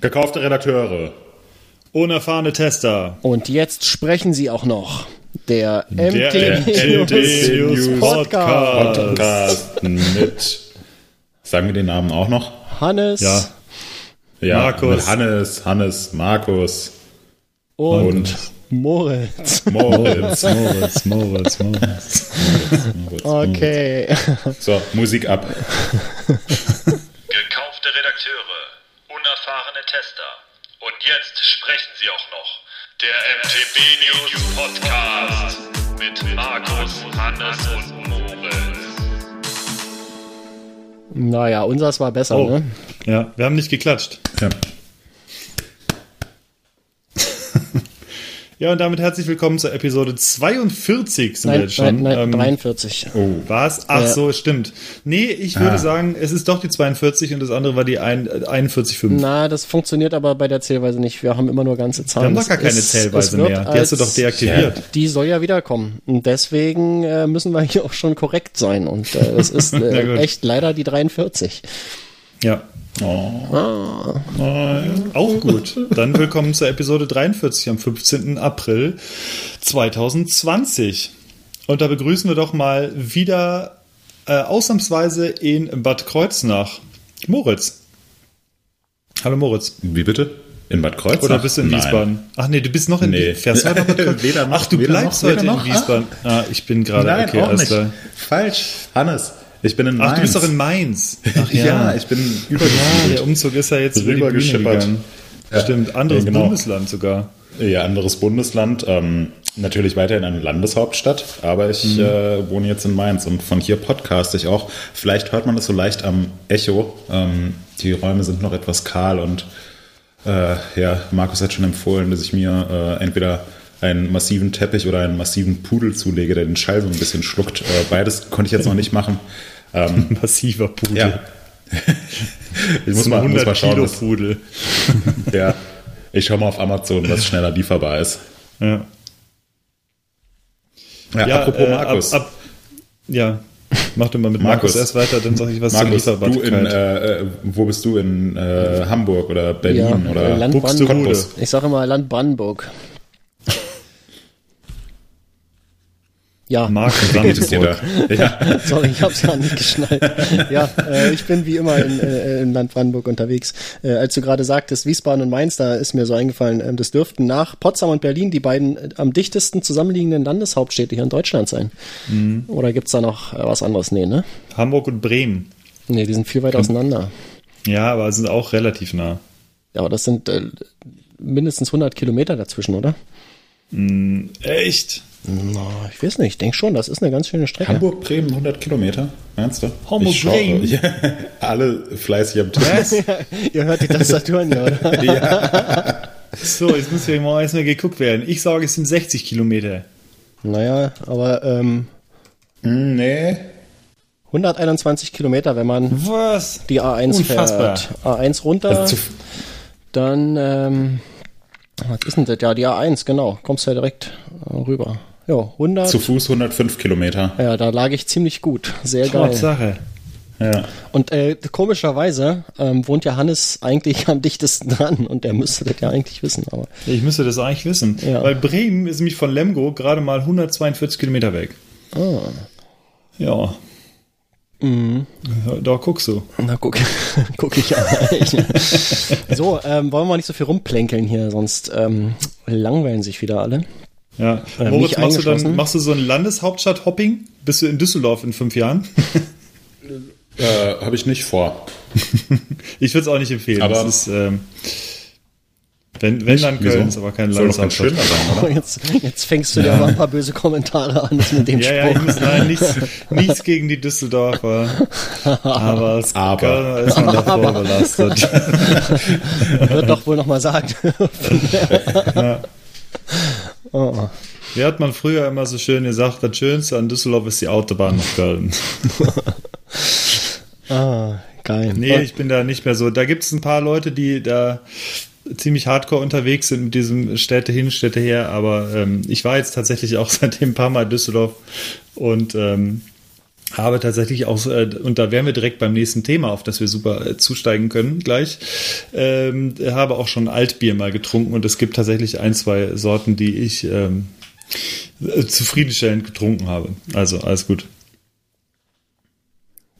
Gekaufte Redakteure. Unerfahrene Tester. Und jetzt sprechen sie auch noch. Der Der MT MT News Podcast. Podcast mit. Sagen wir den Namen auch noch? Hannes Ja. Ja, Markus. Mit Hannes, Hannes, Markus und, und Moritz. Moritz. Moritz, Moritz, Moritz. Moritz. Okay. So, Musik ab. Gekaufte Redakteure, Tester. Und jetzt sprechen sie auch noch. Der MTB News Podcast mit Markus, Hannes und Moritz. Naja, unseres war besser, Oh. ne? Ja, wir haben nicht geklatscht. Ja. Ja, und damit herzlich willkommen zur Episode 42 sind wir Nein, jetzt schon. nein, nein, Ähm, 43. Oh. Was? Ach Ja. so, stimmt. Nee, ich würde Ah. sagen, es ist doch die 42 und das andere war die ein, äh, 41,5. Na, das funktioniert aber bei der Zählweise nicht. Wir haben immer nur ganze Wir Zahlen. haben doch gar Es keine ist- Zählweise es mehr. Die hast du doch deaktiviert. Die soll ja wiederkommen. Und deswegen äh, müssen wir hier auch schon korrekt sein. Und äh, es ist äh, echt leider die 43. Ja. Oh. Auch gut. Dann willkommen zur Episode 43 am 15. April 2020. Und da begrüßen wir doch mal wieder äh, ausnahmsweise in Bad Kreuznach Moritz. Hallo Moritz. Wie bitte? In Bad Kreuznach? Oder bist du in Nein. Wiesbaden? Ach nee, du bist noch in Nee. Fährst du heute nach Bad Kreuznach? Weder noch, Ach, du bleibst noch, heute in. Wiesbaden. Ah, ich bin gerade Nein, okay, auch nicht. Falsch. Hannes, ich bin in Ach, Mainz. du bist doch in Mainz. Ach ja. ich bin Ja, übergesiedelt. der Umzug ist ja jetzt über Rübergeschippert. Ja. Stimmt, anderes Ja, genau. Bundesland sogar. Ja, anderes Bundesland. Ähm, natürlich weiterhin eine Landeshauptstadt, aber ich Mhm. äh, wohne jetzt in Mainz und von hier podcaste ich auch. Vielleicht hört man das so leicht am Echo. Ähm, die Räume sind noch etwas kahl und äh, ja, Markus hat schon empfohlen, dass ich mir äh, entweder einen massiven Teppich oder einen massiven Pudel zulege, der den Schall so ein bisschen schluckt. Äh, beides konnte ich jetzt noch nicht machen. Ähm, Massiver Pudel. ja. ich muss mal, muss mal 100 schauen, Kilo was, Pudel. ja. Ich schaue mal auf Amazon, was schneller lieferbar ist. Ja. Ja, apropos äh, Markus. Ab, ab, ja, mach du mal mit Markus, Markus. erst weiter, dann sag ich was Markus, zur du in, äh, äh, wo bist du? In äh, Hamburg oder Berlin Ja, oder Land Buxtehude. Ich sage immer Land Brandenburg. Ja, Mark da? Brandenburg. Ja, sorry, ich habe es gar nicht geschnallt. Ja, äh, ich bin wie immer in, äh, im Land Brandenburg unterwegs. Äh, als du gerade sagtest, Wiesbaden und Mainz, da ist mir so eingefallen, ähm, das dürften nach Potsdam und Berlin die beiden äh, am dichtesten zusammenliegenden Landeshauptstädte hier in Deutschland sein. Mhm. Oder gibt's da noch äh, was anderes? Nee, ne? Hamburg und Bremen. Nee, die sind viel weit auseinander. Ja, aber sind auch relativ nah. Ja, aber das sind äh, mindestens 100 Kilometer dazwischen, oder? Echt? Na, ich weiß nicht, ich denke schon, das ist eine ganz schöne Strecke. Hamburg, Bremen, 100 Kilometer, meinst du? Hamburg, Ich schaue. Bremen? Ja, alle fleißig am Tisch. Was? Ihr hört die Tastaturen ja, oder? so, jetzt muss ja mal erstmal geguckt werden. Ich sage, es sind 60 Kilometer. Naja, aber ähm, Hm, nee. 121 Kilometer, wenn man Was? die A1 Unfassbar. fährt. A1 runter, Also dann, ähm, was ist denn das? Ja, die A1, genau. Kommst ja direkt rüber. Ja, 100. zu Fuß 105 Kilometer. ja, da lag ich ziemlich gut. Sehr geil. Tatsache. Ja. Und äh, komischerweise ähm, wohnt ja Hannes eigentlich am dichtesten dran und der müsste das ja eigentlich wissen. Aber Ich müsste das eigentlich wissen. Ja. Weil Bremen ist nämlich von Lemgo gerade mal 142 Kilometer weg. ah, Ja. Mhm. Ja, Da guckst du. na guck, guck ich so, ähm, wollen wir nicht so viel rumplänkeln hier, sonst ähm, langweilen sich wieder alle. Ja. Äh, Moritz, machst du, dann, machst du so ein Landeshauptstadt-Hopping? Bist du in Düsseldorf in fünf Jahren? Äh, Habe ich nicht vor. ich würde es auch nicht empfehlen. Aber- das ist, ähm, wenn, wenn dann Wieso? Köln, ist aber kein Landeshauptstadt. oder? Jetzt, jetzt fängst du dir aber ein paar böse Kommentare an mit dem Ja, ja, ich Spruch. muss nein, nichts, nichts gegen die Düsseldorfer. Aber, es Aber. Ist man davor belastet. Wird doch wohl nochmal sagen. Oh. Wie hat man früher immer so schön gesagt, das Schönste an Düsseldorf ist die Autobahn nach Köln. Ah, geil. Nee, ich bin da nicht mehr so. Da gibt es ein paar Leute, die da ziemlich hardcore unterwegs sind mit diesem Städte hin, Städte her, aber ähm, ich war jetzt tatsächlich auch seitdem ein paar Mal Düsseldorf und ähm, habe tatsächlich auch, äh, und da wären wir direkt beim nächsten Thema, auf das wir super äh, zusteigen können gleich, ähm, habe auch schon Altbier mal getrunken und es gibt tatsächlich ein, zwei Sorten, die ich ähm, äh, zufriedenstellend getrunken habe. Also alles gut.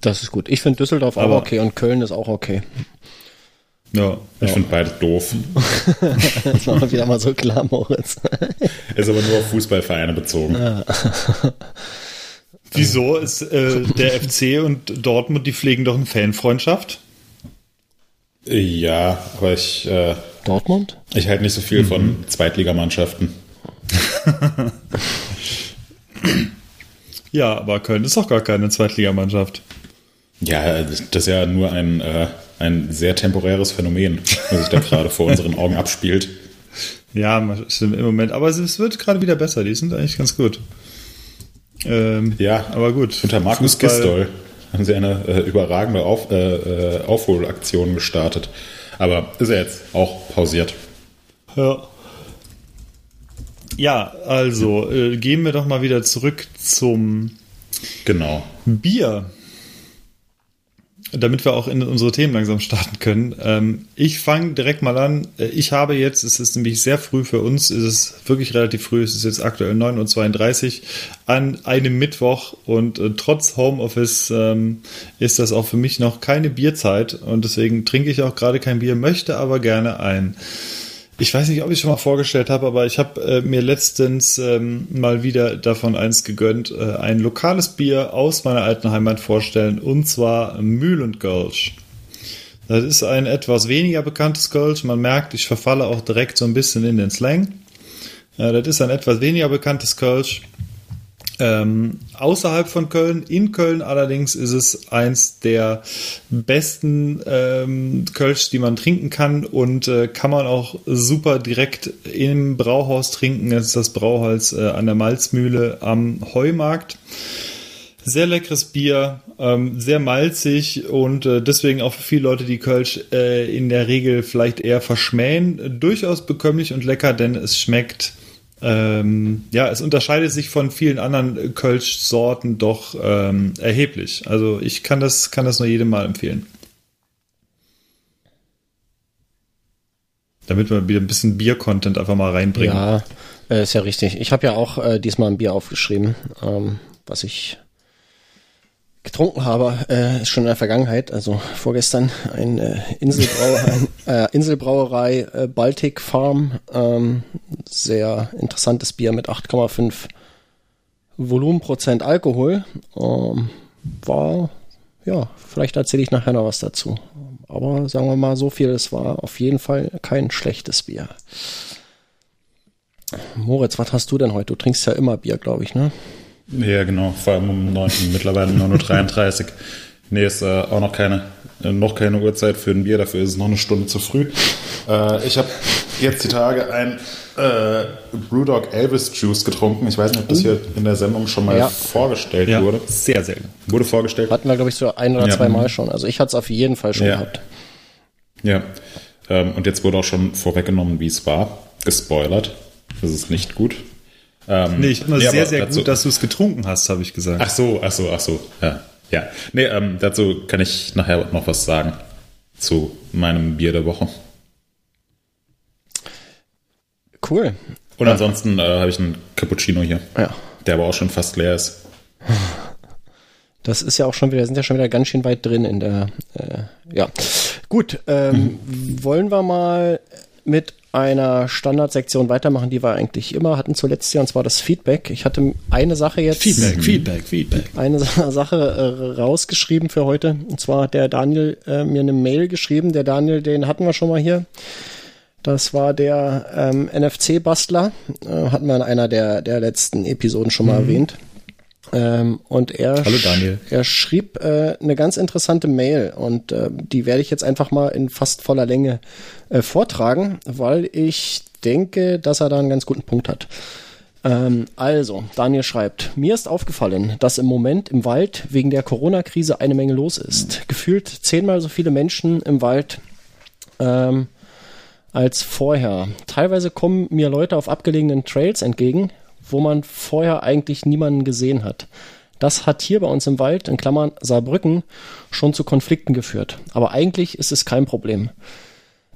Das ist gut. Ich finde Düsseldorf Aber- auch okay und Köln ist auch okay. Ja, Ich finde beide doof. Das machen wir wieder mal so klar, Moritz. Ist aber nur auf Fußballvereine bezogen. Wieso ist äh, der FC und Dortmund, die pflegen doch eine Fanfreundschaft? Ja, aber ich, äh, Dortmund? ich halte nicht so viel von Zweitligamannschaften. Ja, aber Köln ist doch gar keine Zweitligamannschaft. Ja, das ist ja nur ein, äh, ein sehr temporäres Phänomen, das sich da gerade vor unseren Augen abspielt. Ja, stimmt im Moment. Aber es- es wird gerade wieder besser. Die sind eigentlich ganz gut. Ähm, Ja, aber gut. Unter Markus Fußball- Gistol haben sie eine äh, überragende Auf, äh, äh, Aufholaktion gestartet. Aber ist er jetzt auch pausiert. Ja. Ja, also äh, gehen wir doch mal wieder zurück zum Genau. Bier. Damit wir auch in unsere Themen langsam starten können. Ähm, ich fange direkt mal an. Äh, Ich habe jetzt, es ist nämlich sehr früh für uns, es ist wirklich relativ früh, es ist jetzt aktuell 9.32 Uhr an einem Mittwoch und äh, trotz Homeoffice ähm, ist das auch für mich noch keine Bierzeit und deswegen trinke ich auch gerade kein Bier, möchte aber gerne ein. Ich weiß nicht, ob ich schon mal vorgestellt habe, aber ich habe äh, mir letztens ähm, mal wieder davon eins gegönnt, äh, ein lokales Bier aus meiner alten Heimat vorstellen, und zwar Mühl und Gölsch. Das ist ein etwas weniger bekanntes Gölsch. Man merkt, ich verfalle auch direkt so ein bisschen in den Slang. Äh, das ist ein etwas weniger bekanntes Kölsch. Ähm, außerhalb von Köln, in Köln allerdings ist es eins der besten ähm, Kölsch, die man trinken kann und äh, kann man auch super direkt im Brauhaus trinken. Das ist das Brauhaus äh, an der Malzmühle am Heumarkt. Sehr leckeres Bier, ähm, sehr malzig und äh, deswegen auch für viele Leute, die Kölsch äh, in der Regel vielleicht eher verschmähen, äh, durchaus bekömmlich und lecker, denn es schmeckt ähm, ja, es unterscheidet sich von vielen anderen Kölsch-Sorten doch ähm, erheblich. Also ich kann das, kann das nur jedem mal empfehlen. Damit wir wieder ein bisschen Bier-Content einfach mal reinbringen. Ja, äh, ist ja richtig. Ich habe ja auch äh, diesmal ein Bier aufgeschrieben, ähm, was ich getrunken habe, äh, ist schon in der Vergangenheit, also vorgestern ein äh, Inselbrauerei, ein, äh, Inselbrauerei äh, Baltic Farm, ähm, sehr interessantes Bier mit 8,5 Volumenprozent Alkohol. Ähm, war, ja, vielleicht erzähle ich nachher noch was dazu. Aber sagen wir mal so viel, es war auf jeden Fall kein schlechtes Bier. Moritz, was hast du denn heute? Du trinkst ja immer Bier, glaube ich, ne? Ja, genau. Vor allem um 9, mittlerweile um 9.33 Uhr. Nee, ist äh, auch noch keine, äh, noch keine Uhrzeit für ein Bier, dafür ist es noch eine Stunde zu früh. Äh, ich habe jetzt die Tage ein äh, Brewdog Elvis Juice getrunken. Ich weiß nicht, ob das hier in der Sendung schon mal Ja. vorgestellt Ja, wurde. sehr, gut. Wurde vorgestellt. Hatten wir, glaube ich, so ein oder Ja. zwei Mal schon. Also ich hatte es auf jeden Fall schon gehabt. Ja. Ähm, und jetzt wurde auch schon vorweggenommen, wie es war. Gespoilert. Das ist nicht gut. Ähm, Nee, ich finde das nee, sehr, sehr dazu- gut, dass du es getrunken hast, habe ich gesagt. Ach so, ach so, ach so. Ja. ja. Nee, ähm, dazu kann ich nachher noch was sagen. Zu meinem Bier der Woche. Cool. Und ansonsten äh, habe ich einen Cappuccino hier, Ja. der aber auch schon fast leer ist. Das ist ja auch schon wieder, sind ja schon wieder ganz schön weit drin in der, äh, ja. Gut, ähm, wollen wir mal mit einer Standardsektion weitermachen, die wir eigentlich immer hatten zuletzt hier, und zwar das Feedback. Ich hatte eine Sache jetzt. Feedback, Feedback, Feedback. eine Sa- Sache äh, rausgeschrieben für heute. Und zwar hat der Daniel äh, mir eine Mail geschrieben. Der Daniel, den hatten wir schon mal hier. Das war der ähm, NFC-Bastler. Äh, hatten wir in einer der, der letzten Episoden schon mal erwähnt. Ähm, und er, Hallo, Daniel. er schrieb äh, eine ganz interessante Mail und äh, die werde ich jetzt einfach mal in fast voller Länge äh, vortragen, weil ich denke, dass er da einen ganz guten Punkt hat. Ähm, also, Daniel schreibt, mir ist aufgefallen, dass im Moment im Wald wegen der Corona-Krise eine Menge los ist. Gefühlt zehnmal so viele Menschen im Wald ähm, als vorher. Teilweise kommen mir Leute auf abgelegenen Trails entgegen, wo man vorher eigentlich niemanden gesehen hat. Das hat hier bei uns im Wald, in Klammern Saarbrücken, schon zu Konflikten geführt. Aber eigentlich ist es kein Problem.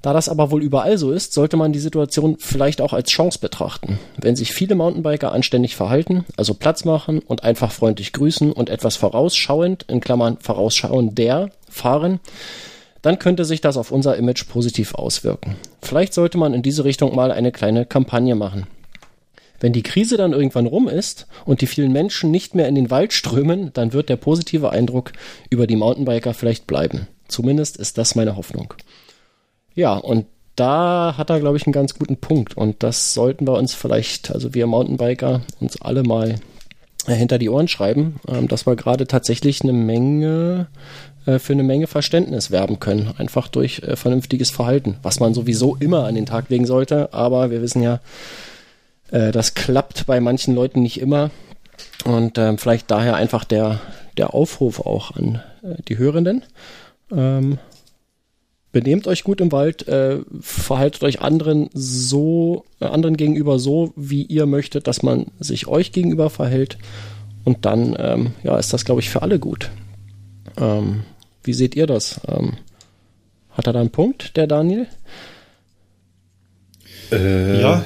Da das aber wohl überall so ist, sollte man die Situation vielleicht auch als Chance betrachten. Wenn sich viele Mountainbiker anständig verhalten, also Platz machen und einfach freundlich grüßen und etwas vorausschauend, in Klammern vorausschauend der, fahren, dann könnte sich das auf unser Image positiv auswirken. Vielleicht sollte man in diese Richtung mal eine kleine Kampagne machen. Wenn die Krise dann irgendwann rum ist und die vielen Menschen nicht mehr in den Wald strömen, dann wird der positive Eindruck über die Mountainbiker vielleicht bleiben. Zumindest ist das meine Hoffnung. Ja, und da hat er, glaube ich, einen ganz guten Punkt. Und das sollten wir uns vielleicht, also wir Mountainbiker, uns alle mal äh, hinter die Ohren schreiben, ähm, dass wir gerade tatsächlich eine Menge äh, für eine Menge Verständnis werben können, einfach durch äh, vernünftiges Verhalten, was man sowieso immer an den Tag legen sollte, aber wir wissen ja, das klappt bei manchen Leuten nicht immer und ähm, vielleicht daher einfach der, der Aufruf auch an die Hörenden. Ähm, benehmt euch gut im Wald, äh, verhaltet euch anderen so, äh, anderen gegenüber so, wie ihr möchtet, dass man sich euch gegenüber verhält. Und dann, ähm, ja, ist das, glaube ich, für alle gut. Ähm, wie seht ihr das? Ähm, hat er da einen Punkt, der Daniel? Äh, ja,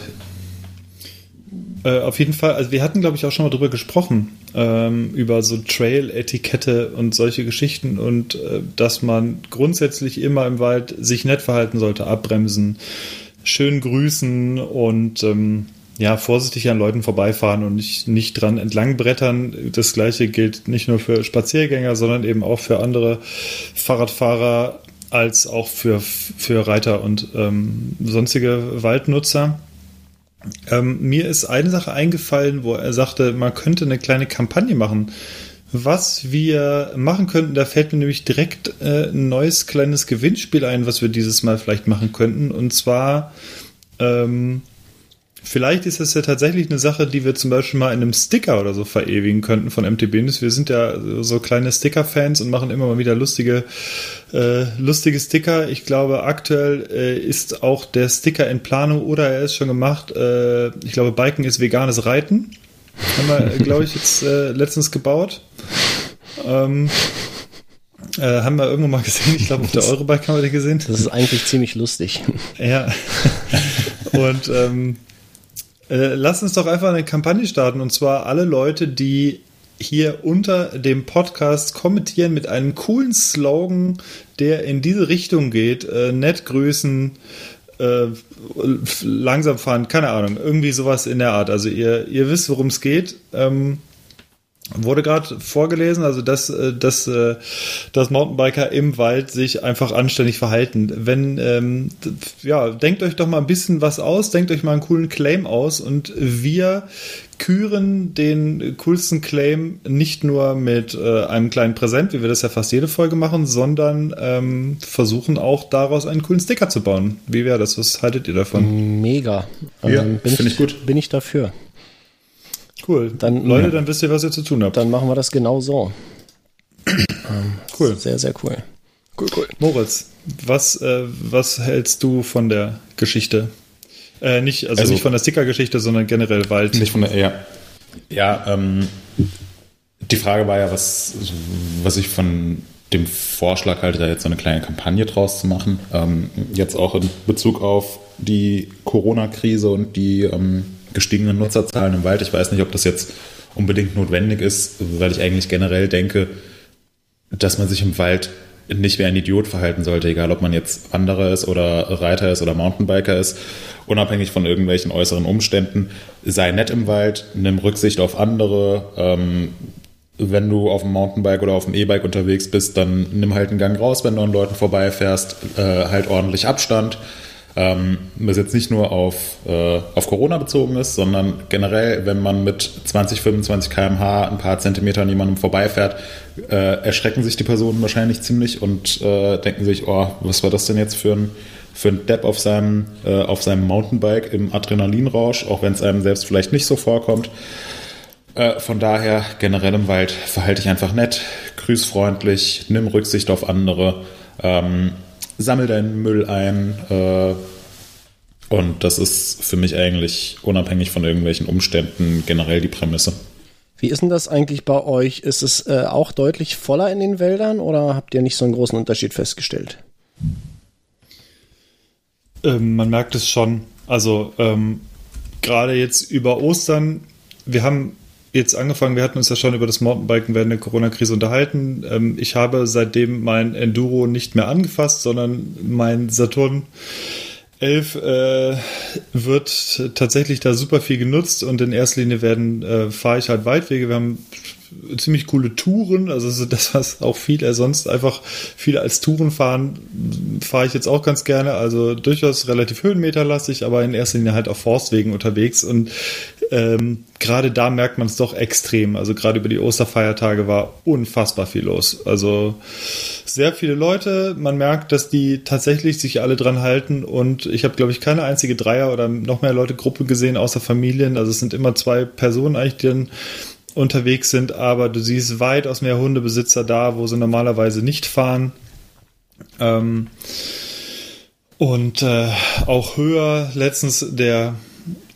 äh, auf jeden Fall, also wir hatten, glaube ich, auch schon mal drüber gesprochen, ähm, über so Trail-Etikette und solche Geschichten und äh, dass man grundsätzlich immer im Wald sich nett verhalten sollte, abbremsen, schön grüßen und ähm, ja, vorsichtig an Leuten vorbeifahren und nicht, nicht dran entlang brettern. Das gleiche gilt nicht nur für Spaziergänger, sondern eben auch für andere Fahrradfahrer als auch für, für Reiter und ähm, sonstige Waldnutzer. Ähm, mir ist eine Sache eingefallen, wo er sagte, man könnte eine kleine Kampagne machen. Was wir machen könnten, da fällt mir nämlich direkt äh, ein neues kleines Gewinnspiel ein, was wir dieses Mal vielleicht machen könnten. Und zwar ähm, Vielleicht ist das ja tatsächlich eine Sache, die wir zum Beispiel mal in einem Sticker oder so verewigen könnten von MTB News. Wir sind ja so kleine Sticker-Fans und machen immer mal wieder lustige, äh, lustige Sticker. Ich glaube, aktuell äh, ist auch der Sticker in Planung oder er ist schon gemacht. Äh, ich glaube, Biken ist veganes Reiten. Haben wir, glaube ich, jetzt äh, letztens gebaut. Ähm, äh, haben wir irgendwo mal gesehen. Ich glaube, auf der Eurobike haben wir den gesehen. Das ist eigentlich ziemlich lustig. Ja. Und ähm, äh, lass uns doch einfach eine Kampagne starten und zwar alle Leute, die hier unter dem Podcast kommentieren mit einem coolen Slogan, der in diese Richtung geht. Äh, nett grüßen, äh, langsam fahren, keine Ahnung, irgendwie sowas in der Art. Also ihr, ihr wisst, worum es geht. Ähm, Wurde gerade vorgelesen, also dass, äh, dass, äh, dass Mountainbiker im Wald sich einfach anständig verhalten. Wenn, ähm, ja, denkt euch doch mal ein bisschen was aus, denkt euch mal einen coolen Claim aus und wir küren den coolsten Claim nicht nur mit äh, einem kleinen Präsent, wie wir das ja fast jede Folge machen, sondern ähm, versuchen auch daraus einen coolen Sticker zu bauen. Wie wäre das? Was haltet ihr davon? Mega. Ja, ähm, finde ich gut. Bin ich dafür. Cool. Dann, Leute, dann wisst ihr, was ihr zu tun habt. Dann machen wir das genau so. cool. Sehr, sehr cool. Cool, cool. Moritz, was, äh, was hältst du von der Geschichte? Äh, nicht, also, also nicht von der Sticker-Geschichte, sondern generell Wald. Nicht von der, ja. Ja, ähm, die Frage war ja, was, was ich von dem Vorschlag halte, da jetzt so eine kleine Kampagne draus zu machen. Ähm, jetzt auch in Bezug auf die Corona-Krise und die ähm, gestiegenen Nutzerzahlen im Wald. Ich weiß nicht, ob das jetzt unbedingt notwendig ist, weil ich eigentlich generell denke, dass man sich im Wald nicht wie ein Idiot verhalten sollte, egal ob man jetzt Wanderer ist oder Reiter ist oder Mountainbiker ist, unabhängig von irgendwelchen äußeren Umständen. Sei nett im Wald, nimm Rücksicht auf andere. Ähm, wenn du auf dem Mountainbike oder auf dem E-Bike unterwegs bist, dann nimm halt einen Gang raus, wenn du an Leuten vorbeifährst, äh, halt ordentlich Abstand ähm, was jetzt nicht nur auf, äh, auf Corona bezogen ist, sondern generell, wenn man mit 20, 25 km/h ein paar Zentimeter an jemandem vorbeifährt, äh, erschrecken sich die Personen wahrscheinlich ziemlich und äh, denken sich, oh, was war das denn jetzt für ein, für ein Depp auf seinem, äh, auf seinem Mountainbike im Adrenalinrausch, auch wenn es einem selbst vielleicht nicht so vorkommt. Äh, von daher, generell im Wald verhalte ich einfach nett, grüßfreundlich, nimm Rücksicht auf andere. Ähm, sammel deinen Müll ein. Äh, und das ist für mich eigentlich unabhängig von irgendwelchen Umständen generell die Prämisse. Wie ist denn das eigentlich bei euch? Ist es äh, auch deutlich voller in den Wäldern oder habt ihr nicht so einen großen Unterschied festgestellt? Ähm, man merkt es schon. Also ähm, gerade jetzt über Ostern, wir haben jetzt angefangen, wir hatten uns ja schon über das Mountainbiken während der Corona-Krise unterhalten. Ähm, ich habe seitdem mein Enduro nicht mehr angefasst, sondern mein Saturn 11 äh, wird tatsächlich da super viel genutzt und in erster Linie äh, fahre ich halt Weitwege. Wir haben ziemlich coole Touren, also das, was auch viele sonst einfach viele als Touren fahren, fahre ich jetzt auch ganz gerne, also durchaus relativ höhenmeterlastig, aber in erster Linie halt auf Forstwegen unterwegs und ähm, gerade da merkt man es doch extrem. Also gerade über die Osterfeiertage war unfassbar viel los. Also sehr viele Leute. Man merkt, dass die tatsächlich sich alle dran halten und ich habe, glaube ich, keine einzige Dreier oder noch mehr Leute Gruppe gesehen außer Familien. Also es sind immer zwei Personen eigentlich, die dann unterwegs sind, aber du siehst weitaus mehr Hundebesitzer da, wo sie normalerweise nicht fahren. Ähm, und äh, auch höher. Letztens der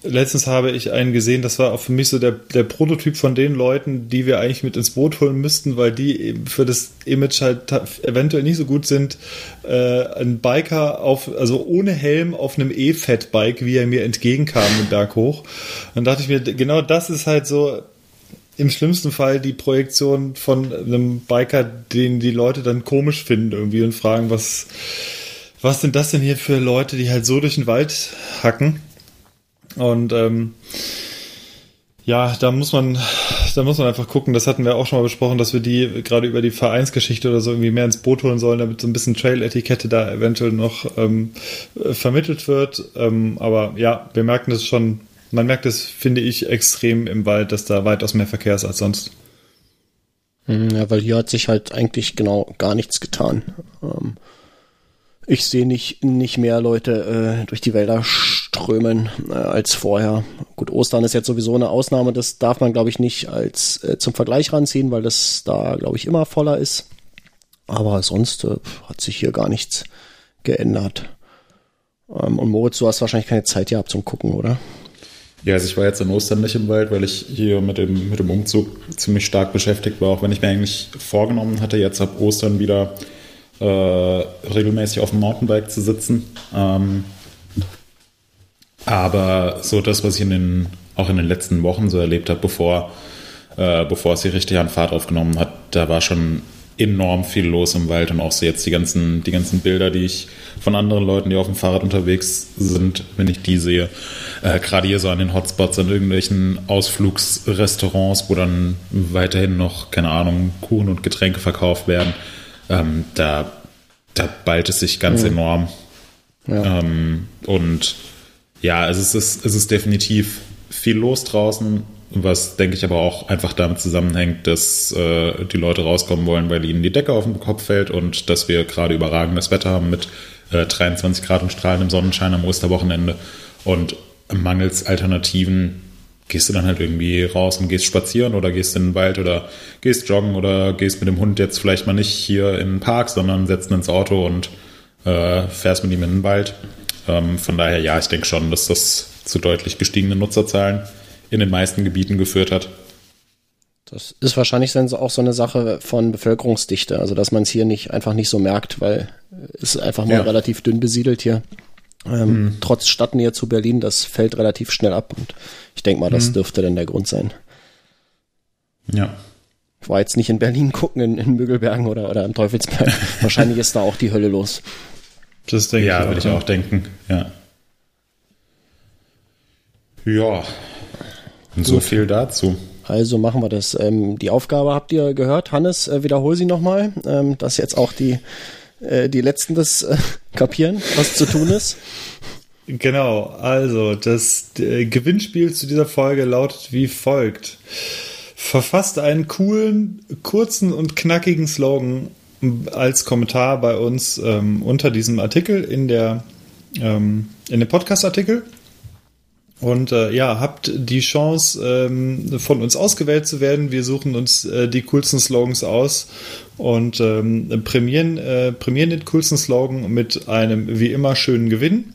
letztens habe ich einen gesehen, das war auch für mich so der, der Prototyp von den Leuten, die wir eigentlich mit ins Boot holen müssten, weil die eben für das Image halt eventuell nicht so gut sind. Äh, ein Biker auf, also ohne Helm auf einem E-Fat-Bike, wie er mir entgegenkam den Berg hoch. Dann dachte ich mir, genau das ist halt so, im schlimmsten Fall die Projektion von einem Biker, den die Leute dann komisch finden irgendwie und fragen, was, was sind das denn hier für Leute, die halt so durch den Wald hacken? Und ähm, ja, da muss man, da muss man einfach gucken. Das hatten wir auch schon mal besprochen, dass wir die gerade über die Vereinsgeschichte oder so irgendwie mehr ins Boot holen sollen, damit so ein bisschen Trail-Etikette da eventuell noch ähm, vermittelt wird. Ähm, aber ja, wir merken das schon man merkt es, finde ich, extrem im Wald, dass da weitaus mehr Verkehr ist als sonst. Hm, ja, weil hier hat sich halt eigentlich genau gar nichts getan. Ähm, ich sehe nicht, nicht mehr Leute äh, durch die Wälder strömen äh, als vorher. Gut, Ostern ist jetzt sowieso eine Ausnahme, das darf man, glaube ich, nicht als äh, zum Vergleich ranziehen, weil das da, glaube ich, immer voller ist. Aber sonst äh, hat sich hier gar nichts geändert. Ähm, und Moritz, du hast wahrscheinlich keine Zeit gehabt zum Gucken, oder? Ja, also ich war jetzt an Ostern nicht im Wald, weil ich hier mit dem, mit dem Umzug ziemlich stark beschäftigt war, auch wenn ich mir eigentlich vorgenommen hatte, jetzt ab Ostern wieder äh, regelmäßig auf dem Mountainbike zu sitzen. Ähm, aber so das, was ich in den, auch in den letzten Wochen so erlebt habe, bevor, äh, bevor es hier richtig an Fahrt aufgenommen hat, da war schon enorm viel los im Wald und auch so jetzt die ganzen, die ganzen Bilder, die ich von anderen Leuten, die auf dem Fahrrad unterwegs sind, wenn ich die sehe, äh, gerade hier so an den Hotspots, an irgendwelchen Ausflugsrestaurants, wo dann weiterhin noch, keine Ahnung, Kuchen und Getränke verkauft werden, ähm, da, da ballt es sich ganz mhm. enorm. Ja. Ähm, und ja, es ist, es ist definitiv viel los draußen was denke ich aber auch einfach damit zusammenhängt, dass äh, die Leute rauskommen wollen, weil ihnen die Decke auf den Kopf fällt und dass wir gerade überragendes Wetter haben mit äh, 23 Grad und strahlendem Sonnenschein am Osterwochenende. Und mangels Alternativen gehst du dann halt irgendwie raus und gehst spazieren oder gehst in den Wald oder gehst joggen oder gehst mit dem Hund jetzt vielleicht mal nicht hier in den Park, sondern setzt ihn ins Auto und äh, fährst mit ihm in den Wald. Ähm, von daher, ja, ich denke schon, dass das zu deutlich gestiegenen Nutzerzahlen in den meisten Gebieten geführt hat. Das ist wahrscheinlich dann auch so eine Sache von Bevölkerungsdichte, also dass man es hier nicht einfach nicht so merkt, weil es einfach mal ja. relativ dünn besiedelt hier. Ähm, mhm. Trotz Stadtnähe zu Berlin, das fällt relativ schnell ab und ich denke mal, das mhm. dürfte dann der Grund sein. Ja. Ich war jetzt nicht in Berlin gucken, in, in Müggelbergen oder, oder im Teufelsberg. Wahrscheinlich ist da auch die Hölle los. Das denke ja, ich würde ich auch denken, ja. Ja, und so viel dazu. Also machen wir das. Ähm, die Aufgabe habt ihr gehört. Hannes, äh, wiederhol sie nochmal, ähm, dass jetzt auch die, äh, die Letzten das äh, kapieren, was zu tun ist. Genau, also das äh, Gewinnspiel zu dieser Folge lautet wie folgt. Verfasst einen coolen, kurzen und knackigen Slogan als Kommentar bei uns ähm, unter diesem Artikel in der ähm, in dem Podcast-Artikel und äh, ja, habt die Chance, ähm, von uns ausgewählt zu werden. Wir suchen uns äh, die coolsten Slogans aus und ähm, prämieren, äh, prämieren den coolsten Slogan mit einem wie immer schönen Gewinn.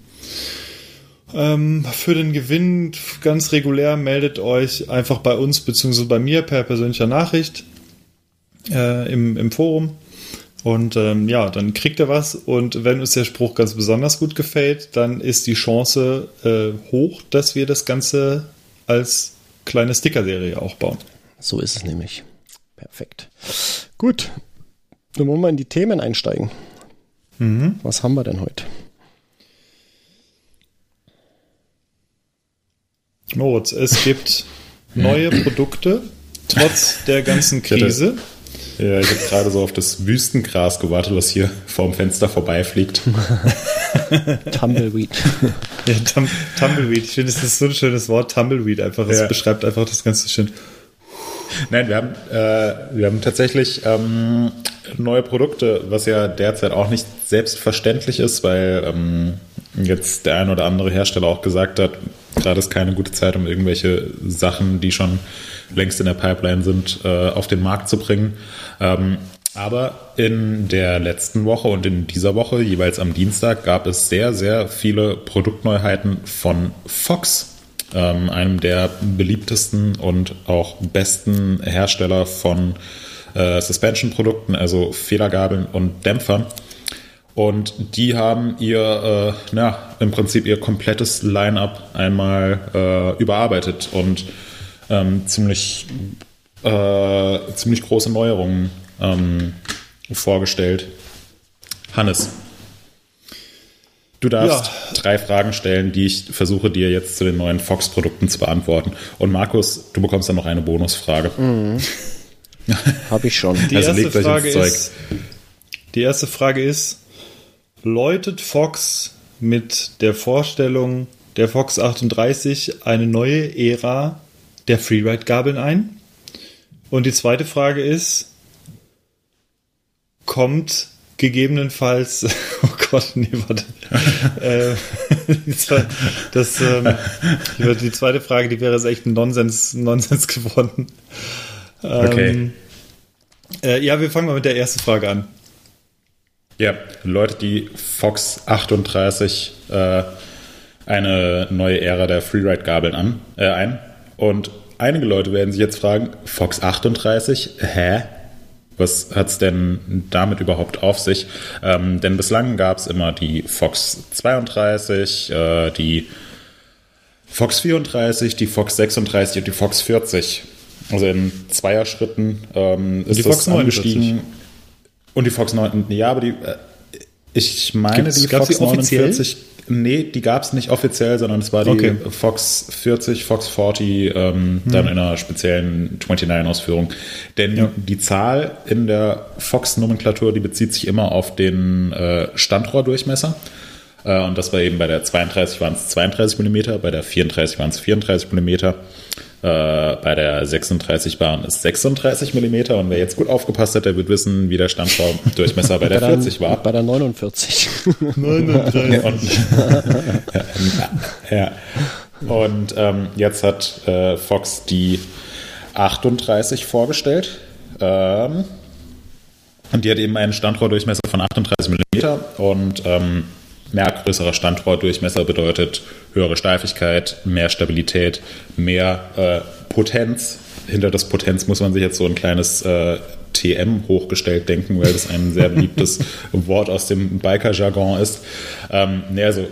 Ähm, für den Gewinn ganz regulär meldet euch einfach bei uns bzw. bei mir per persönlicher Nachricht äh, im, im Forum. Und ähm, ja, dann kriegt er was. Und wenn uns der Spruch ganz besonders gut gefällt, dann ist die Chance äh, hoch, dass wir das Ganze als kleine Sticker-Serie auch bauen. So ist es nämlich. Perfekt. Gut. Dann wollen wir in die Themen einsteigen. Mhm. Was haben wir denn heute? Moritz, es gibt neue Produkte, trotz der ganzen Krise. Ja, ich habe gerade so auf das Wüstengras gewartet, was hier vorm Fenster vorbeifliegt. Tumbleweed. Ja, Tum Tumbleweed. Ich finde, das ist so ein schönes Wort, Tumbleweed einfach. Es Ja. beschreibt einfach das Ganze schön. Nein, wir haben, äh, wir haben tatsächlich ähm, neue Produkte, was ja derzeit auch nicht selbstverständlich ist, weil ähm, jetzt der ein oder andere Hersteller auch gesagt hat, gerade ist keine gute Zeit, um irgendwelche Sachen, die schon längst in der Pipeline sind, äh, auf den Markt zu bringen. Ähm, aber in der letzten Woche und in dieser Woche, jeweils am Dienstag, gab es sehr, sehr viele Produktneuheiten von Fox ähm, einem der beliebtesten und auch besten Hersteller von äh, Suspension-Produkten, also Federgabeln und Dämpfern. Und die haben ihr, äh, ja, im Prinzip ihr komplettes Line-up einmal äh, überarbeitet und ähm, ziemlich, äh, ziemlich große Neuerungen ähm, vorgestellt. Hannes, du darfst drei Fragen stellen, die ich versuche dir jetzt zu den neuen Fox-Produkten zu beantworten. Und Markus, du bekommst dann noch eine Bonusfrage. Habe ich schon. Die Also erste legt euch Frage ins Zeug. ist, die erste Frage ist, läutet Fox mit der Vorstellung der Fox 38 eine neue Ära der Freeride-Gabeln ein? Und die zweite Frage ist, kommt gegebenenfalls, oh Gott, nee, warte. äh, das, ähm, die zweite Frage, die wäre jetzt echt ein Nonsens, Nonsens geworden. Okay. Ähm, äh, ja, wir fangen mal mit der ersten Frage an. Ja, läutet die Fox 38 äh, eine neue Ära der Freeride-Gabeln an, äh, ein. Und einige Leute werden sich jetzt fragen, Fox 38, hä? Was hat's denn damit überhaupt auf sich? Ähm, denn bislang gab es immer die Fox 32, äh, die Fox 34, die Fox 36 und die Fox 40. Also in Zweierschritten ähm, ist die das Fox 49. angestiegen. Und die Fox 9, ja, aber die, äh, ich meine, Gibt's- die Fox die offiziell? 49, nee, die gab es nicht offiziell, sondern es war die Okay. Fox 40, Fox 40, ähm, dann in einer speziellen 29-Ausführung. Denn Ja. die Zahl in der Fox-Nomenklatur, die bezieht sich immer auf den äh, Standrohrdurchmesser. Äh, und das war eben bei der 32 waren es 32 mm, bei der 34 waren es 34 mm. Äh, bei der 36 waren es 36 mm und wer jetzt gut aufgepasst hat, der wird wissen, wie der Standraumdurchmesser bei der 40 war. Bei der 49. Und, ja. Und ähm, jetzt hat äh, Fox die 38 vorgestellt. Ähm, und die hat eben einen Standrohrdurchmesser von 38 mm und ähm, mehr größerer Standrohrdurchmesser bedeutet höhere Steifigkeit, mehr Stabilität, mehr äh, Potenz. Hinter das Potenz muss man sich jetzt so ein kleines äh, TM hochgestellt denken, weil das ein sehr beliebtes Wort aus dem Biker-Jargon ist. Ähm, nee, also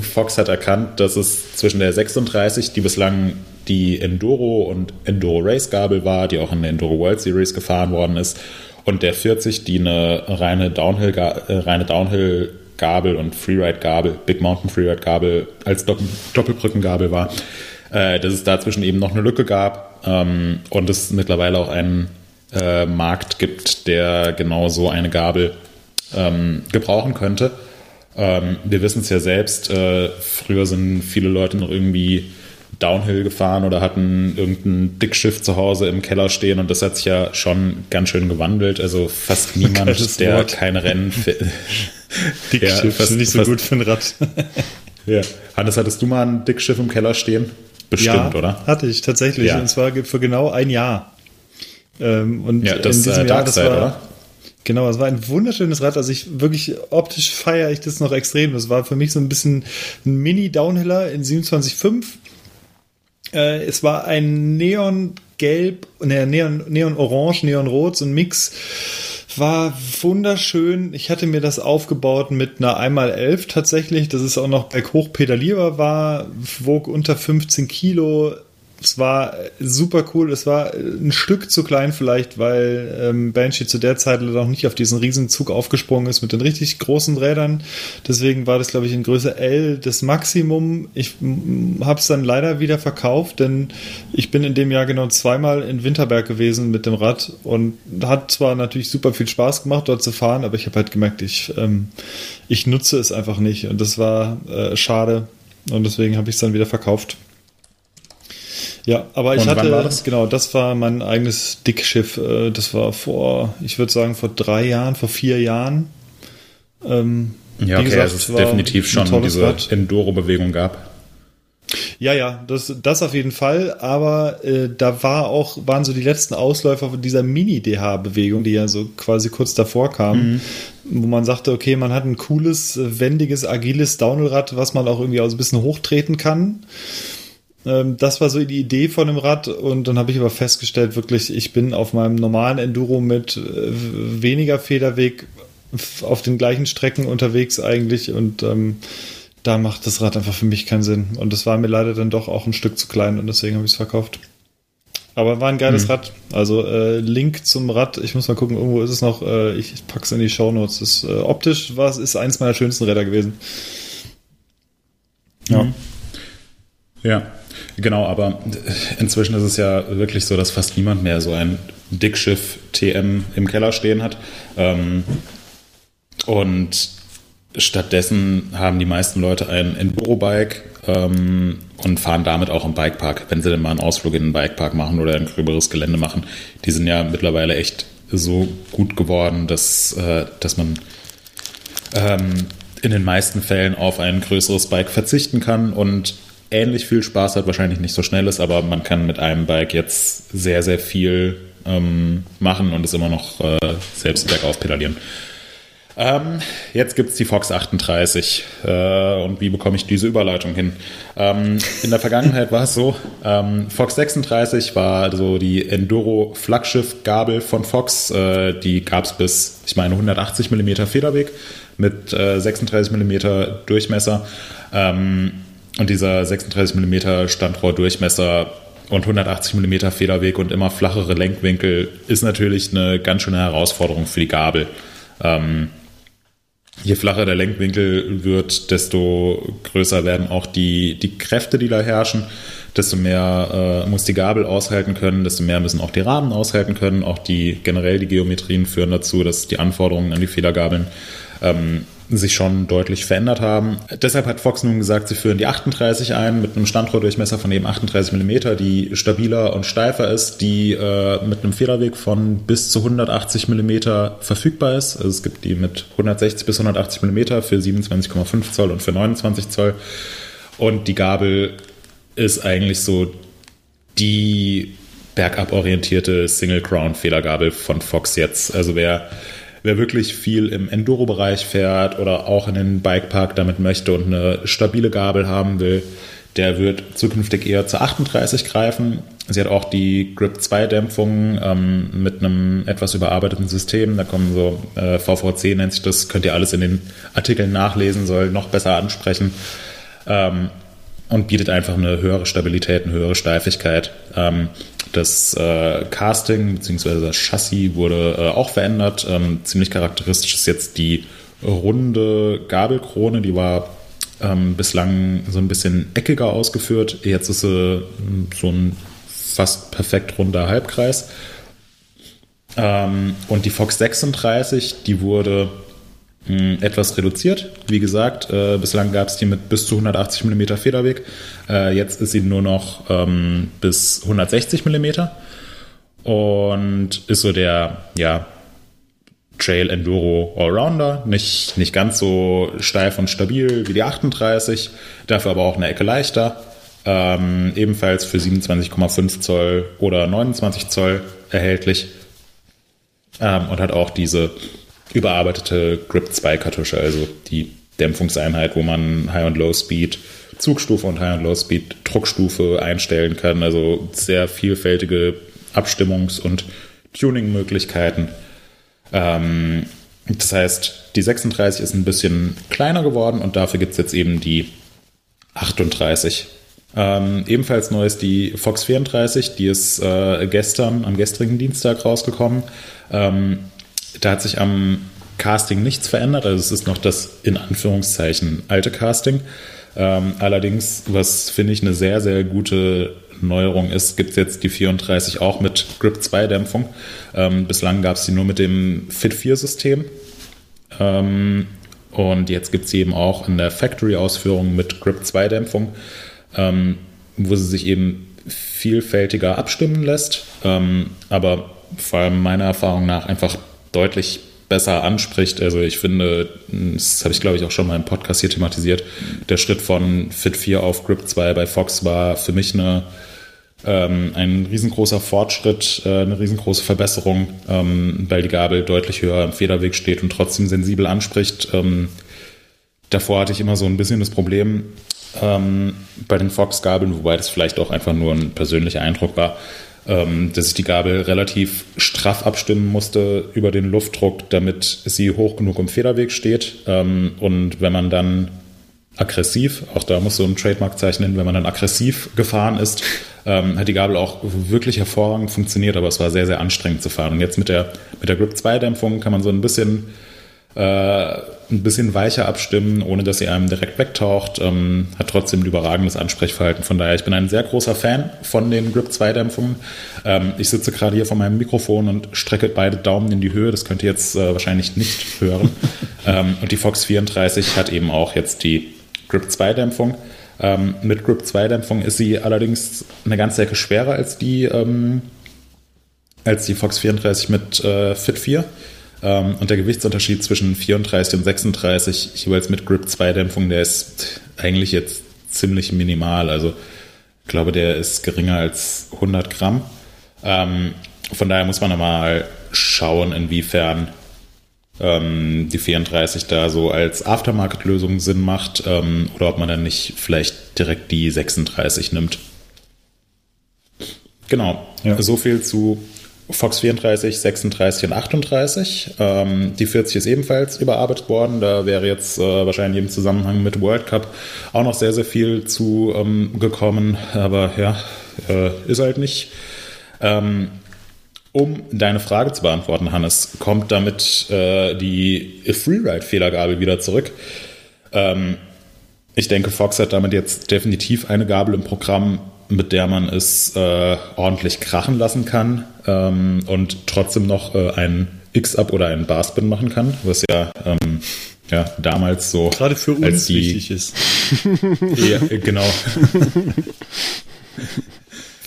Fox hat erkannt, dass es zwischen der 36, die bislang die Enduro und Enduro Race Gabel war, die auch in der Enduro World Series gefahren worden ist, und der 40, die eine reine Downhill, äh, reine Downhill Gabel und Freeride Gabel, Big Mountain Freeride Gabel als Doppel Doppelbrückengabel war, äh, dass es dazwischen eben noch eine Lücke gab ähm, und es mittlerweile auch einen äh, Markt gibt, der genau so eine Gabel ähm, gebrauchen könnte. Ähm, wir wissen es ja selbst, äh, früher sind viele Leute noch irgendwie Downhill gefahren oder hatten irgendein Dickschiff zu Hause im Keller stehen und das hat sich ja schon ganz schön gewandelt. Also fast niemand, der keine Rennen Dickschiff Ja, ist fast- nicht so fast- gut für ein Rad. ja. Hannes, hattest du mal ein Dickschiff im Keller stehen? Bestimmt, ja, oder? Hatte ich tatsächlich. Ja. Und zwar für genau ein Jahr. Ähm, und Ja, das in diesem äh, Jahr, das war, oder? Genau, es war ein wunderschönes Rad. Also ich wirklich optisch feiere ich das noch extrem. Das war für mich so ein bisschen ein Mini-Downhiller in 27,5. Äh, es war ein Neongelb, ne, Neon, Neon Orange, Neon Rot, so ein Mix war wunderschön. Ich hatte mir das aufgebaut mit einer 1x11 tatsächlich. Das ist auch noch berghoch pedalierbar war, wog unter 15 Kilo, es war super cool. Es war ein Stück zu klein vielleicht, weil ähm, Banshee zu der Zeit noch nicht auf diesen Riesenzug aufgesprungen ist mit den richtig großen Rädern. Deswegen war das, glaube ich, in Größe L das Maximum. Ich habe es dann leider wieder verkauft, denn ich bin in dem Jahr genau zweimal in Winterberg gewesen mit dem Rad und hat zwar natürlich super viel Spaß gemacht, dort zu fahren, aber ich habe halt gemerkt, ich, ähm, ich nutze es einfach nicht und das war äh, schade und deswegen habe ich es dann wieder verkauft. Ja, aber ich Und hatte, das? genau, das war mein eigenes Dickschiff. Äh, das war vor, ich würde sagen, vor drei Jahren, vor vier Jahren. Ähm, ja, okay, gesagt, also es definitiv schon diese Enduro-Bewegung gab. Ja, ja, das, das auf jeden Fall. Aber äh, da war auch, waren so die letzten Ausläufer von dieser Mini-DH-Bewegung, die ja so quasi kurz davor kam, mhm. wo man sagte, okay, man hat ein cooles, wendiges, agiles Downhillrad, was man auch irgendwie auch so ein bisschen hochtreten kann. Ähm, das war so die Idee von dem Rad und dann habe ich aber festgestellt, wirklich, ich bin auf meinem normalen Enduro mit äh, weniger Federweg auf den gleichen Strecken unterwegs eigentlich und ähm, da macht das Rad einfach für mich keinen Sinn. Und das war mir leider dann doch auch ein Stück zu klein und deswegen habe ich es verkauft. Aber war ein geiles mhm. Rad. Also äh, Link zum Rad, ich muss mal gucken, irgendwo ist es noch, äh, ich es in die Show Notes. Ist, äh, optisch war es ist eins meiner schönsten Räder gewesen. Ja. Mhm. Ja. Genau, aber inzwischen ist es ja wirklich so, dass fast niemand mehr so ein Dickschiff TM im Keller stehen hat. Ähm, und stattdessen haben die meisten Leute ein Enduro-Bike ähm, und fahren damit auch im Bikepark, wenn sie denn mal einen Ausflug in den Bikepark machen oder ein gröberes Gelände machen. Die sind ja mittlerweile echt so gut geworden, dass, äh, dass man ähm, in den meisten Fällen auf ein größeres Bike verzichten kann und ähnlich viel Spaß hat, wahrscheinlich nicht so schnell ist, aber man kann mit einem Bike jetzt sehr, sehr viel ähm, machen und es immer noch äh, selbst bergauf pedalieren. Ähm, jetzt gibt es die Fox 38 äh, und wie bekomme ich diese Überleitung hin? Ähm, in der Vergangenheit war es so, ähm, Fox 36 war so die Enduro-Flaggschiff-Gabel von Fox. Äh, die gab es bis, ich meine, 180 mm Federweg mit äh, 36 mm Durchmesser. Ähm, und dieser 36 mm Standrohrdurchmesser und 180 mm Federweg und immer flachere Lenkwinkel ist natürlich eine ganz schöne Herausforderung für die Gabel. Ähm, je flacher der Lenkwinkel wird, desto größer werden auch die, die Kräfte, die da herrschen. Desto mehr äh, muss die Gabel aushalten können, desto mehr müssen auch die Rahmen aushalten können. Auch die generell die Geometrien führen dazu, dass die Anforderungen an die Federgabeln ähm, sich schon deutlich verändert haben. Deshalb hat Fox nun gesagt, sie führen die 38 ein mit einem Standrohrdurchmesser von eben 38 mm, die stabiler und steifer ist, die äh, mit einem Federweg von bis zu 180 mm verfügbar ist. Also es gibt die mit 160 bis 180 mm für 27,5 Zoll und für 29 Zoll. Und die Gabel ist eigentlich so die bergab orientierte Single Crown Federgabel von Fox jetzt. Also wer wer wirklich viel im Enduro-Bereich fährt oder auch in den Bikepark damit möchte und eine stabile Gabel haben will, der wird zukünftig eher zur 38 greifen. Sie hat auch die Grip 2 Dämpfung ähm, mit einem etwas überarbeiteten System. Da kommen so äh, VVC nennt sich das, könnt ihr alles in den Artikeln nachlesen, soll noch besser ansprechen. Ähm, und bietet einfach eine höhere Stabilität, eine höhere Steifigkeit. Ähm, das äh, Casting bzw. das Chassis wurde äh, auch verändert. Ähm, ziemlich charakteristisch ist jetzt die runde Gabelkrone, die war ähm, bislang so ein bisschen eckiger ausgeführt. Jetzt ist sie so ein fast perfekt runder Halbkreis. Und die Fox 36, die wurde etwas reduziert. Wie gesagt, äh, bislang gab es die mit bis zu 180 mm Federweg. Äh, jetzt ist sie nur noch ähm, bis 160 mm und ist so der ja, Trail Enduro Allrounder. Nicht, nicht ganz so steif und stabil wie die 38, dafür aber auch eine Ecke leichter. Ähm, ebenfalls für 27,5 Zoll oder 29 Zoll erhältlich. ähm, und hat auch diese überarbeitete Grip 2 Kartusche, also die Dämpfungseinheit, wo man High und Low Speed, Zugstufe und High und Low Speed Druckstufe einstellen kann. Also sehr vielfältige Abstimmungs- und Tuning-Möglichkeiten. Ähm, das heißt, die 36 ist ein bisschen kleiner geworden und dafür gibt es jetzt eben die 38. Ähm, ebenfalls neu ist die Fox 34, die ist äh, gestern, am gestrigen Dienstag rausgekommen. Ähm, da hat sich am Casting nichts verändert, also es ist noch das in Anführungszeichen alte Casting. Ähm, allerdings, was finde ich eine sehr, sehr gute Neuerung ist, gibt es jetzt die 34 auch mit Grip 2 Dämpfung. Ähm, bislang gab es die nur mit dem Fit 4 System. Ähm, und jetzt gibt es sie eben auch in der Factory-Ausführung mit Grip 2 Dämpfung, ähm, wo sie sich eben vielfältiger abstimmen lässt, ähm, aber vor allem meiner Erfahrung nach einfach deutlich besser anspricht. Also ich finde, das habe ich glaube ich auch schon mal im Podcast hier thematisiert, der Schritt von Fit 4 auf Grip 2 bei Fox war für mich eine, ähm, ein riesengroßer Fortschritt, äh, eine riesengroße Verbesserung, ähm, weil die Gabel deutlich höher im Federweg steht und trotzdem sensibel anspricht. Ähm, davor hatte ich immer so ein bisschen das Problem ähm, bei den Fox-Gabeln, wobei das vielleicht auch einfach nur ein persönlicher Eindruck war, ähm, dass ich die Gabel relativ straff abstimmen musste über den Luftdruck, damit sie hoch genug im Federweg steht. Ähm, und wenn man dann aggressiv, auch da muss so ein Trademark zeichnen, wenn man dann aggressiv gefahren ist, ähm, hat die Gabel auch wirklich hervorragend funktioniert, aber es war sehr, sehr anstrengend zu fahren. Und jetzt mit der, mit der Grip 2 Dämpfung kann man so ein bisschen ein bisschen weicher abstimmen, ohne dass sie einem direkt wegtaucht. Ähm, hat trotzdem ein überragendes Ansprechverhalten. Von daher, ich bin ein sehr großer Fan von den Grip 2 Dämpfungen. Ähm, ich sitze gerade hier vor meinem Mikrofon und strecke beide Daumen in die Höhe. Das könnt ihr jetzt äh, wahrscheinlich nicht hören. ähm, und die Fox 34 hat eben auch jetzt die Grip 2 Dämpfung. Ähm, mit Grip 2 Dämpfung ist sie allerdings eine ganze Ecke schwerer als die, ähm, als die Fox 34 mit äh, Fit 4. Ähm, und der Gewichtsunterschied zwischen 34 und 36, jeweils mit Grip 2 Dämpfung, der ist eigentlich jetzt ziemlich minimal. Also ich glaube, der ist geringer als 100 Gramm. Ähm, von daher muss man mal schauen, inwiefern ähm, die 34 da so als Aftermarket-Lösung Sinn macht oder ob man dann nicht vielleicht direkt die 36 nimmt. Genau, ja. so viel zu Fox 34, 36 und 38. Ähm, die 40 ist ebenfalls überarbeitet worden. Da wäre jetzt äh, wahrscheinlich im Zusammenhang mit World Cup auch noch sehr, sehr viel zu ähm, gekommen. Aber ja, äh, ist halt nicht. Ähm, um deine Frage zu beantworten, Hannes, kommt damit äh, die Freeride-Fehlergabel wieder zurück. Ähm, ich denke, Fox hat damit jetzt definitiv eine Gabel im Programm, mit der man es äh, ordentlich krachen lassen kann ähm, und trotzdem noch äh, einen X-Up oder einen Barspin machen kann, was ja, ähm, ja damals so gerade für uns die, wichtig ist. ja, genau.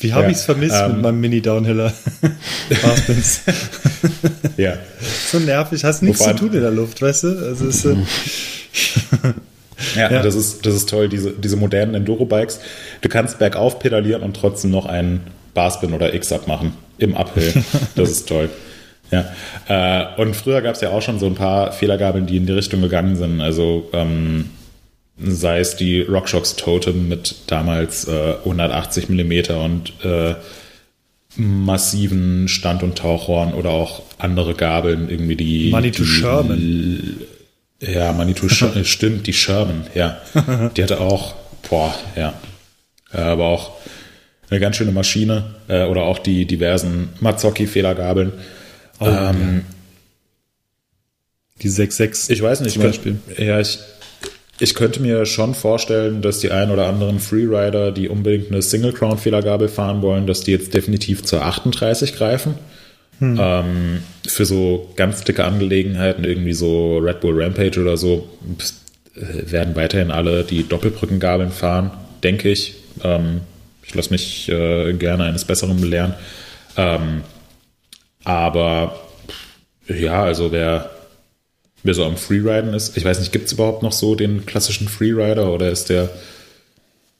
Wie habe ja, ich es vermisst ähm, mit meinem Mini-Downhiller? Barspins. ja. So nervig, hast nichts zu tun in der Luft, weißt du? Also ist, äh, ja, ja, Das, ist, das ist toll, diese, diese modernen Enduro-Bikes. Du kannst bergauf pedalieren und trotzdem noch einen Barspin oder X-Up machen im Uphill. Das ist toll. Ja, äh, und früher gab es ja auch schon so ein paar Fehlergabeln, die in die Richtung gegangen sind. Also ähm, sei es die RockShox Totem mit damals äh, 180 mm und äh, massiven Stand- und Tauchhorn oder auch andere Gabeln, irgendwie die. Manitou Sherman. Ja, Manitou äh, stimmt, die Sherman, ja. Die hatte auch, boah, ja. Aber auch eine ganz schöne Maschine äh, oder auch die diversen Mazzocchi-Fehlergabeln. Oh, ähm, die 6.6. Ich weiß nicht, zum Beispiel. ja, ich, ich könnte mir schon vorstellen, dass die ein oder anderen Freerider, die unbedingt eine Single Crown Fehlergabel fahren wollen, dass die jetzt definitiv zur 38 greifen. Hm. Ähm, für so ganz dicke Angelegenheiten, irgendwie so Red Bull Rampage oder so, äh, werden weiterhin alle die Doppelbrückengabeln fahren, denke ich. Ähm, ich lasse mich äh, gerne eines Besseren belehren. Ähm, aber ja, also wer wer so am Freeriden ist. Ich weiß nicht, gibt es überhaupt noch so den klassischen Freerider oder ist der,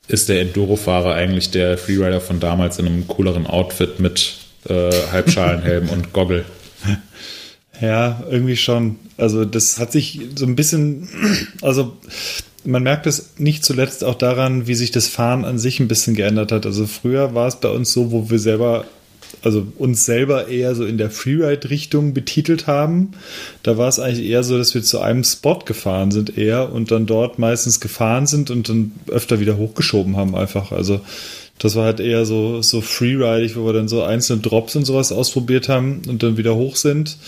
ist der Enduro-Fahrer eigentlich der Freerider von damals in einem cooleren Outfit mit äh, Halbschalenhelm und Goggle? Ja, irgendwie schon. Also das hat sich so ein bisschen, also man merkt es nicht zuletzt auch daran, wie sich das Fahren an sich ein bisschen geändert hat. Also früher war es bei uns so, wo wir selber, also uns selber eher so in der Freeride-Richtung betitelt haben. Da war es eigentlich eher so, dass wir zu einem Spot gefahren sind eher und dann dort meistens gefahren sind und dann öfter wieder hochgeschoben haben einfach. Also das war halt eher so, so freeridig, wo wir dann so einzelne Drops und sowas ausprobiert haben und dann wieder hoch sind.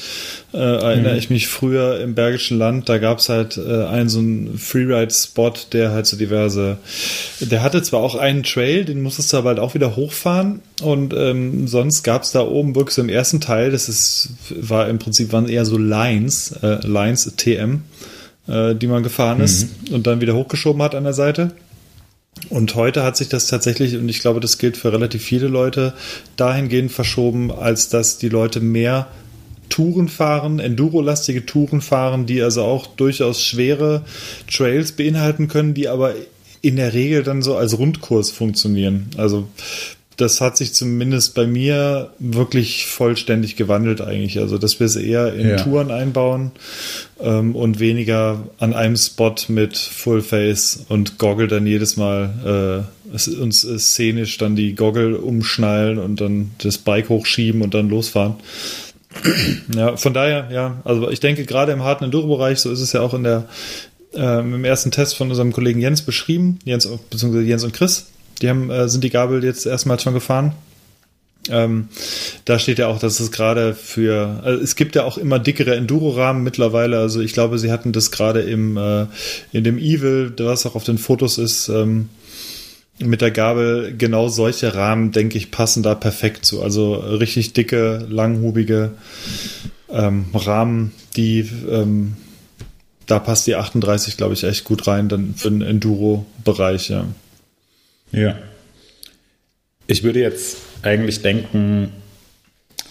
Äh, erinnere mhm. ich mich früher im Bergischen Land, da gab es halt äh, einen so einen Freeride-Spot, der halt so diverse, der hatte zwar auch einen Trail, den musstest du aber halt auch wieder hochfahren und ähm, sonst gab es da oben wirklich so im ersten Teil, das ist, war im Prinzip waren eher so Lines, äh, Lines TM, äh, die man gefahren mhm. ist und dann wieder hochgeschoben hat an der Seite. Und heute hat sich das tatsächlich, und ich glaube, das gilt für relativ viele Leute, dahingehend verschoben, als dass die Leute mehr Touren fahren, Enduro-lastige Touren fahren, die also auch durchaus schwere Trails beinhalten können, die aber in der Regel dann so als Rundkurs funktionieren. Also das hat sich zumindest bei mir wirklich vollständig gewandelt eigentlich. Also, dass wir es eher in ja. Touren einbauen ähm, und weniger an einem Spot mit Full Face und Goggle dann jedes Mal äh, uns äh, szenisch dann die Goggle umschnallen und dann das Bike hochschieben und dann losfahren. ja, von daher, ja, also ich denke gerade im harten Enduro-Bereich, so ist es ja auch in der ähm, im ersten Test von unserem Kollegen Jens beschrieben, Jens beziehungsweise Jens und Chris, die haben, äh, sind die Gabel jetzt erstmal schon gefahren. Ähm, da steht ja auch, dass es gerade für, also es gibt ja auch immer dickere Enduro-Rahmen mittlerweile. Also ich glaube, sie hatten das gerade im äh, in dem Evil, was auch auf den Fotos ist, ähm, mit der Gabel. Genau solche Rahmen, denke ich, passen da perfekt zu. Also richtig dicke, langhubige ähm, Rahmen, die ähm, da passt die 38, glaube ich, echt gut rein, dann für den Enduro-Bereich, ja. Ja. Ich würde jetzt eigentlich denken,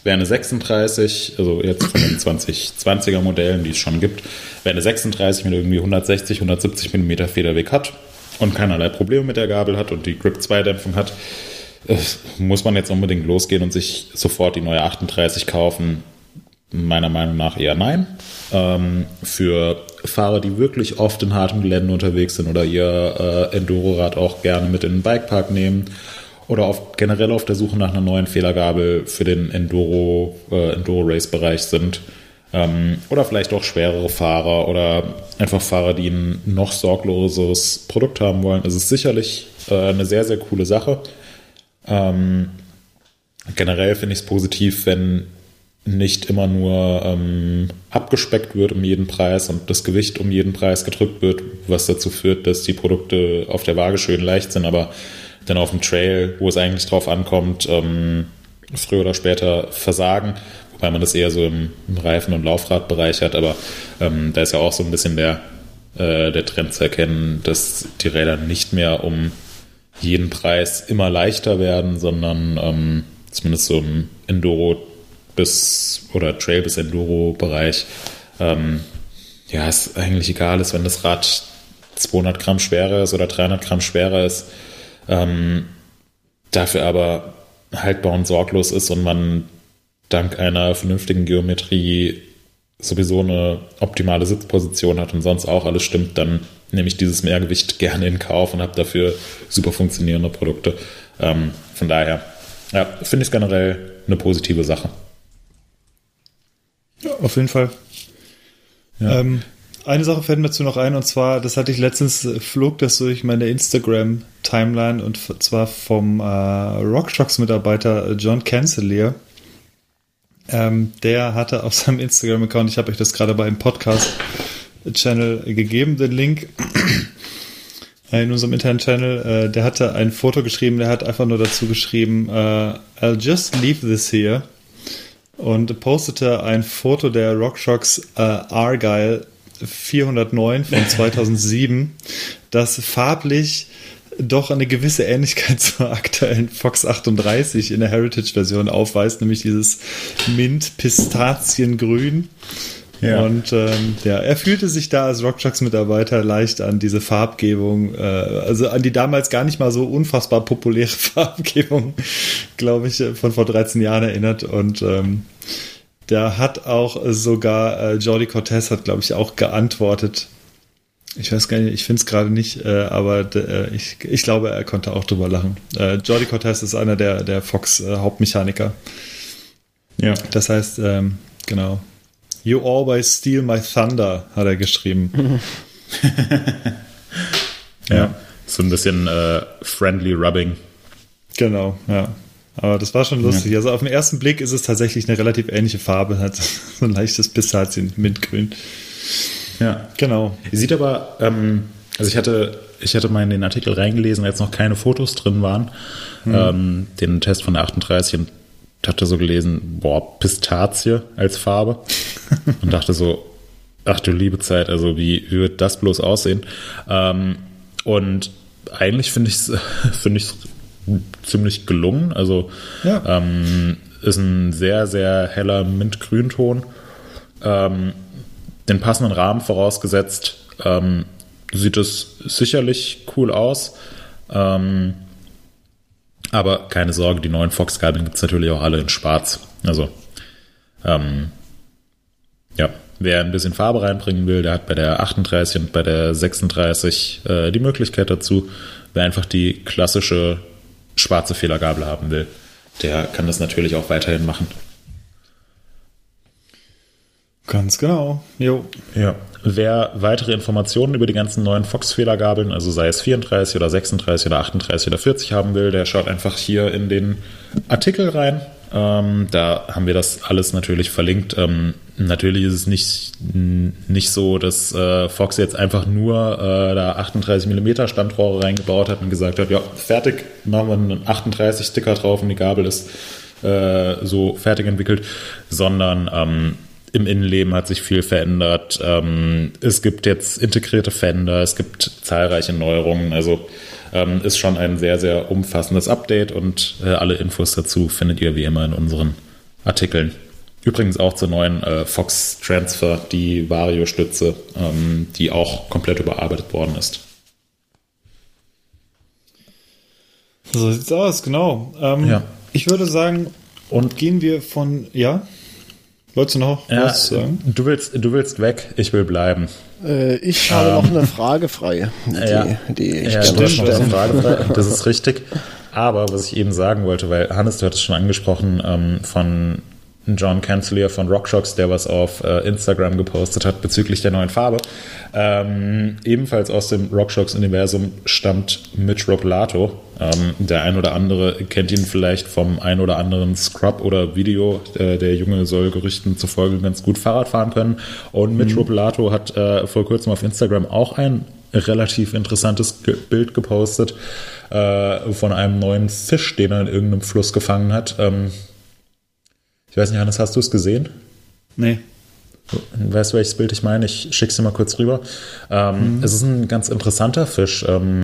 wäre eine 36, also jetzt von den 2020er Modellen, die es schon gibt, wäre eine 36 mit irgendwie 160, 170 mm Federweg hat und keinerlei Probleme mit der Gabel hat und die Grip 2 Dämpfung hat, äh, muss man jetzt unbedingt losgehen und sich sofort die neue 38 kaufen? Meiner Meinung nach eher nein. Ähm, für Fahrer, die wirklich oft in hartem Gelände unterwegs sind oder ihr äh, Enduro-Rad auch gerne mit in den Bikepark nehmen oder auf, generell auf der Suche nach einer neuen Fehlergabel für den Enduro, äh, Enduro-Race-Bereich sind. Ähm, oder vielleicht auch schwerere Fahrer oder einfach Fahrer, die ein noch sorgloseres Produkt haben wollen. Es ist sicherlich äh, eine sehr, sehr coole Sache. Ähm, generell finde ich es positiv, wenn nicht immer nur ähm, abgespeckt wird um jeden Preis und das Gewicht um jeden Preis gedrückt wird, was dazu führt, dass die Produkte auf der Waage schön leicht sind, aber dann auf dem Trail, wo es eigentlich drauf ankommt, ähm, früher oder später versagen, wobei man das eher so im, im Reifen- und Laufradbereich hat, aber ähm, da ist ja auch so ein bisschen der, äh, der Trend zu erkennen, dass die Räder nicht mehr um jeden Preis immer leichter werden, sondern ähm, zumindest so im Enduro bis oder Trail bis Enduro-Bereich, ähm, ja, es eigentlich egal ist, wenn das Rad 200 Gramm schwerer ist oder 300 Gramm schwerer ist, ähm, dafür aber haltbar und sorglos ist und man dank einer vernünftigen Geometrie sowieso eine optimale Sitzposition hat und sonst auch alles stimmt, dann nehme ich dieses Mehrgewicht gerne in Kauf und habe dafür super funktionierende Produkte. Ähm, von daher, ja, finde ich es generell eine positive Sache. Ja, auf jeden Fall. Ja. Ähm, eine Sache fällt mir dazu noch ein, und zwar, das hatte ich letztens, äh, flog das durch meine Instagram-Timeline und zwar vom äh, RockShox-Mitarbeiter John Cancelier. Ähm, der hatte auf seinem Instagram-Account, ich habe euch das gerade bei einem Podcast-Channel gegeben, den Link in unserem internen Channel, äh, der hatte ein Foto geschrieben, der hat einfach nur dazu geschrieben, uh, I'll just leave this here und postete ein Foto der RockShox äh, Argyle 409 von 2007, das farblich doch eine gewisse Ähnlichkeit zur aktuellen Fox 38 in der Heritage-Version aufweist, nämlich dieses Mint-Pistaziengrün. Ja. Und ähm, ja, er fühlte sich da als RockShox-Mitarbeiter leicht an diese Farbgebung, äh, also an die damals gar nicht mal so unfassbar populäre Farbgebung, glaube ich, von vor 13 Jahren erinnert. Und ähm, Da hat auch sogar äh, Jordi Cortez hat, glaube ich, auch geantwortet. Ich weiß gar nicht, ich finde es gerade nicht, äh, aber äh, ich, ich glaube, er konnte auch drüber lachen. Äh, Jordi Cortez ist einer der, der Fox-Hauptmechaniker. Ja. Das heißt, ähm, genau. You always steal my thunder, hat er geschrieben. ja. So ein bisschen äh, friendly rubbing. Genau, ja. Aber das war schon lustig. Ja. Also auf den ersten Blick ist es tatsächlich eine relativ ähnliche Farbe, hat so ein leichtes Pistazien, Mintgrün. Ja. Genau. Sieht aber, ähm, also ich hatte, ich hatte mal in den Artikel reingelesen, als noch keine Fotos drin waren, mhm. ähm, den Test von der 38 und hatte so gelesen, boah, Pistazie als Farbe und dachte so, ach du liebe Zeit, also wie wird das bloß aussehen? Ähm, und eigentlich finde ich es finde ich ziemlich gelungen. Also ja. ähm, ist ein sehr, sehr heller Mintgrünton. Ähm, den passenden Rahmen vorausgesetzt, ähm, sieht es sicherlich cool aus. Ähm, aber keine Sorge, die neuen Fox-Gabeln gibt es natürlich auch alle in Schwarz. Also, ähm, ja, wer ein bisschen Farbe reinbringen will, der hat bei der 38 und bei der 36 äh, die Möglichkeit dazu. Wer einfach die klassische schwarze Fehlergabel haben will, der kann das natürlich auch weiterhin machen. Ganz genau. Jo. Ja. Wer weitere Informationen über die ganzen neuen Fox-Fehlergabeln, also sei es 34 oder 36 oder 38 oder 40 haben will, der schaut einfach hier in den Artikel rein. Ähm, da haben wir das alles natürlich verlinkt. Ähm, natürlich ist es nicht, nicht so, dass äh, Fox jetzt einfach nur äh, da 38 mm Standrohre reingebaut hat und gesagt hat, ja, fertig, machen wir einen 38 Sticker drauf und die Gabel ist äh, so fertig entwickelt, sondern ähm, im Innenleben hat sich viel verändert. Ähm, es gibt jetzt integrierte Fender, es gibt zahlreiche Neuerungen. Also ähm, ist schon ein sehr, sehr umfassendes Update und äh, alle Infos dazu findet ihr wie immer in unseren Artikeln. Übrigens auch zur neuen äh, Fox Transfer, die Vario-Stütze, ähm, die auch komplett überarbeitet worden ist. So sieht's aus, genau. Ähm, ja. Ich würde sagen, und gehen wir von, ja? Wolltest du noch ja, was sagen? Du willst, du willst weg, ich will bleiben. Äh, ich habe ähm, noch eine Frage frei. Die, ja, die ich ja, du hast noch eine Frage frei. Das ist richtig. Aber was ich eben sagen wollte, weil Hannes, du hattest schon angesprochen, ähm, von John Cancelier von RockShox, der was auf äh, Instagram gepostet hat bezüglich der neuen Farbe. Ähm, ebenfalls aus dem RockShox-Universum stammt Mitch Roblato. Ähm, der ein oder andere kennt ihn vielleicht vom ein oder anderen Scrub oder Video. Äh, der Junge soll Gerüchten zufolge ganz gut Fahrrad fahren können. Und Mitch mhm. Roblato hat äh, vor kurzem auf Instagram auch ein relativ interessantes Bild gepostet äh, von einem neuen Fisch, den er in irgendeinem Fluss gefangen hat. Ähm, ich weiß nicht, Hannes, hast du es gesehen? Nee. Weißt du, welches Bild ich meine? Ich schicke es dir mal kurz rüber. Ähm, mhm. Es ist ein ganz interessanter Fisch. Ähm,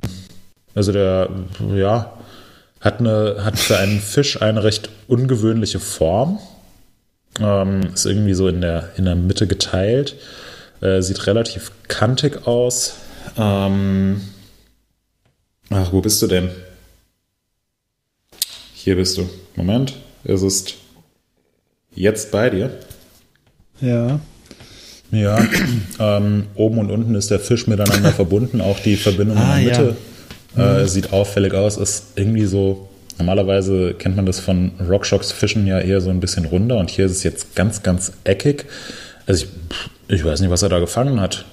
also der, ja, hat, eine, hat für einen Fisch eine recht ungewöhnliche Form. Ähm, ist irgendwie so in der, in der Mitte geteilt. Äh, sieht relativ kantig aus. Ähm, ach, wo bist du denn? Hier bist du. Moment. Es ist jetzt bei dir. Ja. Ja, ähm, oben und unten ist der Fisch miteinander verbunden. Auch die Verbindung ah, in der Mitte ja. äh, mhm. sieht auffällig aus. Ist irgendwie so, normalerweise kennt man das von Rockshocks Fischen ja eher so ein bisschen runder und hier ist es jetzt ganz, ganz eckig. Also ich, ich weiß nicht, was er da gefangen hat.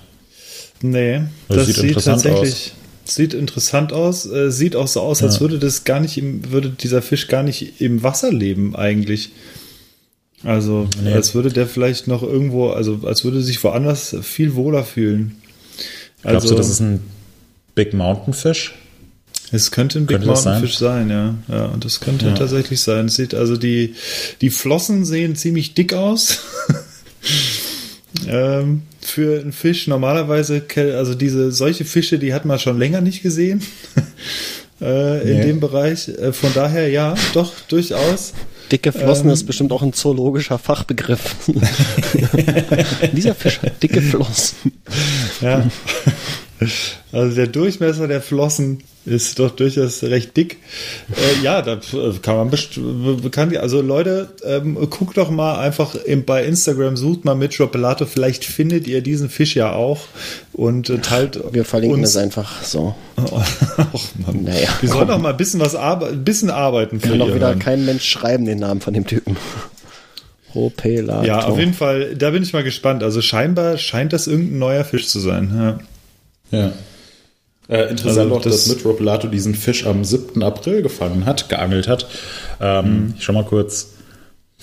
Nee, das, das sieht, sieht tatsächlich. Aus. Sieht interessant aus. Äh, sieht auch so aus, als ja. würde das gar nicht im, würde dieser Fisch gar nicht im Wasser leben eigentlich. Also, nee. als würde der vielleicht noch irgendwo, also als würde sich woanders viel wohler fühlen. Also, Glaubst du, das ist ein Big Mountain Fish? Es könnte ein Big könnte Mountain Fish sein, ja. Ja, und das könnte ja. tatsächlich sein. Es sieht also die, die Flossen sehen ziemlich dick aus. ähm, für einen Fisch normalerweise, also diese solche Fische, die hat man schon länger nicht gesehen. äh, in nee. dem Bereich. Äh, von daher ja, doch, durchaus. Dicke Flossen ähm, ist bestimmt auch ein zoologischer Fachbegriff. Dieser Fisch hat dicke Flossen. Ja. Also der Durchmesser der Flossen ist doch durchaus recht dick. Äh, ja, da kann man best- kann, also Leute, ähm, guckt doch mal einfach im, bei Instagram, sucht mal Mitro Pelato, vielleicht findet ihr diesen Fisch ja auch und äh, teilt Wir verlinken uns. das einfach so. Och, Mann. Naja, Die sollen doch mal ein bisschen was arbe ein bisschen arbeiten für Kann doch wieder kein Mensch schreiben, den Namen von dem Typen. Ropelato. Ja, auf jeden Fall, da bin ich mal gespannt. Also scheinbar scheint das irgendein neuer Fisch zu sein. Ja. Ja. Äh, interessant Also auch, dass das- Mitro Pilato diesen Fisch am 7. April gefangen hat, geangelt hat. Ähm, Mhm. Ich schau mal kurz.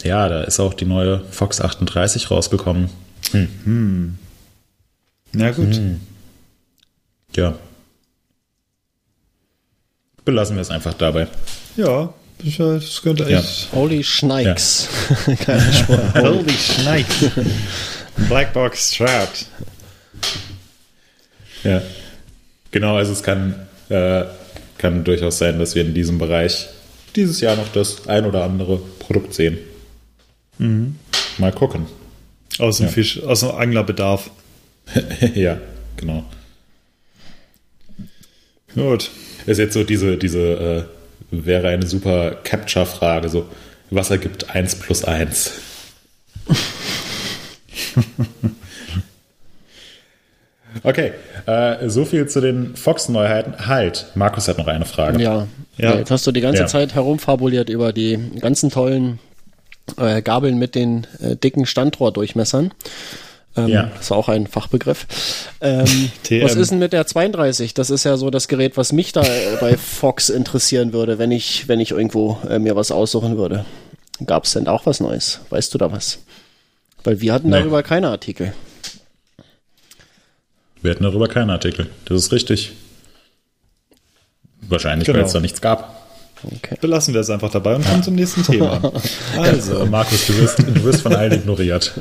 Ja, da ist auch die neue Fox 38 rausgekommen. Na gut. Ja. Belassen wir es einfach dabei. Ja, ich, äh, das könnte Ja. echt. Holy Schneikes. Keine Spur. Holy Schneid. Blackbox Trout. Ja. Genau, also es kann, äh, kann durchaus sein, dass wir in diesem Bereich dieses Jahr noch das ein oder andere Produkt sehen. Mhm. Mal gucken. Aus dem Ja. Fisch, aus dem Anglerbedarf. ja, genau. Gut. Ist jetzt so diese, diese, äh, wäre eine super Capture-Frage, so, was ergibt 1 plus 1? okay, äh, so viel zu den Fox-Neuheiten. Halt, Markus hat noch eine Frage. Ja. Ja. Jetzt hast du die ganze Ja. Zeit herumfabuliert über die ganzen tollen äh, Gabeln mit den äh, dicken Standrohrdurchmessern. Ähm, Ja. Das war auch ein Fachbegriff. Ähm, was ist denn mit der 32? Das ist ja so das Gerät, was mich da äh, bei Fox interessieren würde, wenn ich, wenn ich irgendwo äh, mir was aussuchen würde. Gab es denn auch was Neues? Weißt du da was? Weil wir hatten Nee. darüber keine Artikel. Wir hatten darüber keinen Artikel. Das ist richtig. Wahrscheinlich, weil Genau. es da nichts gab. Okay. Belassen wir es einfach dabei und kommen zum nächsten Thema. Also, Also, Markus, du wirst, du wirst von allen ignoriert.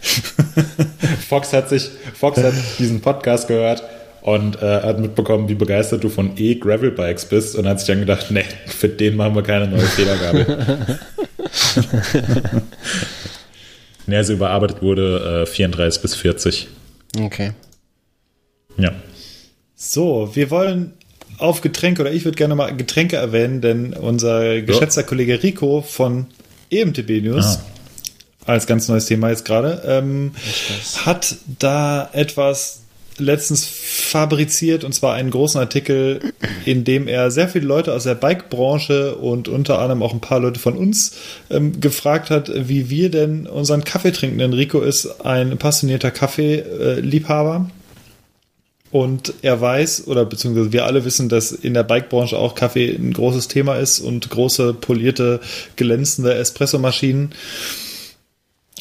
Fox hat sich, Fox hat diesen Podcast gehört und äh, hat mitbekommen, wie begeistert du von E-Gravel-Bikes bist und hat sich dann gedacht, nee, für den machen wir keine neue Federgabel. nee, also überarbeitet wurde äh, 34 bis 40. Okay. Ja. so, wir wollen auf Getränke oder ich würde gerne mal Getränke erwähnen, denn unser geschätzter Kollege Rico von EMTB News, als ganz neues Thema jetzt gerade, ähm, hat da etwas letztens fabriziert und zwar einen großen Artikel, in dem er sehr viele Leute aus der Bike-Branche und unter anderem auch ein paar Leute von uns ähm, gefragt hat, wie wir denn unseren Kaffee trinken. Denn Rico ist ein passionierter Kaffee-Liebhaber. Und er weiß, oder beziehungsweise wir alle wissen, dass in der Bike-Branche auch Kaffee ein großes Thema ist und große, polierte, glänzende Espressomaschinen.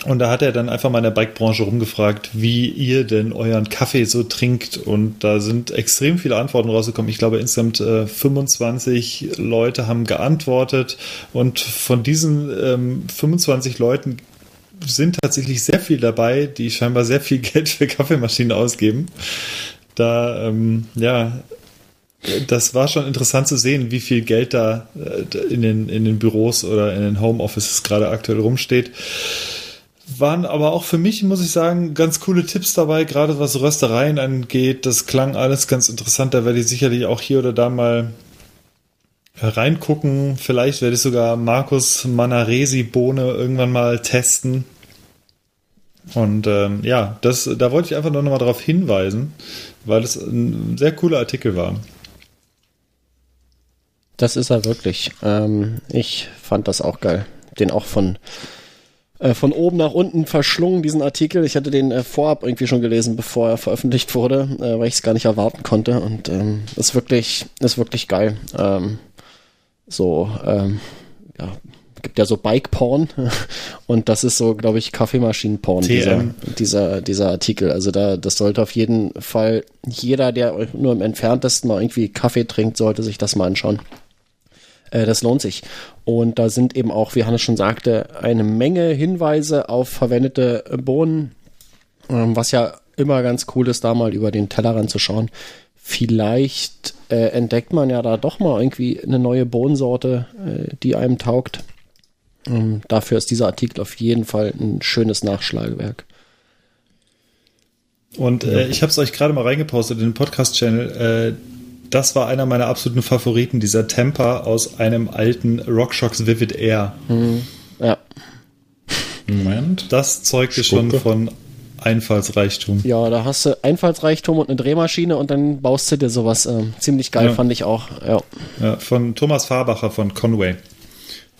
Und da hat er dann einfach mal in der Bike-Branche rumgefragt, wie ihr denn euren Kaffee so trinkt. Und da sind extrem viele Antworten rausgekommen. Ich glaube, insgesamt äh, 25 Leute haben geantwortet. Und von diesen ähm, 25 Leuten sind tatsächlich sehr viel dabei, die scheinbar sehr viel Geld für Kaffeemaschinen ausgeben. Da, ähm, ja, das war schon interessant zu sehen, wie viel Geld da äh, in den, in den Büros oder in den Homeoffices gerade aktuell rumsteht. Waren aber auch für mich, muss ich sagen, ganz coole Tipps dabei, gerade was Röstereien angeht. Das klang alles ganz interessant. Da werde ich sicherlich auch hier oder da mal reingucken. Vielleicht werde ich sogar Markus Manaresi Bohne irgendwann mal testen. Und ähm, ja, das, da wollte ich einfach nur noch mal darauf hinweisen, weil es ein sehr cooler Artikel war. Das ist er wirklich. Ähm, ich fand das auch geil. Den auch von, äh, von oben nach unten verschlungen, diesen Artikel. Ich hatte den äh, vorab irgendwie schon gelesen, bevor er veröffentlicht wurde, äh, weil ich es gar nicht erwarten konnte. Und ähm, ist wirklich, ist wirklich geil. Ähm, so, ähm, ja, gibt ja so Bike-Porn und das ist so, glaube ich, Kaffeemaschinen-Porn, dieser, dieser, dieser Artikel. Also da, das sollte auf jeden Fall jeder, der nur im entferntesten mal irgendwie Kaffee trinkt, sollte sich das mal anschauen. Äh, das lohnt sich. Und da sind eben auch, wie Hannes schon sagte, eine Menge Hinweise auf verwendete Bohnen, ähm, was ja immer ganz cool ist, da mal über den Tellerrand zu schauen. Vielleicht äh, entdeckt man ja da doch mal irgendwie eine neue Bohnensorte, äh, die einem taugt. Ähm, dafür ist dieser Artikel auf jeden Fall ein schönes Nachschlagewerk. Und äh, ich habe es euch gerade mal reingepostet in den Podcast-Channel. Äh, das war einer meiner absoluten Favoriten, dieser Temper aus einem alten RockShox Vivid Air. Mhm. Ja. Moment. Das zeugte schon Spucke. von Einfallsreichtum. Ja, da hast du Einfallsreichtum und eine Drehmaschine und dann baust du dir sowas. ähm, ziemlich geil, Ja. fand ich auch. Ja. Ja, von Thomas Farbacher von Conway.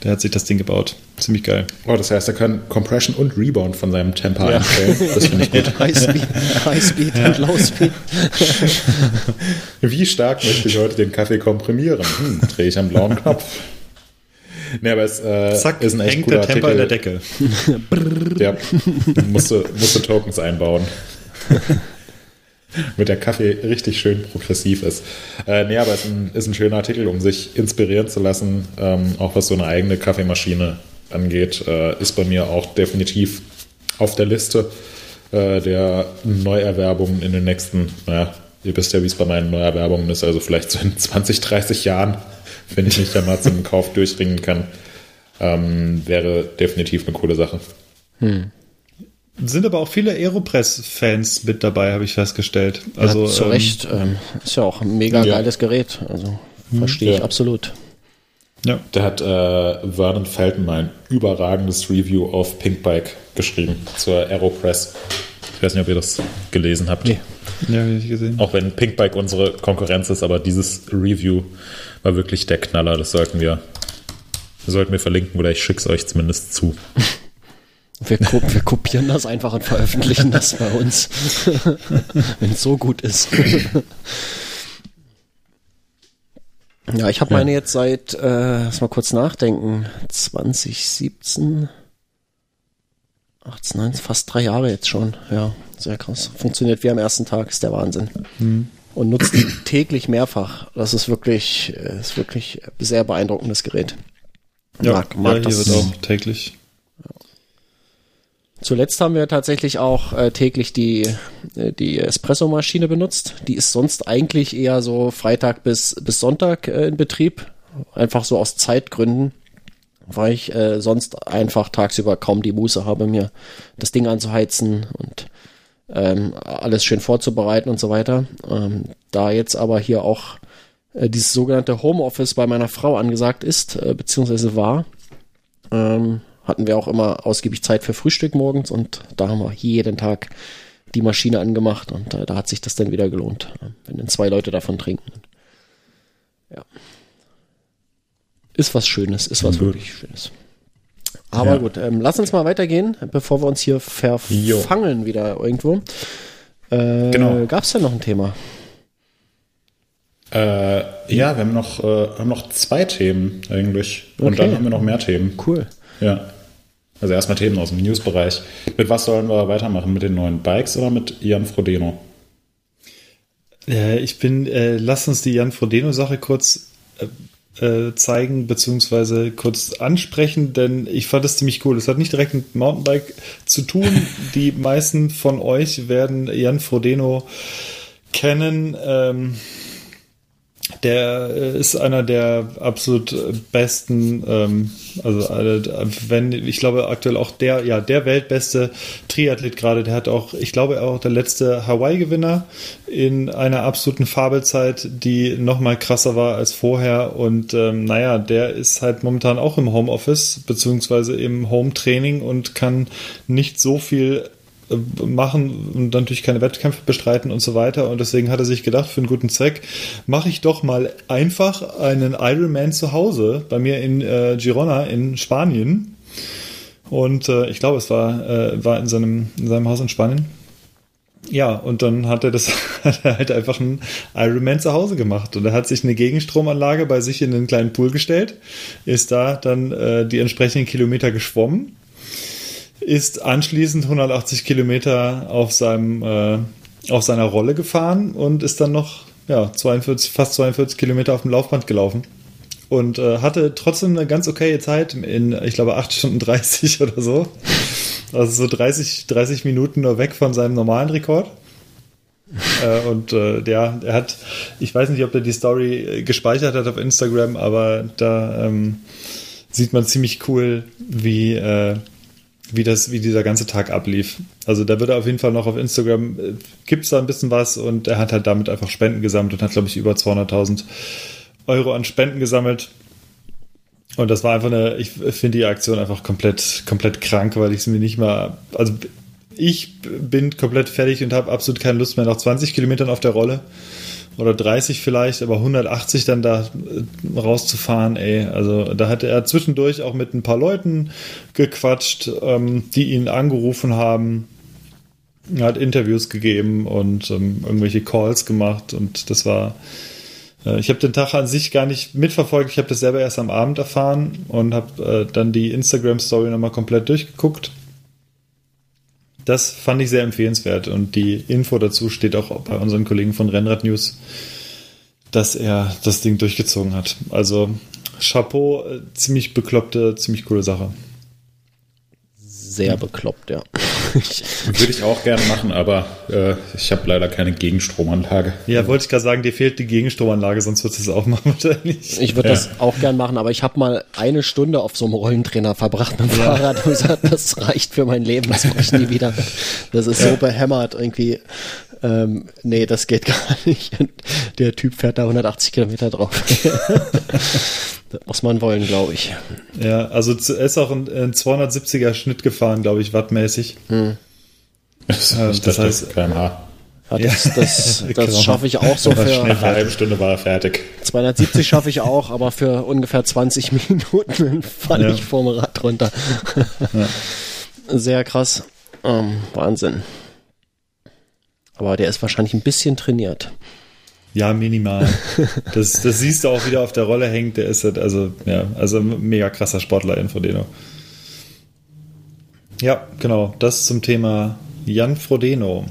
Der hat sich das Ding gebaut. Ziemlich geil. Oh, das heißt, er kann Compression und Rebound von seinem Temper Ja. einstellen. Das finde ich gut. Highspeed, Highspeed und Lowspeed. Wie stark möchte ich heute den Kaffee komprimieren? Hm, drehe ich am blauen Knopf. Nee, aber es äh, Zack, ist ein echt hängt guter der Temper in der Decke. Ja, musste, musste Tokens einbauen. Mit der Kaffee richtig schön progressiv ist. Äh, nee, aber es ist ein, ist ein schöner Artikel, um sich inspirieren zu lassen, ähm, auch was so eine eigene Kaffeemaschine angeht. Äh, ist bei mir auch definitiv auf der Liste äh, der Neuerwerbungen in den nächsten, naja, ihr wisst ja, wie es bei meinen Neuerwerbungen ist, also vielleicht so in 20, 30 Jahren, wenn ich mich dann mal zum Kauf durchringen kann. Ähm, wäre definitiv eine coole Sache. Sind aber auch viele Aeropress-Fans mit dabei, habe ich festgestellt. Also ja, zu ähm, Recht. Ähm, ist ja auch ein mega Ja. geiles Gerät. Also verstehe ich Ja. absolut. Ja. Da hat äh, Vernon Felton mal ein überragendes Review auf Pinkbike geschrieben zur Aeropress. Ich weiß nicht, ob ihr das gelesen habt. Nee. Ja, hab ich gesehen. Auch wenn Pinkbike unsere Konkurrenz ist, aber dieses Review war wirklich der Knaller. Das sollten wir, sollten wir verlinken oder ich schick's euch zumindest zu. Wir, ko wir kopieren das einfach und veröffentlichen das bei uns. Wenn es so gut ist. ja, ich habe meine jetzt seit, äh, lass mal kurz nachdenken, 2017, 18, 19, fast drei Jahre jetzt schon. Ja, sehr krass. Funktioniert wie am ersten Tag, ist der Wahnsinn. Und nutzt die täglich mehrfach. Das ist wirklich, äh, ist wirklich sehr beeindruckendes Gerät. Ja, Mag- mag ja das- wird auch täglich. Zuletzt haben wir tatsächlich auch äh, täglich die, äh, die Espresso-Maschine benutzt. Die ist sonst eigentlich eher so Freitag bis, bis Sonntag äh, in Betrieb. Einfach so aus Zeitgründen, weil ich äh, sonst einfach tagsüber kaum die Muße habe, mir das Ding anzuheizen und ähm, alles schön vorzubereiten und so weiter. Ähm, da jetzt aber hier auch äh, dieses sogenannte Homeoffice bei meiner Frau angesagt ist, beziehungsweise war, ähm, hatten wir auch immer ausgiebig Zeit für Frühstück morgens und da haben wir jeden Tag die Maschine angemacht und äh, da hat sich das dann wieder gelohnt, äh, wenn dann zwei Leute davon trinken. Ja. Ist was Schönes, ist was Gut. wirklich Schönes. Aber Ja. gut, ähm, lass uns mal weitergehen, bevor wir uns hier verfangen wieder irgendwo. Äh, Genau. Gab es denn noch ein Thema? Äh, ja, wir haben noch, äh, haben noch zwei Themen eigentlich. Und Okay. dann haben wir noch mehr Themen. Cool. Ja. Also erstmal Themen aus dem News-Bereich. Mit was sollen wir weitermachen? Mit den neuen Bikes oder mit Ian Frodeno? Äh, ich bin, äh, lass uns die Jan Frodeno-Sache kurz äh, äh, zeigen, beziehungsweise kurz ansprechen, denn ich fand das ziemlich cool. Es hat nicht direkt mit Mountainbike zu tun. Die meisten von euch werden Jan Frodeno kennen. Ähm, der äh, ist einer der absolut besten, ähm, also wenn ich glaube aktuell auch der, ja der weltbeste Triathlet gerade. Der hat auch, ich glaube auch der letzte Hawaii-Gewinner in einer absoluten Fabelzeit, die noch mal krasser war als vorher. Und ähm, naja, der ist halt momentan auch im Homeoffice beziehungsweise im Home-Training und kann nicht so viel machen und natürlich keine Wettkämpfe bestreiten und so weiter. Und deswegen hat er sich gedacht, für einen guten Zweck mache ich doch mal einfach einen Ironman zu Hause bei mir in äh, Girona in Spanien. Und äh, ich glaube, es war, äh, war in, seinem, in seinem Haus in Spanien. Ja, und dann hat er das hat er halt einfach einen Ironman zu Hause gemacht. Und er hat sich eine Gegenstromanlage bei sich in den kleinen Pool gestellt, ist da dann äh, die entsprechenden Kilometer geschwommen ist anschließend 180 Kilometer auf seinem äh, auf seiner Rolle gefahren und ist dann noch ja 42 fast 42 Kilometer auf dem Laufband gelaufen. Und äh, hatte trotzdem eine ganz okaye Zeit in ich glaube 8 Stunden 30 oder so. Also so 30 30 Minuten nur weg von seinem normalen Rekord. Äh, und äh, ja er hat ich weiß nicht ob er die Story äh, gespeichert hat auf Instagram aber da ähm, sieht man ziemlich cool wie äh, wie das, wie dieser ganze Tag ablief. Also da wird er auf jeden Fall noch auf Instagram, äh, gibt es da ein bisschen was und er hat halt damit einfach Spenden gesammelt und hat, glaube ich, über 200.000 Euro an Spenden gesammelt. Und das war einfach eine, ich finde die Aktion einfach komplett, komplett krank, weil ich es mir nicht mal, also ich bin komplett fertig und habe absolut keine Lust mehr nach 20 Kilometern auf der Rolle oder 30 vielleicht, aber 180 dann da äh, rauszufahren, ey. Also da hat er zwischendurch auch mit ein paar Leuten gequatscht, ähm, die ihn angerufen haben. Er hat Interviews gegeben und ähm, irgendwelche Calls gemacht und das war. Äh, ich habe den Tag an sich gar nicht mitverfolgt. Ich habe das selber erst am Abend erfahren und habe äh, dann die Instagram-Story nochmal komplett durchgeguckt. Das fand ich sehr empfehlenswert und die Info dazu steht auch bei unseren Kollegen von Rennrad News, dass er das Ding durchgezogen hat. Also Chapeau, äh, ziemlich bekloppte, ziemlich coole Sache sehr bekloppt, ja. Würde ich auch gerne machen, aber äh, ich habe leider keine Gegenstromanlage. Ja, wollte ich gerade sagen, dir fehlt die Gegenstromanlage, sonst würdest du es auch machen wahrscheinlich. Ich würde ja. das auch gern machen, aber ich habe mal eine Stunde auf so einem Rollentrainer verbracht mit dem ja. Fahrrad und gesagt, das reicht für mein Leben, das mache ich nie wieder. Das ist so behämmert irgendwie. Ähm, nee, das geht gar nicht. Der Typ fährt da 180 Kilometer drauf. Das muss man wollen, glaube ich. Ja, also er ist auch ein, ein 270er Schnitt gefahren, glaube ich, wattmäßig. Hm. Das, ähm, das heißt kmh. Ja, das, das, das genau. schaffe ich auch so für. Nach einer halben Stunde war er fertig. 270 schaffe ich auch, aber für ungefähr 20 Minuten falle ja. ich vom Rad runter. Ja. Sehr krass. Ähm, Wahnsinn. Aber der ist wahrscheinlich ein bisschen trainiert. Ja, minimal. Das, das siehst du auch wieder auf der Rolle hängt. Der ist halt, also, ja, also mega krasser Sportler in Frodeno. Ja, genau. Das zum Thema Jan Frodeno.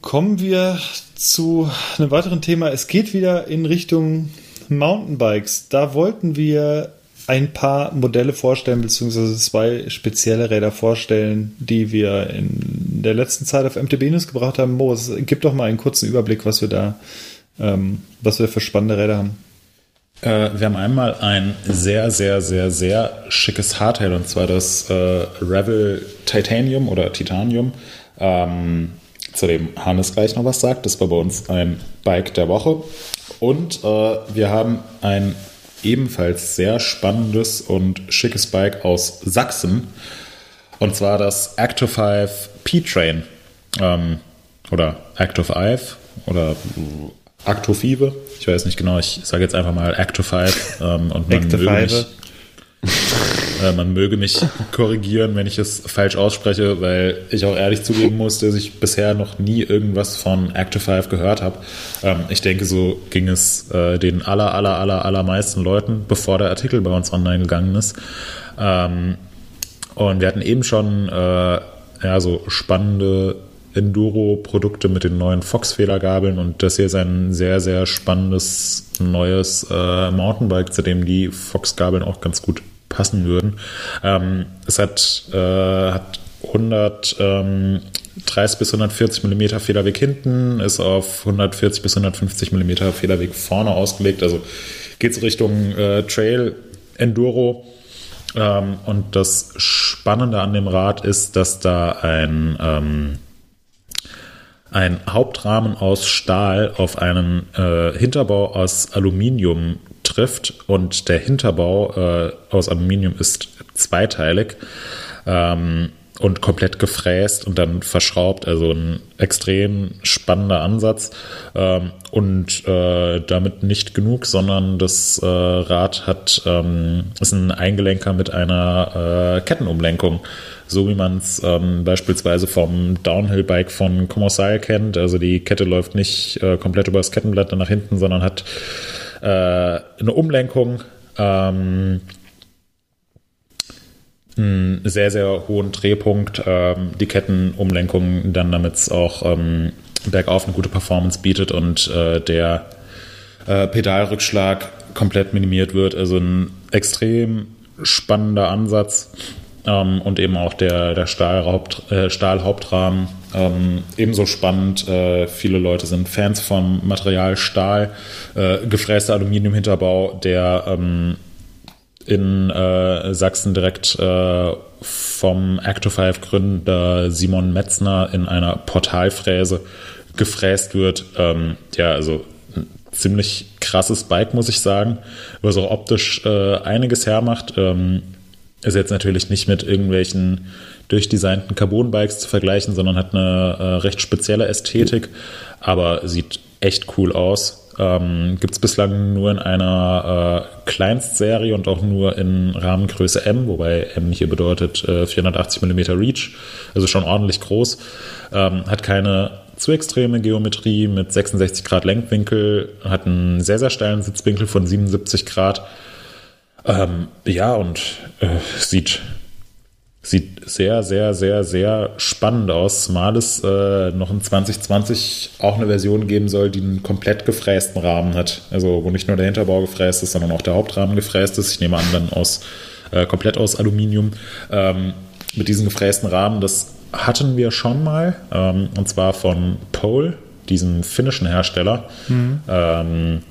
Kommen wir zu einem weiteren Thema. Es geht wieder in Richtung Mountainbikes. Da wollten wir ein paar Modelle vorstellen, beziehungsweise zwei spezielle Räder vorstellen, die wir in der letzten Zeit auf MTB News gebracht haben. Moritz, gib doch mal einen kurzen Überblick, was wir da, ähm, was wir für spannende Räder haben. Äh, wir haben einmal ein sehr, sehr, sehr, sehr schickes Hardtail und zwar das äh, Revel Titanium oder Titanium. Ähm, zu dem Hannes gleich noch was sagt. Das war bei uns ein Bike der Woche. Und äh, wir haben ein ebenfalls sehr spannendes und schickes Bike aus Sachsen. Und zwar das Active 5 P-Train. Ähm, oder Active 5 oder Active. Ich weiß nicht genau, ich sage jetzt einfach mal Active 5 ähm, und man möge, mich, äh, man möge mich korrigieren, wenn ich es falsch ausspreche, weil ich auch ehrlich zugeben muss, dass ich bisher noch nie irgendwas von Active 5 gehört habe. Ähm, ich denke, so ging es äh, den aller, aller, aller, allermeisten Leuten, bevor der Artikel bei uns online gegangen ist. Ähm, und wir hatten eben schon äh, ja, so spannende Enduro-Produkte mit den neuen Fox-Federgabeln und das hier ist ein sehr, sehr spannendes neues äh, Mountainbike, zu dem die Fox-Gabeln auch ganz gut passen würden. Ähm, es hat, äh, hat 130 ähm, bis 140 mm Federweg hinten, ist auf 140 bis 150 mm Federweg vorne ausgelegt, also geht es Richtung äh, Trail Enduro. Ähm, und das Spannende an dem Rad ist, dass da ein ähm, ein Hauptrahmen aus Stahl auf einen äh, Hinterbau aus Aluminium trifft. Und der Hinterbau äh, aus Aluminium ist zweiteilig. Ähm, und komplett gefräst und dann verschraubt. Also ein extrem spannender Ansatz ähm, und äh, damit nicht genug, sondern das äh, Rad hat ähm, ist ein Eingelenker mit einer äh, Kettenumlenkung so wie man es ähm, beispielsweise vom Downhill-Bike von Commercial kennt. Also die Kette läuft nicht äh, komplett über das Kettenblatt nach hinten, sondern hat äh, eine Umlenkung, ähm, einen sehr, sehr hohen Drehpunkt, ähm, die Kettenumlenkung dann, damit es auch ähm, bergauf eine gute Performance bietet und äh, der äh, Pedalrückschlag komplett minimiert wird. Also ein extrem spannender Ansatz ähm, und eben auch der, der Stahlhaupt, äh, Stahlhauptrahmen. Ähm, ebenso spannend, äh, viele Leute sind Fans vom Material Stahl, äh, gefräster Aluminiumhinterbau, der ähm, in äh, Sachsen direkt äh, vom Acto 5 Gründer Simon Metzner in einer Portalfräse gefräst wird. Ähm, ja, also ein ziemlich krasses Bike, muss ich sagen, was auch optisch äh, einiges hermacht. Ähm, ist jetzt natürlich nicht mit irgendwelchen durchdesignten Carbon-Bikes zu vergleichen, sondern hat eine äh, recht spezielle Ästhetik, aber sieht echt cool aus. Ähm, Gibt es bislang nur in einer äh, Kleinstserie und auch nur in Rahmengröße M, wobei M hier bedeutet äh, 480 mm Reach, also schon ordentlich groß. Ähm, hat keine zu extreme Geometrie mit 66 Grad Lenkwinkel, hat einen sehr, sehr steilen Sitzwinkel von 77 Grad. Ähm, ja, und äh, sieht Sieht sehr, sehr, sehr, sehr spannend aus, zumal es äh, noch in 2020 auch eine Version geben soll, die einen komplett gefrästen Rahmen hat. Also wo nicht nur der Hinterbau gefräst ist, sondern auch der Hauptrahmen gefräst ist. Ich nehme an, dann aus äh, komplett aus Aluminium. Ähm, mit diesem gefrästen Rahmen, das hatten wir schon mal, ähm, und zwar von Pole, diesem finnischen Hersteller. Mhm. Ähm,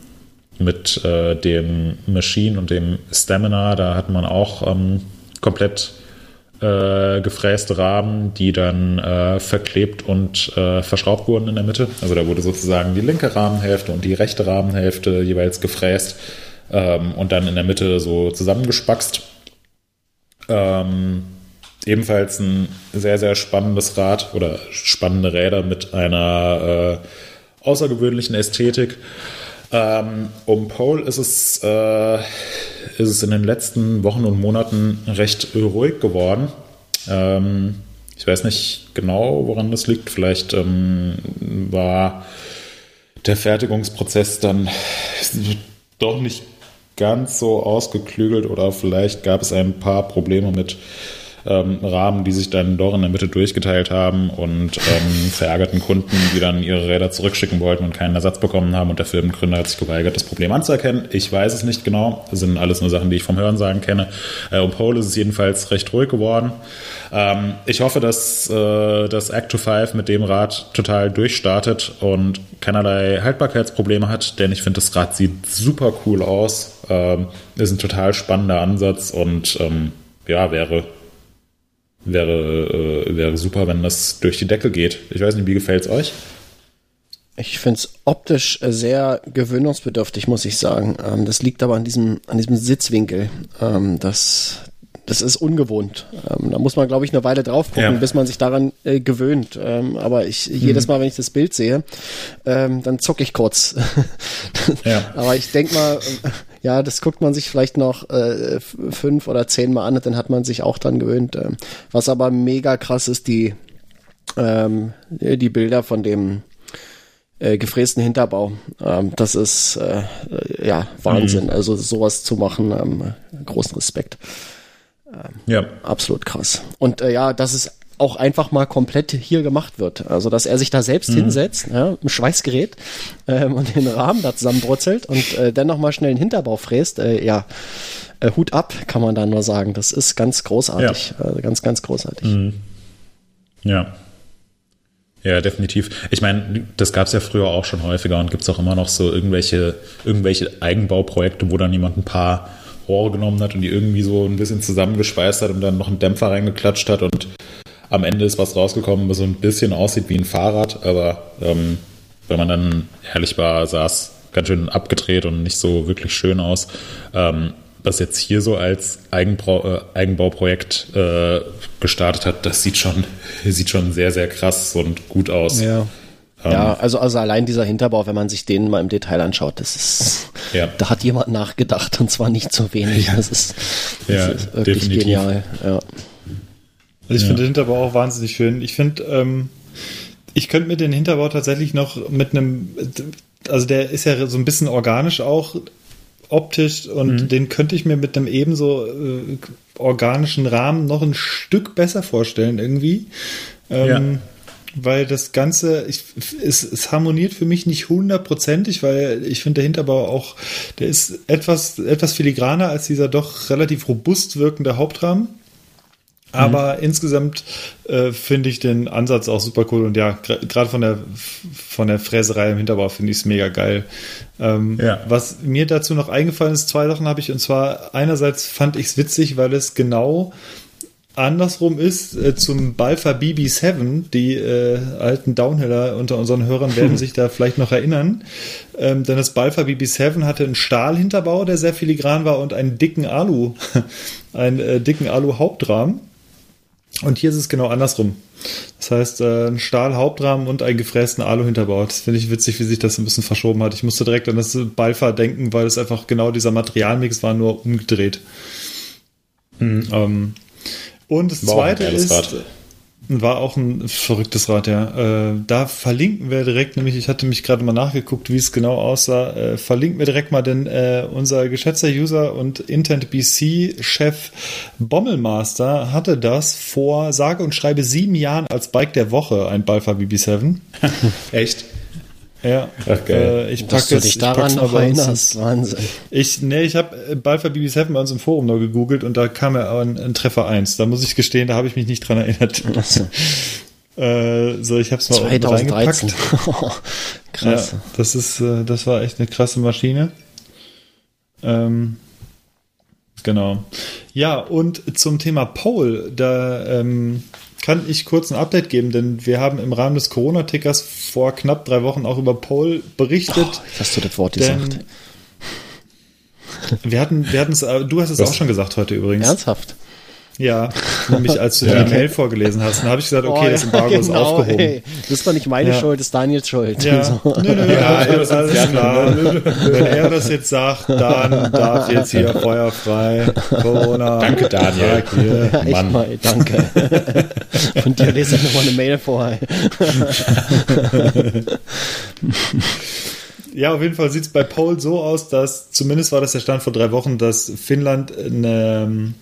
mit äh, dem Machine und dem Stamina, da hat man auch ähm, komplett äh, gefräste Rahmen, die dann äh, verklebt und äh, verschraubt wurden in der Mitte. Also da wurde sozusagen die linke Rahmenhälfte und die rechte Rahmenhälfte jeweils gefräst ähm, und dann in der Mitte so zusammengespackst. Ähm, ebenfalls ein sehr, sehr spannendes Rad oder spannende Räder mit einer äh, außergewöhnlichen Ästhetik. Ähm, um Pole ist es, äh, ist es in den letzten Wochen und Monaten recht ruhig geworden. Ähm, ich weiß nicht genau, woran das liegt. Vielleicht ähm, war der Fertigungsprozess dann doch nicht ganz so ausgeklügelt oder vielleicht gab es ein paar Probleme mit ähm, Rahmen, die sich dann doch in der Mitte durchgeteilt haben und ähm, verärgerten Kunden, die dann ihre Räder zurückschicken wollten und keinen Ersatz bekommen haben. Und der Firmengründer hat sich geweigert, das Problem anzuerkennen. Ich weiß es nicht genau. Das sind alles nur Sachen, die ich vom Hörensagen kenne. Äh, um Pole ist es jedenfalls recht ruhig geworden. Ähm, ich hoffe, dass äh, das Act 5 mit dem Rad total durchstartet und keinerlei Haltbarkeitsprobleme hat, denn ich finde, das Rad sieht super cool aus. Ähm, ist ein total spannender Ansatz und ähm, ja, wäre wäre, äh, wäre super, wenn das durch die Decke geht. Ich weiß nicht, wie gefällt es euch? Ich finde es optisch sehr gewöhnungsbedürftig, muss ich sagen. Ähm, das liegt aber an diesem, an diesem Sitzwinkel. Ähm, das, das ist ungewohnt. Ähm, da muss man, glaube ich, eine Weile drauf gucken, ja. bis man sich daran äh, gewöhnt. Ähm, aber ich, mhm. jedes Mal, wenn ich das Bild sehe, ähm, dann zucke ich kurz. ja. Aber ich denke mal, ja, das guckt man sich vielleicht noch äh, fünf oder zehn Mal an und dann hat man sich auch dran gewöhnt. Äh, was aber mega krass ist, die, ähm, die Bilder von dem äh, gefrästen Hinterbau. Ähm, das ist äh, ja Wahnsinn. Mhm. Also sowas zu machen, ähm, großen Respekt. Ja. Absolut krass. Und äh, ja, das ist auch einfach mal komplett hier gemacht wird. Also dass er sich da selbst mhm. hinsetzt, ja, im Schweißgerät ähm, und den Rahmen da zusammenbrutzelt und äh, dann nochmal schnell den Hinterbau fräst, äh, ja, äh, Hut ab, kann man da nur sagen. Das ist ganz großartig. Ja. Also ganz, ganz großartig. Mhm. Ja. Ja, definitiv. Ich meine, das gab es ja früher auch schon häufiger und gibt es auch immer noch so irgendwelche, irgendwelche Eigenbauprojekte, wo dann jemand ein paar Rohre genommen hat und die irgendwie so ein bisschen zusammengeschweißt hat und dann noch einen Dämpfer reingeklatscht hat und am Ende ist was rausgekommen, was so ein bisschen aussieht wie ein Fahrrad, aber ähm, wenn man dann ehrlich war, sah es ganz schön abgedreht und nicht so wirklich schön aus. Ähm, was jetzt hier so als Eigenbau, äh, Eigenbauprojekt äh, gestartet hat, das sieht schon, sieht schon sehr, sehr krass und gut aus. Ja. Ähm, ja, also, also allein dieser Hinterbau, wenn man sich den mal im Detail anschaut, das ist, ja. da hat jemand nachgedacht und zwar nicht so wenig. Das ist, das ja, ist wirklich definitiv. genial. Ja. Also ich ja. finde den Hinterbau auch wahnsinnig schön. Ich finde, ähm, ich könnte mir den Hinterbau tatsächlich noch mit einem, also der ist ja so ein bisschen organisch auch optisch und mhm. den könnte ich mir mit einem ebenso äh, organischen Rahmen noch ein Stück besser vorstellen irgendwie. Ähm, ja. Weil das Ganze, ich, es, es harmoniert für mich nicht hundertprozentig, weil ich finde der Hinterbau auch, der ist etwas, etwas filigraner als dieser doch relativ robust wirkende Hauptrahmen. Aber mhm. insgesamt äh, finde ich den Ansatz auch super cool und ja, gerade von der von der Fräserei im Hinterbau finde ich es mega geil. Ähm, ja. Was mir dazu noch eingefallen ist, zwei Sachen habe ich und zwar einerseits fand ich es witzig, weil es genau andersrum ist äh, zum Balfa BB7. Die äh, alten Downhiller unter unseren Hörern werden sich da vielleicht noch erinnern. Ähm, denn das Balfa BB7 hatte einen Stahlhinterbau, der sehr filigran war und einen dicken Alu, einen äh, dicken Alu-Hauptrahmen. Und hier ist es genau andersrum. Das heißt, äh, ein Stahlhauptrahmen und einen gefrästen Alu-Hinterbau. Das finde ich witzig, wie sich das ein bisschen verschoben hat. Ich musste direkt an das Balfa denken, weil es einfach genau dieser Materialmix war, nur umgedreht. Mhm. Ähm, und das war zweite ist, Rad. war auch ein verrücktes Rad, ja. Äh, da verlinken wir direkt, nämlich ich hatte mich gerade mal nachgeguckt, wie es genau aussah. Äh, verlinken wir direkt mal, denn äh, unser geschätzter User und Intent BC-Chef Bommelmaster hatte das vor sage und schreibe sieben Jahren als Bike der Woche, ein Balfa BB7. Echt? Ja, Ach, geil. Äh, ich packe Dass du dich daran noch erinnerst, Wahnsinn. Ich, nee, ich habe äh, Balfa BB7 bei uns im Forum noch gegoogelt und da kam er ein, ein Treffer 1. Da muss ich gestehen, da habe ich mich nicht dran erinnert. So. äh, so, ich habe es mal 2013. krass. Ja, das ist, äh, das war echt eine krasse Maschine. Ähm, genau. Ja, und zum Thema Pole, da ähm, kann ich kurz ein Update geben, denn wir haben im Rahmen des Corona-Tickers vor knapp drei Wochen auch über Paul berichtet. Oh, hast du das Wort gesagt? Wir hatten, wir hatten es, äh, du hast es Was? auch schon gesagt heute übrigens. Ernsthaft? Ja, nämlich als du ja. die Mail vorgelesen hast, dann habe ich gesagt, okay, oh, das Embargo genau, ist aufgehoben. Ey. Das ist doch nicht meine ja. Schuld, das ist Daniels Schuld. Ja, so. nö, nö, ja, alles, alles klar. Wenn er das jetzt sagt, dann darf jetzt hier feuerfrei Corona. Danke, Daniel. Ja, echt mal, danke. Und dir lese ich nochmal eine Mail vor. Ja, auf jeden Fall sieht es bei Paul so aus, dass zumindest war das der Stand vor drei Wochen, dass Finnland eine äh,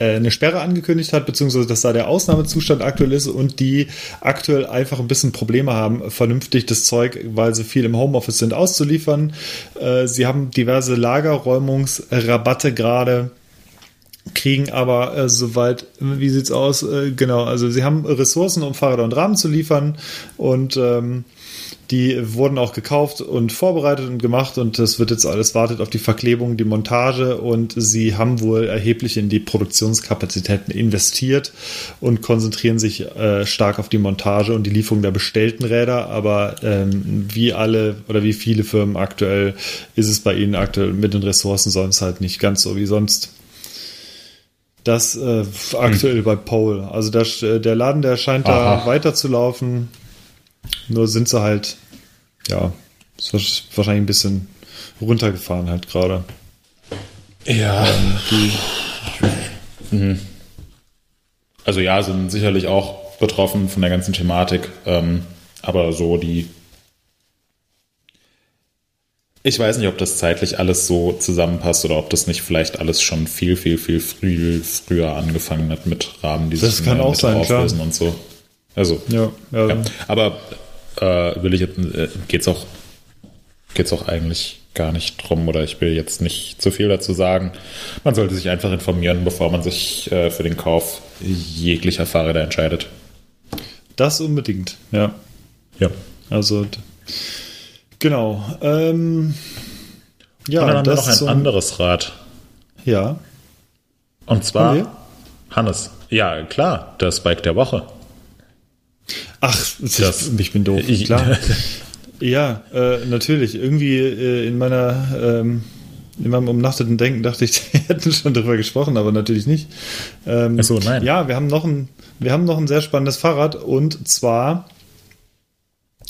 eine Sperre angekündigt hat, beziehungsweise dass da der Ausnahmezustand aktuell ist und die aktuell einfach ein bisschen Probleme haben, vernünftig das Zeug, weil sie viel im Homeoffice sind, auszuliefern. Äh, sie haben diverse Lagerräumungsrabatte gerade kriegen aber äh, soweit, wie sieht's aus? Äh, genau, also sie haben Ressourcen, um Fahrräder und Rahmen zu liefern und ähm, die wurden auch gekauft und vorbereitet und gemacht und das wird jetzt alles wartet auf die Verklebung, die Montage und sie haben wohl erheblich in die Produktionskapazitäten investiert und konzentrieren sich äh, stark auf die Montage und die Lieferung der bestellten Räder. Aber ähm, wie alle oder wie viele Firmen aktuell ist es bei ihnen aktuell mit den Ressourcen sonst halt nicht ganz so wie sonst. Das äh, aktuell hm. bei Pole. Also der, äh, der Laden, der scheint Aha. da weiterzulaufen. Nur sind sie halt, ja, ist wahrscheinlich ein bisschen runtergefahren halt gerade. Ja. Ähm, die, mhm. also ja, sind sicherlich auch betroffen von der ganzen Thematik. Ähm, aber so die. Ich weiß nicht, ob das zeitlich alles so zusammenpasst oder ob das nicht vielleicht alles schon viel, viel, viel früh, früher angefangen hat mit Rahmen, die das kann auch sein, auflösen klar. und so. Also, ja, ja. ja. aber äh, will ich äh, geht's auch geht's auch eigentlich gar nicht drum oder ich will jetzt nicht zu viel dazu sagen. Man sollte sich einfach informieren, bevor man sich äh, für den Kauf jeglicher Fahrräder entscheidet. Das unbedingt, ja. Ja. Also genau. Ähm, ja, Und dann haben wir noch ein so anderes Rad. Ja. Und zwar Hannes. Ja, klar, das Bike der Woche. Ach, das, ich bin doof. Ich, Klar. ja, äh, natürlich. Irgendwie äh, in meiner ähm, in meinem umnachteten Denken dachte ich, wir hätten schon darüber gesprochen, aber natürlich nicht. Ähm, Ach so, nein. Ja, wir haben noch ein, wir haben noch ein sehr spannendes Fahrrad und zwar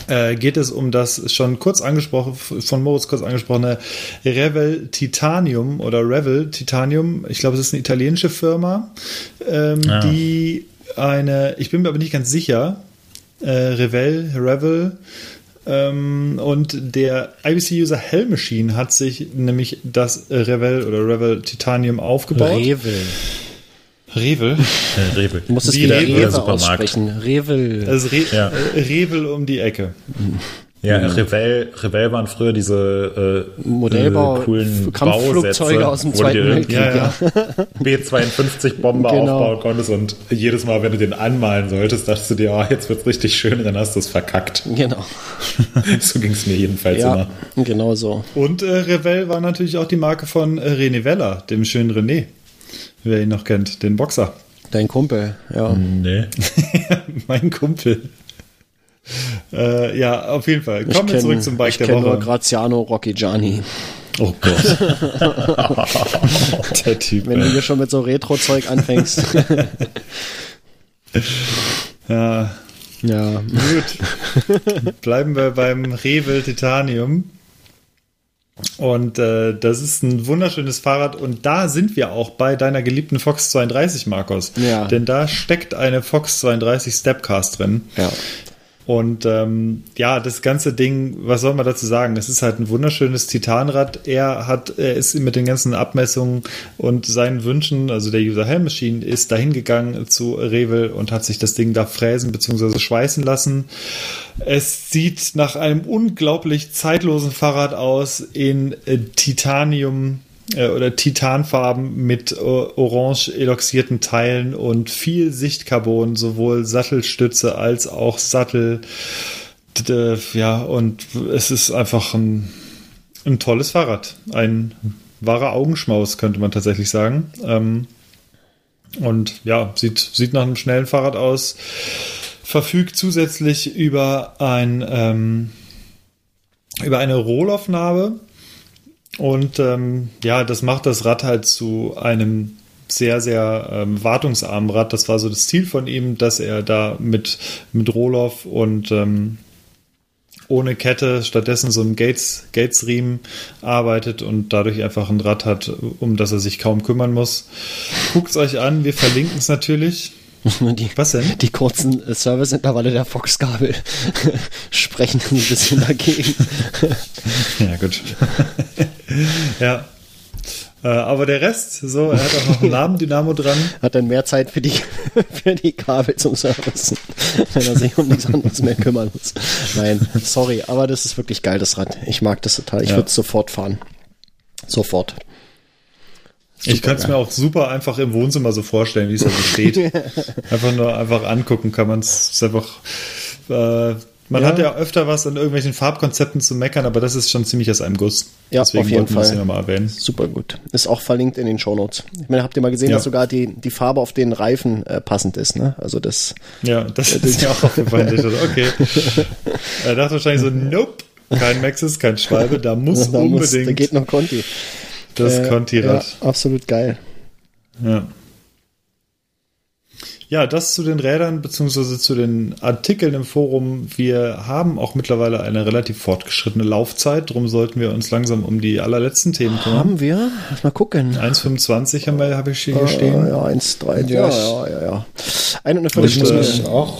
äh, geht es um das schon kurz angesprochen, von Moritz kurz angesprochene Revel Titanium oder Revel Titanium. Ich glaube, es ist eine italienische Firma, ähm, ja. die eine, ich bin mir aber nicht ganz sicher, äh, Revel, Revel, ähm, und der IBC-User Hell Machine hat sich nämlich das Revel oder Revel Titanium aufgebaut. Revel. Revel. Äh, Revel. Du musst es wie Revel aussprechen. Revel. Also Re ja. Revel um die Ecke. Ja, Revell, Revell waren früher diese äh, Modellbau, äh, coolen Kampfflugzeuge aus dem Zweiten Weltkrieg. Ja, ja. B-52-Bombe Genau. aufbauen konntest und jedes Mal, wenn du den anmalen solltest, dachtest du dir, oh, jetzt wird's richtig schön und dann hast du es verkackt. Genau. so ging's mir jedenfalls Ja, immer. genau so. Und äh, Revell war natürlich auch die Marke von äh, René Weller, dem schönen René. Wer ihn noch kennt, den Boxer. Dein Kumpel, ja. Nee. mein Kumpel. Äh, ja, auf jeden Fall. Kommen wir zurück zum Bike ich der kenn nur Woche. Graziano Rocchigiani. Oh Gott. der Typ. Wenn du hier schon mit so Retro-Zeug anfängst. Ja, ja. gut. Bleiben wir beim Revel Titanium. Und äh, das ist ein wunderschönes Fahrrad und da sind wir auch bei deiner geliebten Fox 32, Markus. Ja. Denn da steckt eine Fox 32 Stepcast drin. Ja. Und ähm, ja, das ganze Ding, was soll man dazu sagen? Es ist halt ein wunderschönes Titanrad. Er hat, er ist mit den ganzen Abmessungen und seinen Wünschen, also der User Helm Machine, ist dahin gegangen zu Revel und hat sich das Ding da fräsen bzw. schweißen lassen. Es sieht nach einem unglaublich zeitlosen Fahrrad aus in äh, Titanium äh, oder Titanfarben mit äh, orange eloxierten Teilen und viel Sichtcarbon, sowohl Sattelstütze als auch Sattel. Ja, und es ist einfach ein, ein tolles Fahrrad. Ein wahrer Augenschmaus, könnte man tatsächlich sagen. Ähm, und ja, sieht, sieht nach einem schnellen Fahrrad aus. Verfügt zusätzlich über ein ähm, über eine Rohlaufnahme und ähm, ja, das macht das Rad halt zu einem sehr, sehr ähm, wartungsarmen Rad. Das war so das Ziel von ihm, dass er da mit, mit Rohloff und ähm, ohne Kette stattdessen so einen Gates, Gates-Riemen arbeitet und dadurch einfach ein Rad hat, um das er sich kaum kümmern muss. Guckt es euch an, wir verlinken es natürlich. Die, Was denn? die kurzen äh, Serviceintervalle der Fox-Kabel sprechen ein bisschen dagegen. Ja, gut. ja. Äh, aber der Rest, so, er hat auch noch einen Nabendynamo dran. Hat dann mehr Zeit für die, für die Kabel zum Servicen, wenn er sich um nichts anderes mehr kümmern muss. Nein, sorry, aber das ist wirklich geil, das Rad. Ich mag das total. Ich Ja. würde es sofort fahren. Sofort. Ich kann es mir auch super einfach im Wohnzimmer so vorstellen, wie es da so steht. einfach nur einfach angucken kann man es. Einfach. Äh, man Ja. hat ja öfter was an irgendwelchen Farbkonzepten zu meckern, aber das ist schon ziemlich aus einem Guss. Ja, Deswegen auf jeden das Fall. hier mal erwähnen. Super gut. Ist auch verlinkt in den Shownotes. Ich meine, habt ihr mal gesehen, Ja. dass sogar die, die Farbe auf den Reifen äh, passend ist, ne? Also das. Ja, das ist ja auch aufgefallen. Okay. Er dachte wahrscheinlich so, nope, kein Maxis, kein Schwalbe, da muss da, muss, unbedingt da geht noch Conti. Das Äh, Conti-Rad. Ja, absolut geil. Ja. Ja, das zu den Rädern beziehungsweise zu den Artikeln im Forum. Wir haben auch mittlerweile eine relativ fortgeschrittene Laufzeit, darum sollten wir uns langsam um die allerletzten Themen kümmern. Haben wir? Lass mal gucken. 1,25 haben wir, habe ich hier Äh, stehen. ja, eins, drei, Ja, ja, ja, ja. Eine und eine Ich muss Viertelstunde. mich auch,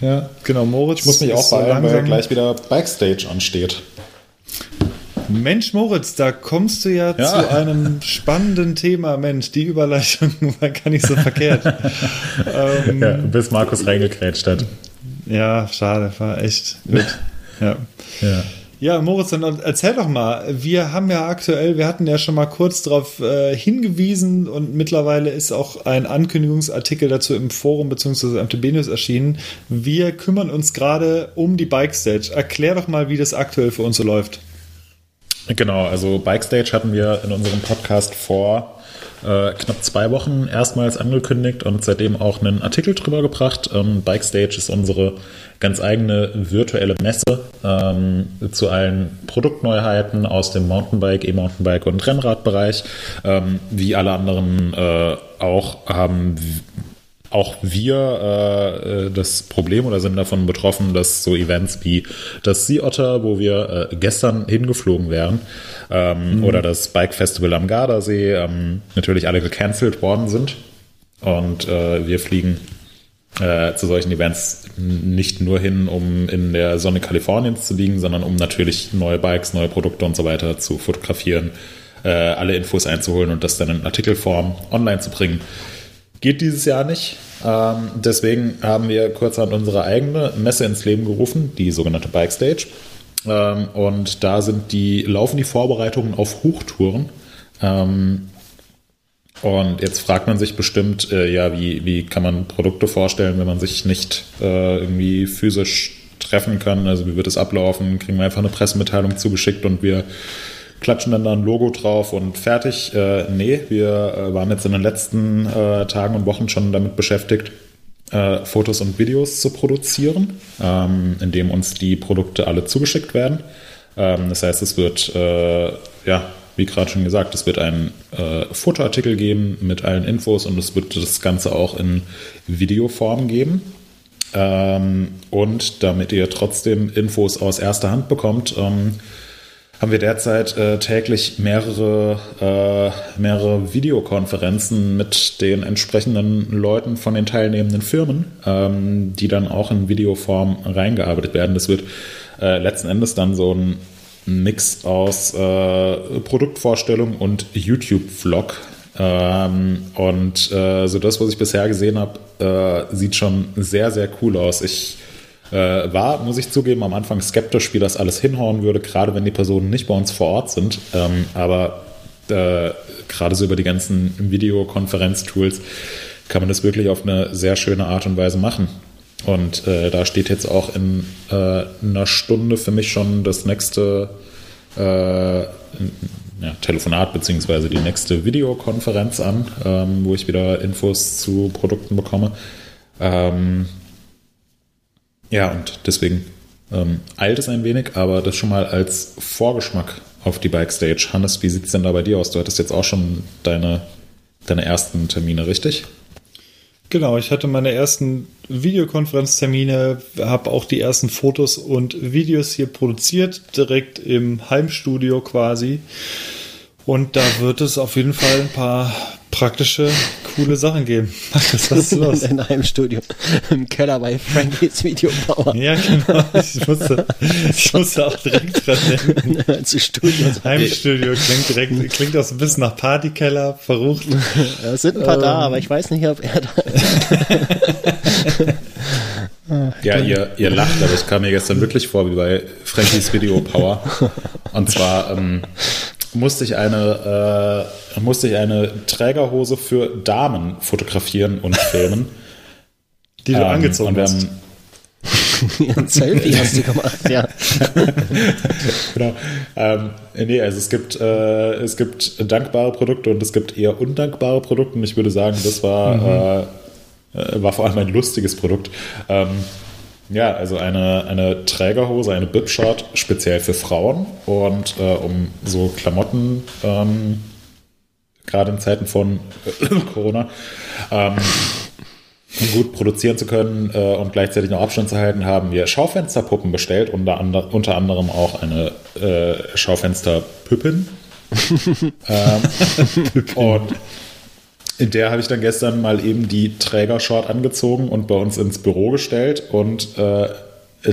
ja, Genau, Moritz. ich muss mich auch beeilen, weil gleich wieder Backstage ansteht. Mensch, Moritz, da kommst du ja, Ja. zu einem spannenden Thema. Mensch, die Überleitung war gar nicht so verkehrt. ähm, Ja, bis Markus reingekrätscht hat. ja, schade, war echt gut. Ja. Ja. Ja, Moritz, dann erzähl doch mal. Wir haben ja aktuell, wir hatten ja schon mal kurz darauf äh, hingewiesen und mittlerweile ist auch ein Ankündigungsartikel dazu im Forum bzw. MTB News erschienen. Wir kümmern uns gerade um die Bike Stage. Erklär doch mal, wie das aktuell für uns so läuft. Genau, also Bikestage hatten wir in unserem Podcast vor äh, knapp zwei Wochen erstmals angekündigt und seitdem auch einen Artikel drüber gebracht. Ähm, Bikestage ist unsere ganz eigene virtuelle Messe ähm, zu allen Produktneuheiten aus dem Mountainbike, E-Mountainbike und Rennradbereich. Ähm, wie alle anderen äh, auch haben auch wir äh, äh, das Problem oder sind davon betroffen, dass so Events wie das Sea Otter, wo wir äh, gestern hingeflogen wären, ähm, oder das Bike Festival am Gardasee, ähm, natürlich alle gecancelt worden sind. Und äh, wir fliegen äh, zu solchen Events nicht nur hin, um in der Sonne Kaliforniens zu liegen, sondern um natürlich neue Bikes, neue Produkte und so weiter zu fotografieren, äh, alle Infos einzuholen und das dann in Artikelform online zu bringen. Geht dieses Jahr nicht. Ähm, deswegen haben wir kurzerhand unsere eigene Messe ins Leben gerufen, die sogenannte Bike Stage. Ähm, und da sind die, laufen die Vorbereitungen auf Hochtouren. Ähm, und jetzt fragt man sich bestimmt, äh, ja, wie, wie kann man Produkte vorstellen, wenn man sich nicht äh, irgendwie physisch treffen kann? Also wie wird es ablaufen? Kriegen wir einfach eine Pressemitteilung zugeschickt und wir klatschen dann da ein Logo drauf und fertig. Äh, nee, wir äh, waren jetzt in den letzten äh, Tagen und Wochen schon damit beschäftigt, äh, Fotos und Videos zu produzieren, ähm, indem uns die Produkte alle zugeschickt werden. Ähm, das heißt, es wird, äh, ja, wie gerade schon gesagt, es wird einen äh, Fotoartikel geben mit allen Infos und es wird das Ganze auch in Videoform geben. Ähm, und damit ihr trotzdem Infos aus erster Hand bekommt, ähm, haben wir derzeit äh, täglich mehrere, äh, mehrere Videokonferenzen mit den entsprechenden Leuten von den teilnehmenden Firmen, ähm, die dann auch in Videoform reingearbeitet werden. Das wird äh, letzten Endes dann so ein Mix aus äh, Produktvorstellung und YouTube-Vlog. Ähm, und äh, so das, was ich bisher gesehen habe, äh, sieht schon sehr, sehr cool aus. Ich äh, war, muss ich zugeben, am Anfang skeptisch, wie das alles hinhauen würde, gerade wenn die Personen nicht bei uns vor Ort sind. Ähm, aber äh, gerade so über die ganzen Videokonferenz-Tools kann man das wirklich auf eine sehr schöne Art und Weise machen. Und äh, da steht jetzt auch in äh, einer Stunde für mich schon das nächste äh, ja, Telefonat beziehungsweise die nächste Videokonferenz an, ähm, wo ich wieder Infos zu Produkten bekomme. Ähm, ja, und deswegen ähm, eilt es ein wenig, aber das schon mal als Vorgeschmack auf die Bike Stage. Hannes, wie sieht es denn da bei dir aus? Du hattest jetzt auch schon deine, deine ersten Termine, richtig? Genau, ich hatte meine ersten Videokonferenztermine, habe auch die ersten Fotos und Videos hier produziert, direkt im Heimstudio quasi. Und da wird es auf jeden Fall ein paar praktische, coole Sachen geben. Was ist los? In einem Studio. Im Keller bei Frankies Video Power. Ja, genau. Ich musste, ich musste auch direkt dran denken. Zu Studio. Heimstudio klingt direkt, klingt auch so ein bisschen nach Partykeller, verrucht. Ja, es sind ein paar ähm. da, aber ich weiß nicht, ob er da ist. ja, ihr, ihr lacht, aber ich kam mir gestern wirklich vor wie bei Frankies Video Power. Und zwar ähm, musste ich eine, äh, musste ich eine Trägerhose für Damen fotografieren und filmen. Die du ähm, angezogen hast. Ein Selfie hast du gemacht, ja. genau. Ähm, nee, also es gibt, äh, es gibt dankbare Produkte und es gibt eher undankbare Produkte. Und ich würde sagen, das war, mhm. äh, war vor allem ein lustiges Produkt. Ähm, ja, also eine, eine Trägerhose, eine Bib-Short speziell für Frauen und äh, um so Klamotten, ähm, gerade in Zeiten von äh, Corona, ähm, gut produzieren zu können äh, und gleichzeitig noch Abstand zu halten, haben wir Schaufensterpuppen bestellt, unter, ander, unter anderem auch eine äh, Schaufensterpüppin. ähm, und in der habe ich dann gestern mal eben die Trägershort angezogen und bei uns ins Büro gestellt und äh,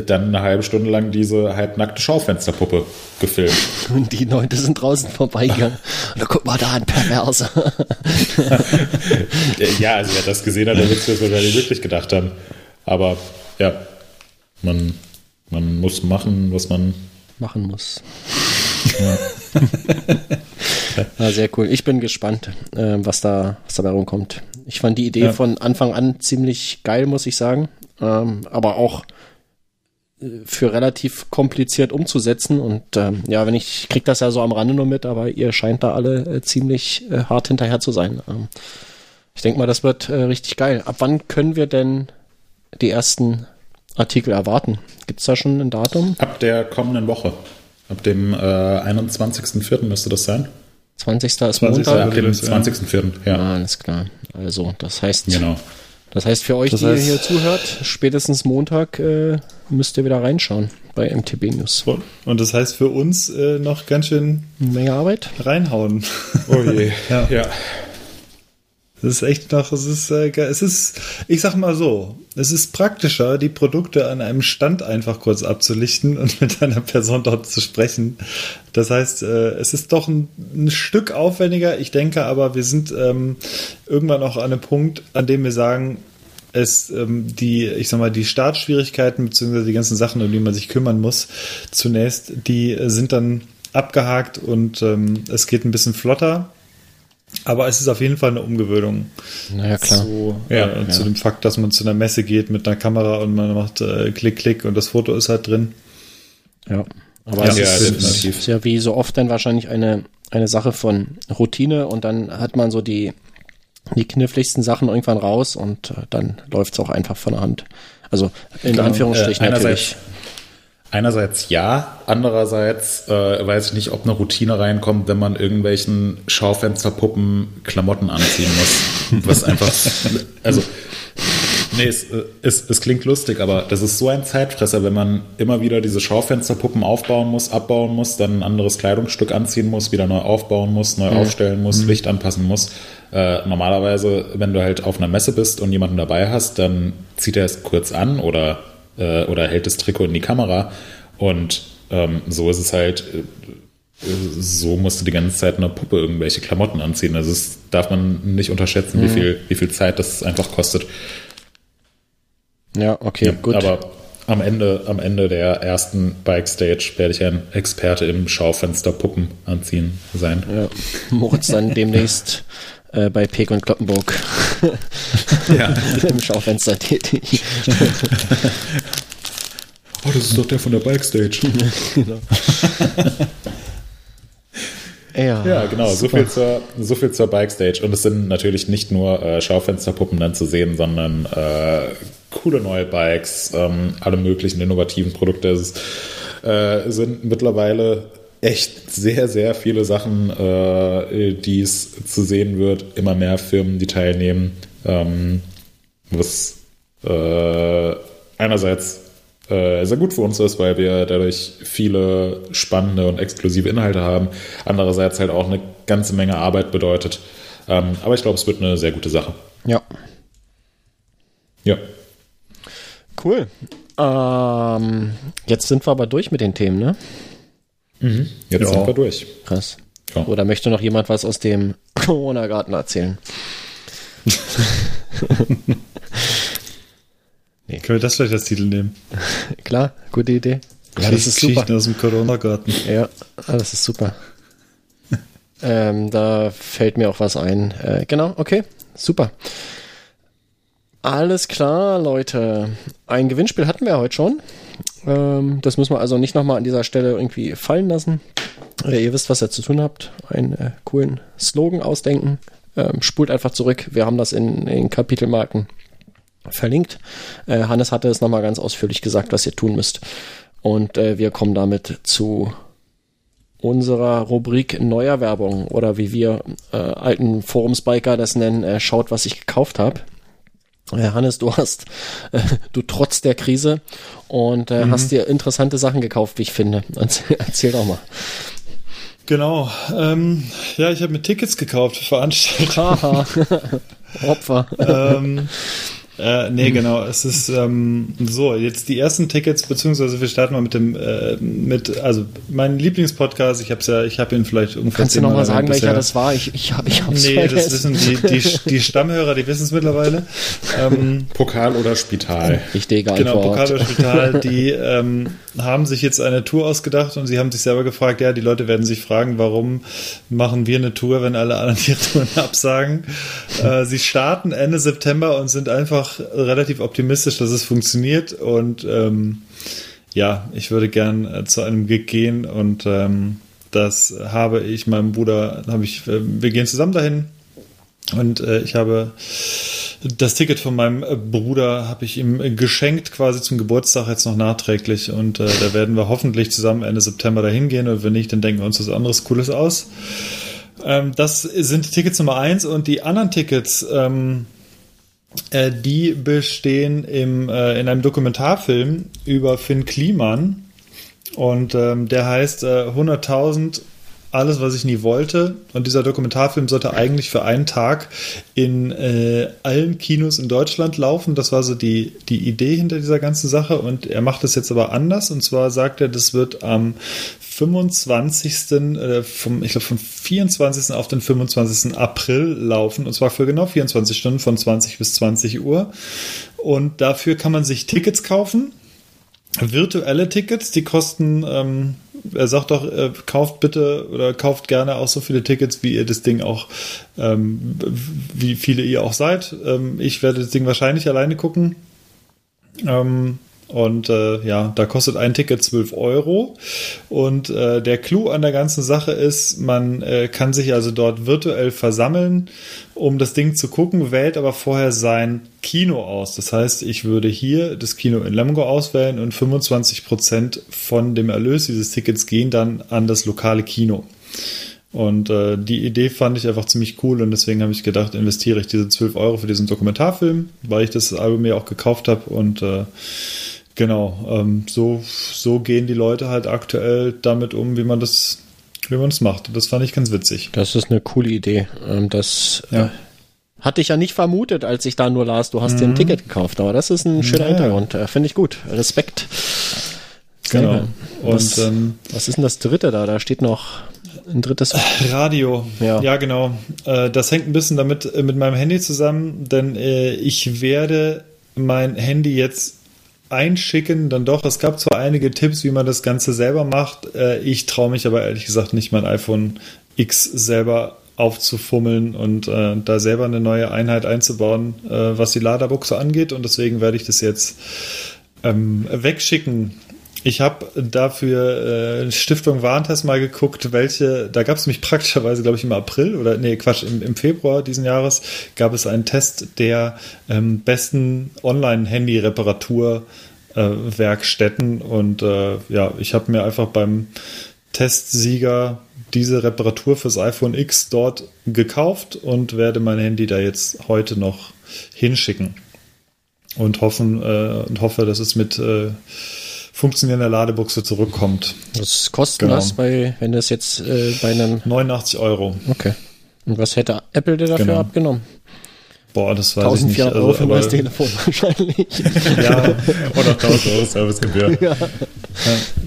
dann eine halbe Stunde lang diese halbnackte Schaufensterpuppe gefilmt. Und die Leute sind draußen vorbeigegangen. Und da guck mal da, ein Perverser. ja, also wer das gesehen hat, der wird es wahrscheinlich wirklich gedacht haben. Aber ja, man, man muss machen, was man machen muss. Ja. Ja, sehr cool. Ich bin gespannt, äh, was da, was dabei rumkommt. Ich fand die Idee ja. von Anfang an ziemlich geil, muss ich sagen. Ähm, aber auch äh, für relativ kompliziert umzusetzen. Und ähm, ja, wenn ich, ich krieg das ja so am Rande nur mit, aber ihr scheint da alle äh, ziemlich äh, hart hinterher zu sein. Ähm, ich denke mal, das wird äh, richtig geil. Ab wann können wir denn die ersten Artikel erwarten? Gibt es da schon ein Datum? Ab der kommenden Woche. Ab dem äh, 21.04. müsste das sein. 20. ist 20. Montag. Ab dem 20.04. Ja. Ah, alles klar. Also, das heißt, genau. das heißt für euch, das die heißt, ihr hier zuhört, spätestens Montag äh, müsst ihr wieder reinschauen bei MTB News. Und das heißt für uns äh, noch ganz schön Menge Arbeit reinhauen. Oh je. ja. ja. Es ist echt noch, es ist, äh, es ist, ich sag mal so, es ist praktischer, die Produkte an einem Stand einfach kurz abzulichten und mit einer Person dort zu sprechen. Das heißt, äh, es ist doch ein, ein Stück aufwendiger. Ich denke aber, wir sind ähm, irgendwann auch an einem Punkt, an dem wir sagen, es ähm, die, ich sag mal, die Startschwierigkeiten beziehungsweise die ganzen Sachen, um die man sich kümmern muss, zunächst, die sind dann abgehakt und ähm, es geht ein bisschen flotter. Aber es ist auf jeden Fall eine Umgewöhnung. Naja, klar. Zu, ja, äh, ja. zu dem Fakt, dass man zu einer Messe geht mit einer Kamera und man macht äh, Klick, Klick und das Foto ist halt drin. Ja. Aber ja, es ist, ist, ja wie so oft dann wahrscheinlich eine, eine Sache von Routine und dann hat man so die, die kniffligsten Sachen irgendwann raus und äh, dann läuft es auch einfach von der Hand. Also in genau. Anführungsstrichen äh, natürlich. Einerseits ja, andererseits äh, weiß ich nicht, ob eine Routine reinkommt, wenn man irgendwelchen Schaufensterpuppen Klamotten anziehen muss. was einfach, also Nee, es, es, es klingt lustig, aber das ist so ein Zeitfresser, wenn man immer wieder diese Schaufensterpuppen aufbauen muss, abbauen muss, dann ein anderes Kleidungsstück anziehen muss, wieder neu aufbauen muss, neu mhm. aufstellen muss, mhm. Licht anpassen muss. Äh, normalerweise, wenn du halt auf einer Messe bist und jemanden dabei hast, dann zieht er es kurz an oder, äh, oder hält das Trikot in die Kamera. Und ähm, so ist es halt, äh, so musst du die ganze Zeit eine Puppe irgendwelche Klamotten anziehen. Also das darf man nicht unterschätzen, mhm. wie, viel, wie viel Zeit das einfach kostet. Ja, okay, ja, gut. Aber am Ende, am Ende der ersten Bike Stage werde ich ein Experte im Schaufenster Puppen anziehen sein. Ja, Moritz dann demnächst äh, bei Peek und Kloppenburg ja. im Schaufenster tätig. oh, das ist doch der von der Bike Stage. genau. Ja, ja, genau. So viel, zur, so viel zur Bike Stage. Und es sind natürlich nicht nur äh, Schaufensterpuppen dann zu sehen, sondern äh, coole neue Bikes, ähm, alle möglichen innovativen Produkte. Es äh, sind mittlerweile echt sehr, sehr viele Sachen, äh, die es zu sehen wird. Immer mehr Firmen, die teilnehmen. Ähm, was äh, einerseits äh, sehr gut für uns ist, weil wir dadurch viele spannende und exklusive Inhalte haben. Andererseits halt auch eine ganze Menge Arbeit bedeutet. Ähm, aber ich glaube, es wird eine sehr gute Sache. Ja. Ja. Cool. Ähm, jetzt sind wir aber durch mit den Themen, ne? Mhm. Jetzt ja. sind wir durch. Krass. Ja. Oder möchte noch jemand was aus dem Corona-Garten erzählen? nee. Können wir das vielleicht als Titel nehmen? Klar, gute Idee. Ja, das ist super. aus dem Corona-Garten. Ja, ah, das ist super. ähm, da fällt mir auch was ein. Äh, genau, okay, super. Alles klar, Leute. Ein Gewinnspiel hatten wir heute schon. Ähm, das müssen wir also nicht nochmal an dieser Stelle irgendwie fallen lassen. Äh, ihr wisst, was ihr zu tun habt. Einen äh, coolen Slogan ausdenken. Ähm, spult einfach zurück. Wir haben das in, in Kapitelmarken verlinkt. Äh, Hannes hatte es nochmal ganz ausführlich gesagt, was ihr tun müsst. Und äh, wir kommen damit zu unserer Rubrik Neuer Werbung oder wie wir äh, alten Forumsbiker das nennen, äh, schaut, was ich gekauft habe. Hannes, du hast, äh, du trotz der Krise und äh, mhm. hast dir interessante Sachen gekauft, wie ich finde. Erzähl, erzähl doch mal. Genau. Ähm, ja, ich habe mir Tickets gekauft für Veranstaltungen. Opfer. ähm, äh, nee, hm. genau. Es ist ähm, so, jetzt die ersten Tickets, beziehungsweise wir starten mal mit dem, äh, mit, also mein Lieblingspodcast, ich habe ja, ich habe ihn vielleicht ungefähr Kannst du nochmal sagen, welcher das war? Ich, ich, hab, ich hab's Nee, vergessen. das wissen die, die, die Stammhörer, die wissen es mittlerweile. Ähm, Pokal oder Spital. Antwort. Genau, Pokal oder Spital, die ähm, haben sich jetzt eine Tour ausgedacht und sie haben sich selber gefragt, ja, die Leute werden sich fragen, warum machen wir eine Tour, wenn alle anderen die Touren absagen. Äh, sie starten Ende September und sind einfach relativ optimistisch, dass es funktioniert und ähm, ja, ich würde gern äh, zu einem Gig gehen und ähm, das habe ich meinem Bruder, habe ich, äh, wir gehen zusammen dahin und äh, ich habe das Ticket von meinem äh, Bruder habe ich ihm geschenkt, quasi zum Geburtstag jetzt noch nachträglich. Und äh, da werden wir hoffentlich zusammen Ende September dahin gehen. Und wenn nicht, dann denken wir uns was anderes Cooles aus. Ähm, das sind Tickets Nummer eins und die anderen Tickets, ähm, äh, die bestehen im, äh, in einem Dokumentarfilm über Finn Kliman. Und ähm, der heißt äh, 100.000 alles, was ich nie wollte. Und dieser Dokumentarfilm sollte eigentlich für einen Tag in äh, allen Kinos in Deutschland laufen. Das war so die, die Idee hinter dieser ganzen Sache. Und er macht das jetzt aber anders. Und zwar sagt er, das wird am 25. Äh, vom, ich glaube, vom 24. auf den 25. April laufen. Und zwar für genau 24 Stunden von 20 bis 20 Uhr. Und dafür kann man sich Tickets kaufen virtuelle Tickets, die kosten, ähm, er sagt doch, äh, kauft bitte oder kauft gerne auch so viele Tickets, wie ihr das Ding auch, ähm, wie viele ihr auch seid. Ähm, ich werde das Ding wahrscheinlich alleine gucken. Ähm, und äh, ja, da kostet ein Ticket 12 Euro. Und äh, der Clou an der ganzen Sache ist, man äh, kann sich also dort virtuell versammeln, um das Ding zu gucken, wählt aber vorher sein Kino aus. Das heißt, ich würde hier das Kino in Lemgo auswählen und 25 Prozent von dem Erlös dieses Tickets gehen dann an das lokale Kino. Und äh, die Idee fand ich einfach ziemlich cool und deswegen habe ich gedacht, investiere ich diese 12 Euro für diesen Dokumentarfilm, weil ich das Album mir auch gekauft habe und äh, Genau, ähm, so, so gehen die Leute halt aktuell damit um, wie man das, wie man es macht. Das fand ich ganz witzig. Das ist eine coole Idee. Ähm, das ja. äh, hatte ich ja nicht vermutet, als ich da nur las, du hast mhm. dir ein mhm. Ticket gekauft, aber das ist ein schöner ja. Hintergrund. Äh, Finde ich gut. Respekt. Genau. Und was, ähm, was ist denn das dritte da? Da steht noch ein drittes Radio. Ja, ja genau. Äh, das hängt ein bisschen damit äh, mit meinem Handy zusammen, denn äh, ich werde mein Handy jetzt einschicken, dann doch. Es gab zwar einige Tipps, wie man das Ganze selber macht. Äh, ich traue mich aber ehrlich gesagt nicht, mein iPhone X selber aufzufummeln und äh, da selber eine neue Einheit einzubauen, äh, was die Laderbuchse angeht. Und deswegen werde ich das jetzt ähm, wegschicken. Ich habe dafür äh, Stiftung Warentest mal geguckt, welche, da gab es mich praktischerweise, glaube ich, im April oder nee, Quatsch, im, im Februar diesen Jahres gab es einen Test der ähm, besten Online-Handy-Reparatur-Werkstätten. Äh, und äh, ja, ich habe mir einfach beim Testsieger diese Reparatur fürs iPhone X dort gekauft und werde mein Handy da jetzt heute noch hinschicken. Und hoffen äh, und hoffe, dass es mit äh, funktionierender Ladebuchse zurückkommt. Was kostet genau. das bei, wenn das jetzt äh, bei einem 89 Euro. Okay. Und was hätte Apple dir dafür genau. abgenommen? Boah, das weiß 1400 ich nicht. Euro für ein neues Telefon wahrscheinlich. ja, oder 1000 Euro Servicegebühr. Ja.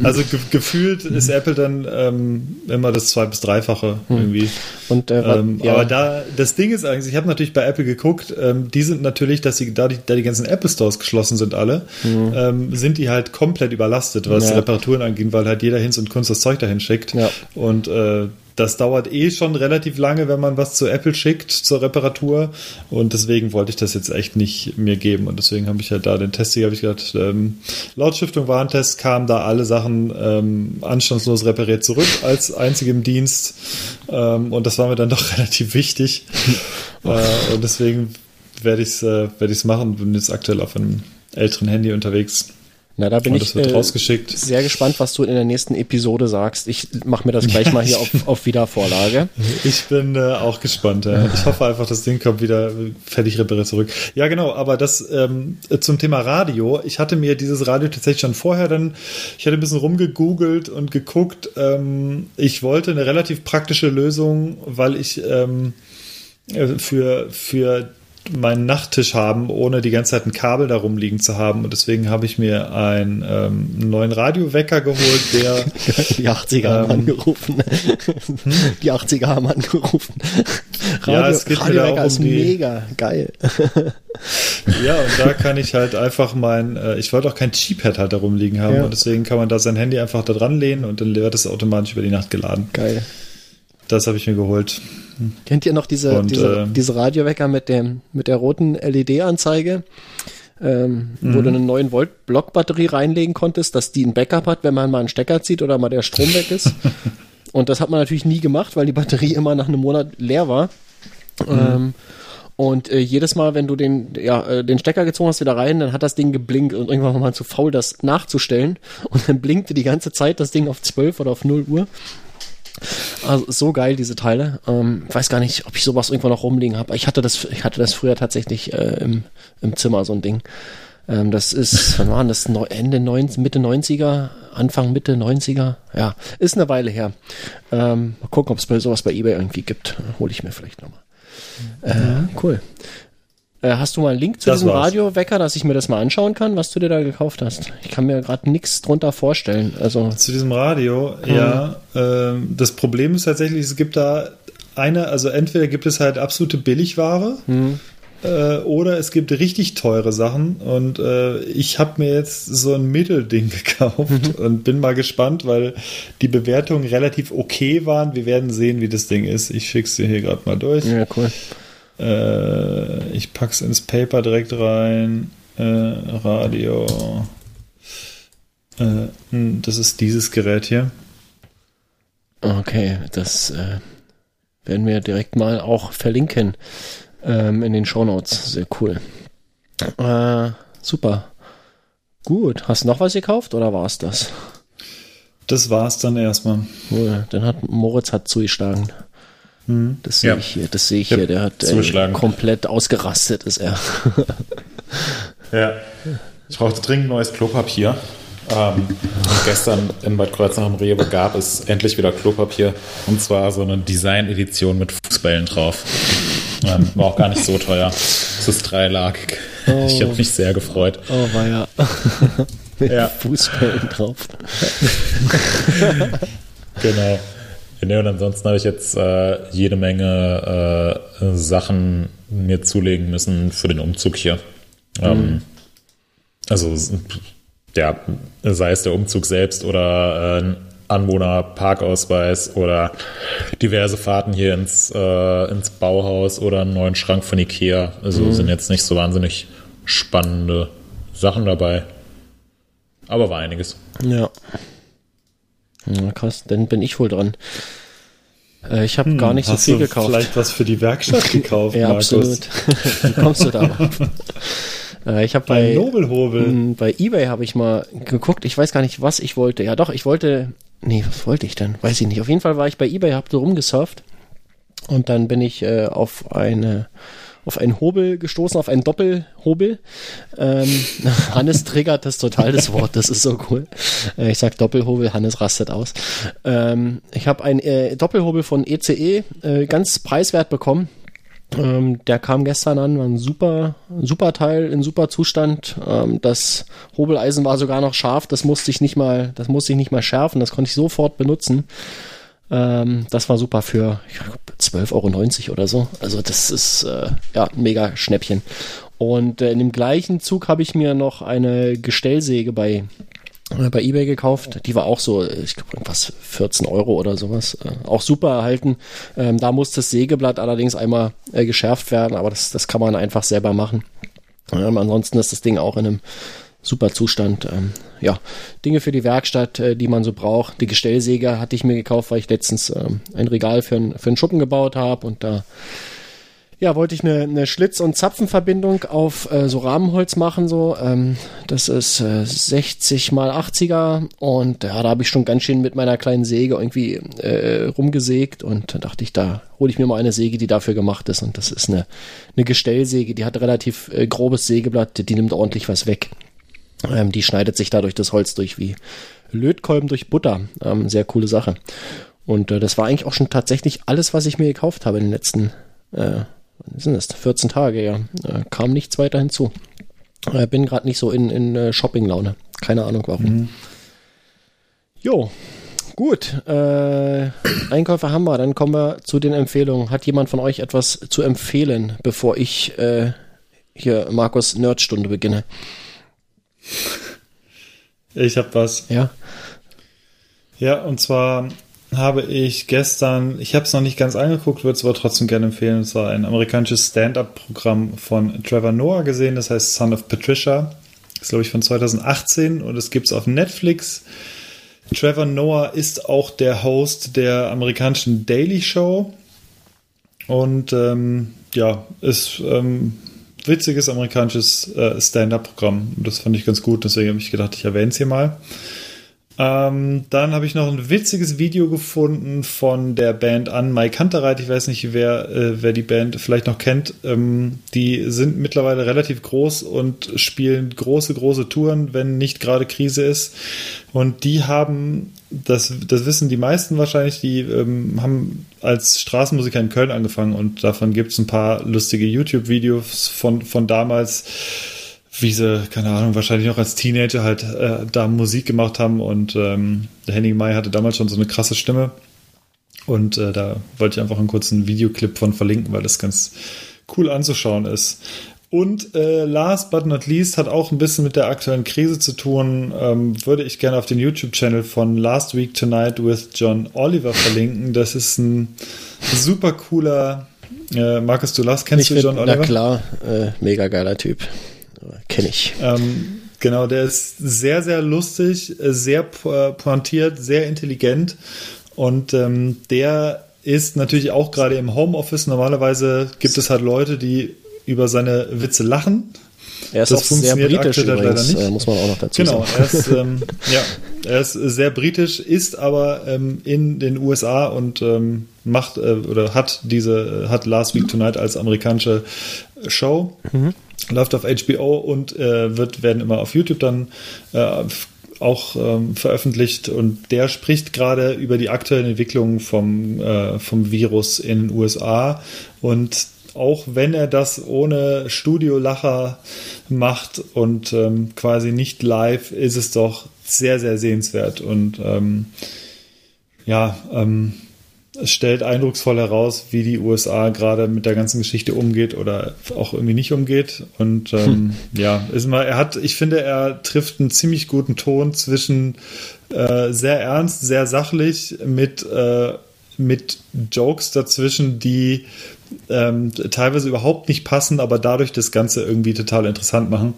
Also ge gefühlt ist Apple dann ähm, immer das zwei- bis dreifache hm. irgendwie. Und, äh, ähm, ja. Aber da, das Ding ist eigentlich, ich habe natürlich bei Apple geguckt, ähm, die sind natürlich, dass sie, da die, da die ganzen Apple Stores geschlossen sind alle, mhm. sind die halt komplett überlastet, was ja. Reparaturen angeht, weil halt jeder Hinz und Kunst das Zeug dahin schickt. Ja. Und äh, das dauert eh schon relativ lange, wenn man was zu Apple schickt zur Reparatur. Und deswegen wollte ich das jetzt echt nicht mir geben. Und deswegen habe ich halt da den Test hier, habe ich gedacht, ähm, laut Stiftung Warentest kamen da alle Sachen ähm, anstandslos repariert zurück als einzigem Dienst. Ähm, und das war mir dann doch relativ wichtig. äh, und deswegen werde ich es äh, werd machen. Bin jetzt aktuell auf einem älteren Handy unterwegs. Na, da bin ich äh, sehr gespannt, was du in der nächsten Episode sagst. Ich mache mir das gleich mal hier auf, auf Wiedervorlage. Ich bin äh, auch gespannt. Ja. Ich hoffe einfach, das Ding kommt wieder fertig repariert zurück. Ja, genau, aber das ähm, zum Thema Radio. Ich hatte mir dieses Radio tatsächlich schon vorher dann, ich hatte ein bisschen rumgegoogelt und geguckt. Ähm, ich wollte eine relativ praktische Lösung, weil ich ähm, äh, für, für meinen Nachttisch haben, ohne die ganze Zeit ein Kabel darum liegen zu haben. Und deswegen habe ich mir einen ähm, neuen Radiowecker geholt, der. Die 80er haben ähm, angerufen. Hm? Die 80er haben angerufen. Radio, ja, es geht Radiowecker um ist die, mega geil. ja, und da kann ich halt einfach mein, äh, ich wollte auch kein Cheaphead halt darum liegen haben. Ja. Und deswegen kann man da sein Handy einfach da dran lehnen und dann wird es automatisch über die Nacht geladen. Geil. Das habe ich mir geholt. Kennt ihr noch diese, und, diese, äh, diese Radiowecker mit, dem, mit der roten LED-Anzeige? Ähm, wo du mhm. eine 9 Volt Blockbatterie reinlegen konntest, dass die ein Backup hat, wenn man mal einen Stecker zieht oder mal der Strom weg ist. und das hat man natürlich nie gemacht, weil die Batterie immer nach einem Monat leer war. Mhm. Ähm, und äh, jedes Mal, wenn du den, ja, äh, den Stecker gezogen hast wieder rein, dann hat das Ding geblinkt und irgendwann war man zu faul, das nachzustellen. Und dann blinkte die ganze Zeit das Ding auf 12 oder auf 0 Uhr. Also so geil, diese Teile. Ähm, weiß gar nicht, ob ich sowas irgendwo noch rumliegen habe. Ich hatte das, ich hatte das früher tatsächlich äh, im, im Zimmer, so ein Ding. Ähm, das ist, wann waren das? Ende 90, Mitte 90er, Anfang Mitte 90er. Ja, ist eine Weile her. Ähm, mal gucken, ob es bei sowas bei eBay irgendwie gibt. Hole ich mir vielleicht nochmal. Äh, cool. Äh, hast du mal einen Link zu Das diesem war's. Radiowecker, dass ich mir das mal anschauen kann, was du dir da gekauft hast? Ich kann mir gerade nichts drunter vorstellen. Also, Zu diesem Radio, ja. Ähm, das Problem ist tatsächlich, es gibt da eine, also entweder gibt es halt absolute Billigware äh, oder es gibt richtig teure Sachen und äh, ich habe mir jetzt so ein Mittelding gekauft und bin mal gespannt, weil die Bewertungen relativ okay waren. Wir werden sehen, wie das Ding ist. Ich schick's dir hier gerade mal durch. ja, cool. Äh, ich pack's ins Paper direkt rein. Äh, Radio. Äh, hm, das ist dieses Gerät hier. Okay, das äh, werden wir direkt mal auch verlinken ähm, in den Shownotes. Sehr cool. Äh, super. Gut. Hast du noch was gekauft oder war es das? Das war's dann erstmal. Cool. Dann hat Moritz hat zugeschlagen. Das sehe Ja. ich hier. Das sehe ich hab hier. Der hat äh, komplett ausgerastet, ist er. Ja. Ich brauchte dringend neues Klopapier. Ähm, gestern in Bad Kreuznach im Rewe gab es endlich wieder Klopapier. Und zwar so eine Design-Edition mit Fußbällen drauf. Ähm, war auch gar nicht so teuer. Es ist dreilagig. Ich habe mich sehr gefreut. Oh, war ja. Mit Ja. Fußbällen drauf. Genau. Nee, und ansonsten habe ich jetzt äh, jede Menge äh, Sachen mir zulegen müssen für den Umzug hier. Ähm, also ja, sei es der Umzug selbst oder äh, ein Anwohnerparkausweis oder diverse Fahrten hier ins, äh, ins Bauhaus oder einen neuen Schrank von Ikea. Also sind jetzt nicht so wahnsinnig spannende Sachen dabei. Aber war einiges. Ja. Ja. Krass, dann bin ich wohl dran. Äh, ich habe gar nicht so Hm, viel du gekauft. vielleicht was für die Werkstatt gekauft, Ja, Markus? absolut. Wie kommst du darauf? äh, ich habe bei, Ein Nobelhobel. m, bei eBay habe ich mal geguckt. Ich weiß gar nicht, was ich wollte. Ja, doch, ich wollte. Nee, was wollte ich denn? Weiß ich nicht. Auf jeden Fall war ich bei eBay, habe so rumgesurft und dann bin ich äh, auf eine auf einen Hobel gestoßen, auf einen Doppelhobel. Ähm, Hannes triggert das total, das Wort, das ist so cool. Äh, ich sag Doppelhobel, Hannes rastet aus. Ähm, ich habe einen äh, Doppelhobel von ECE äh, ganz preiswert bekommen. Ähm, der kam gestern an, war ein super, super Teil in super Zustand. Ähm, das Hobeleisen war sogar noch scharf, das musste ich nicht mal, das musste ich nicht mal schärfen, das konnte ich sofort benutzen. Ähm, das war super für ich glaub, 12,90 Euro oder so. Also das ist äh, ja mega Schnäppchen. Und äh, in dem gleichen Zug habe ich mir noch eine Gestellsäge bei äh, bei eBay gekauft. Die war auch so, äh, ich glaube, irgendwas 14 Euro oder sowas. Äh, auch super erhalten. Ähm, da muss das Sägeblatt allerdings einmal äh, geschärft werden, aber das, das kann man einfach selber machen. Ähm, ansonsten ist das Ding auch in einem super Zustand. Ähm, ja, Dinge für die Werkstatt, äh, die man so braucht. Die Gestellsäge hatte ich mir gekauft, weil ich letztens ähm, ein Regal für, ein, für einen Schuppen gebaut habe und da ja, wollte ich eine, eine Schlitz- und Zapfenverbindung auf äh, so Rahmenholz machen. So, ähm, das ist äh, 60 mal 80er und ja, da habe ich schon ganz schön mit meiner kleinen Säge irgendwie äh, rumgesägt und da dachte ich, da hole ich mir mal eine Säge, die dafür gemacht ist und das ist eine, eine Gestellsäge, die hat relativ äh, grobes Sägeblatt, die nimmt ordentlich was weg. Ähm, die schneidet sich dadurch das Holz durch wie Lötkolben durch Butter. Ähm, sehr coole Sache. Und äh, das war eigentlich auch schon tatsächlich alles, was ich mir gekauft habe in den letzten äh, wann sind das? 14 Tage, ja. Äh, kam nichts weiter hinzu. Äh, bin gerade nicht so in, in äh, Shopping-Laune. Keine Ahnung warum. Jo, gut. Äh, Einkäufe haben wir. Dann kommen wir zu den Empfehlungen. Hat jemand von euch etwas zu empfehlen, bevor ich äh, hier Markus Nerdstunde beginne? Ich habe was. Ja. Ja, und zwar habe ich gestern, ich habe es noch nicht ganz angeguckt, würde es aber trotzdem gerne empfehlen. Es war ein amerikanisches Stand-up-Programm von Trevor Noah gesehen, das heißt Son of Patricia. Das ist, glaube ich, von 2018 und es gibt es auf Netflix. Trevor Noah ist auch der Host der amerikanischen Daily Show und ähm, ja, ist ähm, witziges amerikanisches äh, Stand-up-Programm. Das fand ich ganz gut, deswegen habe ich gedacht, ich erwähne es hier mal. Ähm, dann habe ich noch ein witziges Video gefunden von der Band an Mai Kantereit. Ich weiß nicht, wer, äh, wer die Band vielleicht noch kennt. Ähm, die sind mittlerweile relativ groß und spielen große, große Touren, wenn nicht gerade Krise ist. Und die haben, das, das wissen die meisten wahrscheinlich, die ähm, haben als Straßenmusiker in Köln angefangen und davon gibt es ein paar lustige YouTube-Videos von, von damals wie sie, keine Ahnung, wahrscheinlich noch als Teenager halt äh, da Musik gemacht haben und ähm, der Henning May hatte damals schon so eine krasse Stimme und äh, da wollte ich einfach einen kurzen Videoclip von verlinken, weil das ganz cool anzuschauen ist. Und äh, last but not least hat auch ein bisschen mit der aktuellen Krise zu tun. Ähm, würde ich gerne auf den YouTube-Channel von Last Week Tonight with John Oliver verlinken. Das ist ein super cooler. Äh, Markus, du last, kennst ich du John Oliver? Na klar, äh, mega geiler Typ kenne ich. Ähm, genau, der ist sehr, sehr lustig, sehr pointiert, sehr intelligent und ähm, der ist natürlich auch gerade im Homeoffice. Normalerweise gibt es halt Leute, die über seine Witze lachen. Er ist das auch funktioniert sehr britisch übrigens, leider nicht. Äh, muss man auch noch dazu genau, sagen. Genau, er ist, ähm, ja, er ist sehr britisch, ist aber ähm, in den USA und ähm, macht äh, oder hat diese, hat Last Week Tonight als amerikanische Show. Mhm läuft auf HBO und äh, wird, werden immer auf YouTube dann äh, auch ähm, veröffentlicht und der spricht gerade über die aktuellen Entwicklungen vom, äh, vom Virus in den USA und auch wenn er das ohne Studiolacher macht und ähm, quasi nicht live, ist es doch sehr, sehr sehenswert und ähm, ja, ähm, es stellt eindrucksvoll heraus, wie die USA gerade mit der ganzen Geschichte umgeht oder auch irgendwie nicht umgeht. Und ähm, hm. ja, ist mal, er hat, ich finde, er trifft einen ziemlich guten Ton zwischen äh, sehr ernst, sehr sachlich mit, äh, mit Jokes dazwischen, die ähm, teilweise überhaupt nicht passen, aber dadurch das Ganze irgendwie total interessant machen.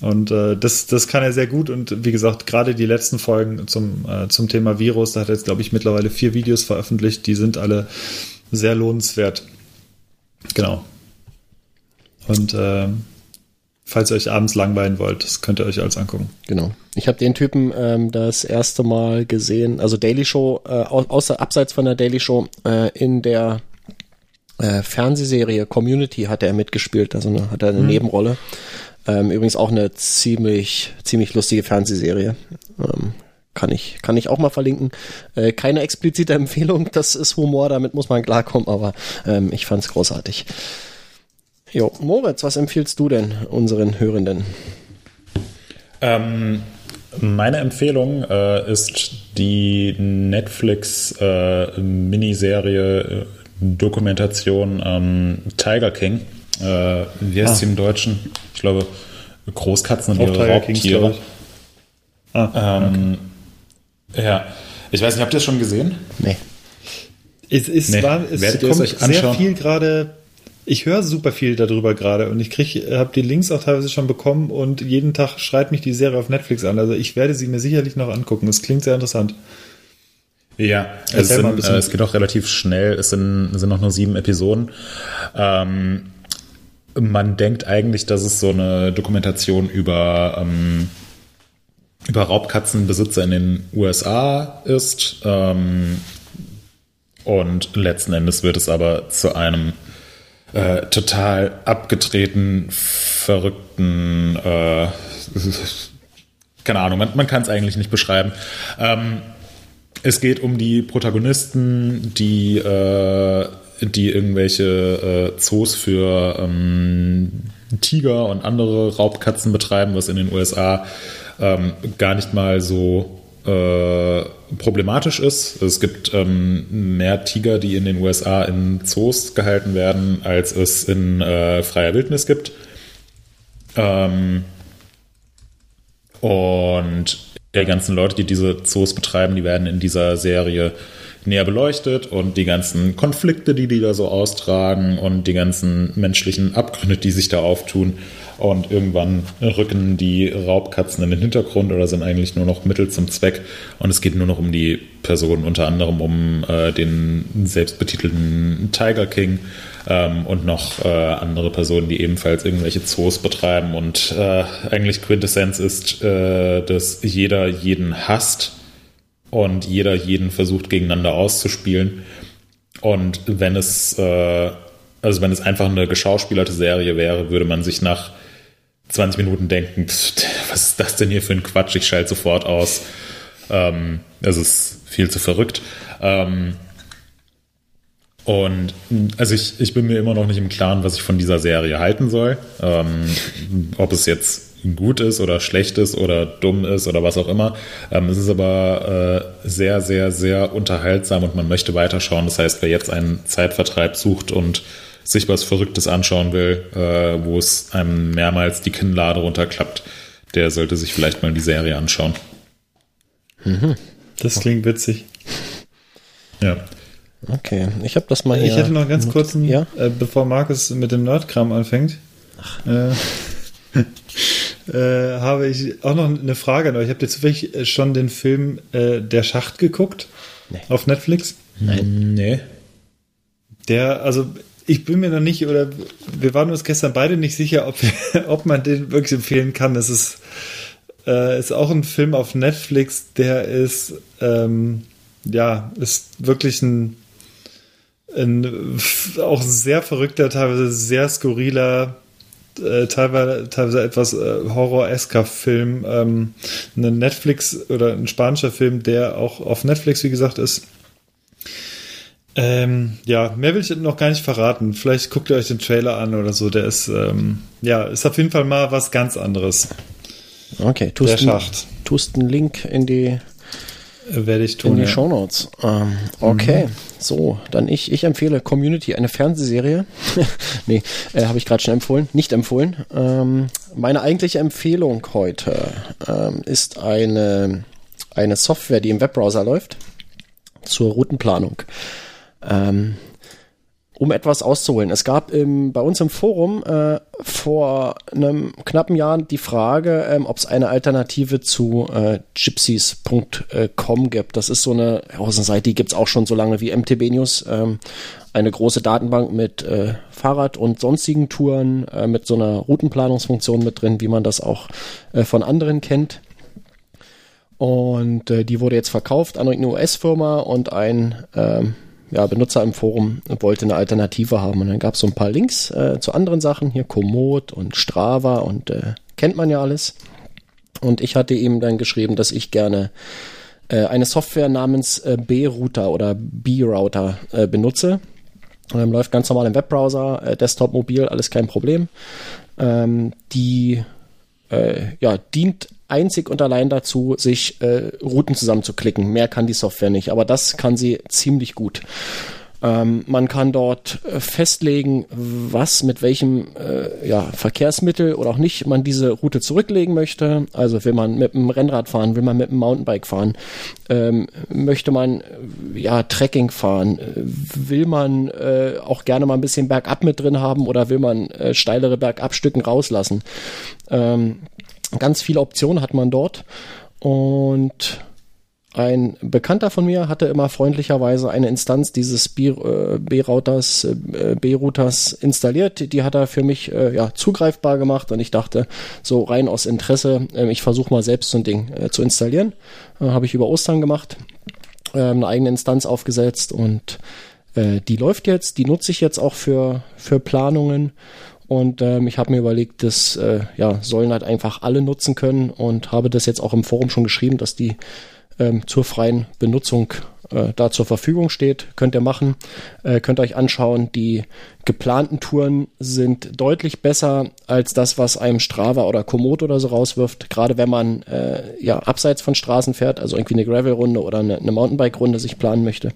Und äh, das, das kann er sehr gut. Und wie gesagt, gerade die letzten Folgen zum, äh, zum Thema Virus, da hat er jetzt, glaube ich, mittlerweile vier Videos veröffentlicht. Die sind alle sehr lohnenswert. Genau. Und äh, falls ihr euch abends langweilen wollt, das könnt ihr euch alles angucken. Genau. Ich habe den Typen ähm, das erste Mal gesehen, also Daily Show, äh, außer abseits von der Daily Show, äh, in der äh, Fernsehserie Community hat er mitgespielt, also eine, hat er eine hm. Nebenrolle. Ähm, übrigens auch eine ziemlich, ziemlich lustige Fernsehserie. Ähm, kann ich, kann ich auch mal verlinken. Äh, keine explizite Empfehlung, das ist Humor, damit muss man klarkommen, aber ähm, ich fand's großartig. Jo, Moritz, was empfiehlst du denn unseren Hörenden? Ähm, meine Empfehlung äh, ist die Netflix-Miniserie äh, Dokumentation ähm, Tiger King. Äh, wie heißt ah. sie im Deutschen? Ich glaube, Großkatzen und ihre Raubtiere. Kings, ah, ähm, okay. Ja. Ich weiß nicht, habt ihr das schon gesehen? Nee. Es, es, nee. war, es Werdet kommt sehr viel gerade. Ich höre super viel darüber gerade und ich kriege, habe die Links auch teilweise schon bekommen und jeden Tag schreit mich die Serie auf Netflix an. Also ich werde sie mir sicherlich noch angucken. Es klingt sehr interessant. Ja, es, sind, äh, es, geht auch relativ schnell. Es sind, es sind noch nur sieben Episoden. Ähm, man denkt eigentlich, dass es so eine Dokumentation über, ähm, über Raubkatzenbesitzer in den USA ist. Ähm, und letzten Endes wird es aber zu einem äh, total abgedrehten, verrückten, äh, keine Ahnung, man, man kann es eigentlich nicht beschreiben. Ähm, es geht um die Protagonisten, die äh, die irgendwelche äh, Zoos für ähm, Tiger und andere Raubkatzen betreiben, was in den USA ähm, gar nicht mal so äh, problematisch ist. Es gibt ähm, mehr Tiger, die in den USA in Zoos gehalten werden, als es in äh, freier Wildnis gibt. Ähm, und die ganzen Leute, die diese Zoos betreiben, die werden in dieser Serie näher beleuchtet und die ganzen Konflikte, die die da so austragen und die ganzen menschlichen Abgründe, die sich da auftun. Und irgendwann rücken die Raubkatzen in den Hintergrund oder sind eigentlich nur noch Mittel zum Zweck. Und es geht nur noch um die Person, unter anderem um äh, den selbstbetitelten Tiger King ähm, und noch äh, andere Personen, die ebenfalls irgendwelche Zoos betreiben. Und äh, eigentlich Quintessenz ist, äh, dass jeder jeden hasst und jeder jeden versucht gegeneinander auszuspielen. Und wenn es, äh, also wenn es einfach eine geschauspielerte Serie wäre, würde man sich nach 20 Minuten denken, pff, was ist das denn hier für ein Quatsch? Ich schalte sofort aus. Ähm, es ist viel zu verrückt. Ähm, und also ich, ich bin mir immer noch nicht im Klaren, was ich von dieser Serie halten soll. Ähm, ob es jetzt gut ist oder schlecht ist oder dumm ist oder was auch immer. Ähm, es ist aber äh, sehr, sehr, sehr unterhaltsam und man möchte weiterschauen. Das heißt, wer jetzt einen Zeitvertreib sucht und sich was Verrücktes anschauen will, äh, wo es einem mehrmals die Kinnlade runterklappt, der sollte sich vielleicht mal die Serie anschauen. Mhm. Das klingt witzig. Ja. Okay, ich habe das mal hier. Ich hätte noch ganz kurz, ja? äh, bevor Markus mit dem Nerdkram anfängt, äh, äh, habe ich auch noch eine Frage an euch. Habt ihr zufällig schon den Film äh, Der Schacht geguckt? Nee. Auf Netflix? Nein. Nee. Der, also ich bin mir noch nicht, oder wir waren uns gestern beide nicht sicher, ob, ob man den wirklich empfehlen kann. Das ist, äh, ist auch ein Film auf Netflix, der ist, ähm, ja, ist wirklich ein ein auch sehr verrückter, teilweise sehr skurriler, äh, teilweise, teilweise etwas äh, horroresker Film. Ähm, ein Netflix oder ein spanischer Film, der auch auf Netflix, wie gesagt, ist. Ähm, ja, mehr will ich noch gar nicht verraten. Vielleicht guckt ihr euch den Trailer an oder so. Der ist, ähm, ja, ist auf jeden Fall mal was ganz anderes. Okay, tust, der Schacht. tust einen Link in die werde ich tun. In die ja. Shownotes. Ähm, okay, mhm. so, dann ich. Ich empfehle Community, eine Fernsehserie. nee, äh, habe ich gerade schon empfohlen. Nicht empfohlen. Ähm, meine eigentliche Empfehlung heute ähm, ist eine, eine Software, die im Webbrowser läuft, zur Routenplanung. Ähm, um etwas auszuholen. Es gab im, bei uns im Forum äh, vor einem knappen Jahr die Frage, ähm, ob es eine Alternative zu äh, gypsies.com gibt. Das ist so eine, ja, so eine Seite, die gibt es auch schon so lange wie MTB News. Ähm, eine große Datenbank mit äh, Fahrrad- und sonstigen Touren, äh, mit so einer Routenplanungsfunktion mit drin, wie man das auch äh, von anderen kennt. Und äh, die wurde jetzt verkauft an eine US-Firma und ein ähm, ja, Benutzer im Forum wollte eine Alternative haben. Und dann gab es so ein paar Links äh, zu anderen Sachen, hier Komoot und Strava und äh, kennt man ja alles. Und ich hatte ihm dann geschrieben, dass ich gerne äh, eine Software namens äh, B-Router oder B-Router äh, benutze. Ähm, läuft ganz normal im Webbrowser, äh, Desktop, Mobil, alles kein Problem. Ähm, die ja, dient einzig und allein dazu, sich äh, Routen zusammenzuklicken. Mehr kann die Software nicht, aber das kann sie ziemlich gut. Ähm, man kann dort äh, festlegen, was mit welchem äh, ja, Verkehrsmittel oder auch nicht man diese Route zurücklegen möchte. Also will man mit dem Rennrad fahren, will man mit dem Mountainbike fahren, ähm, möchte man äh, ja Trekking fahren, äh, will man äh, auch gerne mal ein bisschen Bergab mit drin haben oder will man äh, steilere Bergabstücken rauslassen. Ähm, ganz viele Optionen hat man dort und ein Bekannter von mir hatte immer freundlicherweise eine Instanz dieses äh, B-Routers, äh, B-Routers installiert. Die hat er für mich äh, ja, zugreifbar gemacht und ich dachte, so rein aus Interesse, äh, ich versuche mal selbst so ein Ding zu installieren. Habe ich über Ostern gemacht, äh, eine eigene Instanz aufgesetzt und die läuft jetzt, die nutze ich jetzt auch für, für Planungen. Und ähm, ich habe mir überlegt, das äh, ja, sollen halt einfach alle nutzen können und habe das jetzt auch im Forum schon geschrieben, dass die ähm, zur freien Benutzung äh, da zur Verfügung steht. Könnt ihr machen, äh, könnt euch anschauen. Die geplanten Touren sind deutlich besser als das, was einem Strava oder Komoot oder so rauswirft. Gerade wenn man äh, ja abseits von Straßen fährt, also irgendwie eine Gravel-Runde oder eine, eine Mountainbike-Runde sich planen möchte,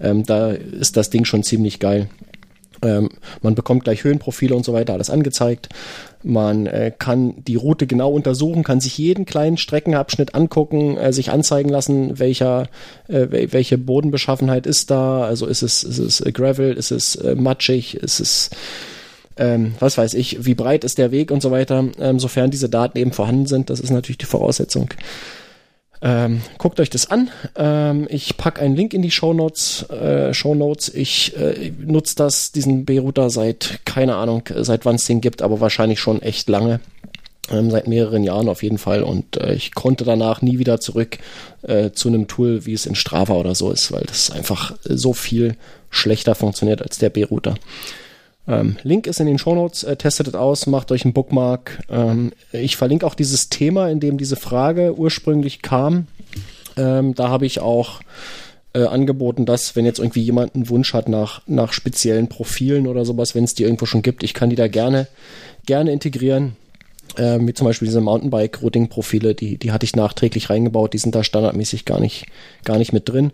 ähm, da ist das Ding schon ziemlich geil. Ähm, man bekommt gleich Höhenprofile und so weiter alles angezeigt. Man äh, kann die Route genau untersuchen, kann sich jeden kleinen Streckenabschnitt angucken, äh, sich anzeigen lassen, welcher, äh, welche Bodenbeschaffenheit ist da. Also ist es, ist es Gravel, ist es äh, matschig, ist es ähm, was weiß ich, wie breit ist der Weg und so weiter, ähm, sofern diese Daten eben vorhanden sind. Das ist natürlich die Voraussetzung. Ähm, guckt euch das an. Ähm, ich packe einen Link in die Show Notes. Äh, Show Notes. Ich äh, nutze das, diesen B-Router seit, keine Ahnung, seit wann es den gibt, aber wahrscheinlich schon echt lange. ähm, seit mehreren Jahren auf jeden Fall. Und äh, ich konnte danach nie wieder zurück äh, zu einem Tool, wie es in Strava oder so ist, weil das einfach so viel schlechter funktioniert als der B-Router. Ähm, Link ist in den Shownotes, äh, testet es aus, macht euch einen Bookmark. Ähm, ich verlinke auch dieses Thema, in dem diese Frage ursprünglich kam. Ähm, da habe ich auch äh, angeboten, dass, wenn jetzt irgendwie jemand einen Wunsch hat nach, nach speziellen Profilen oder sowas, wenn es die irgendwo schon gibt, ich kann die da gerne, gerne integrieren. Äh, wie zum Beispiel diese Mountainbike-Routing-Profile, die, die hatte ich nachträglich reingebaut, die sind da standardmäßig gar nicht, gar nicht mit drin.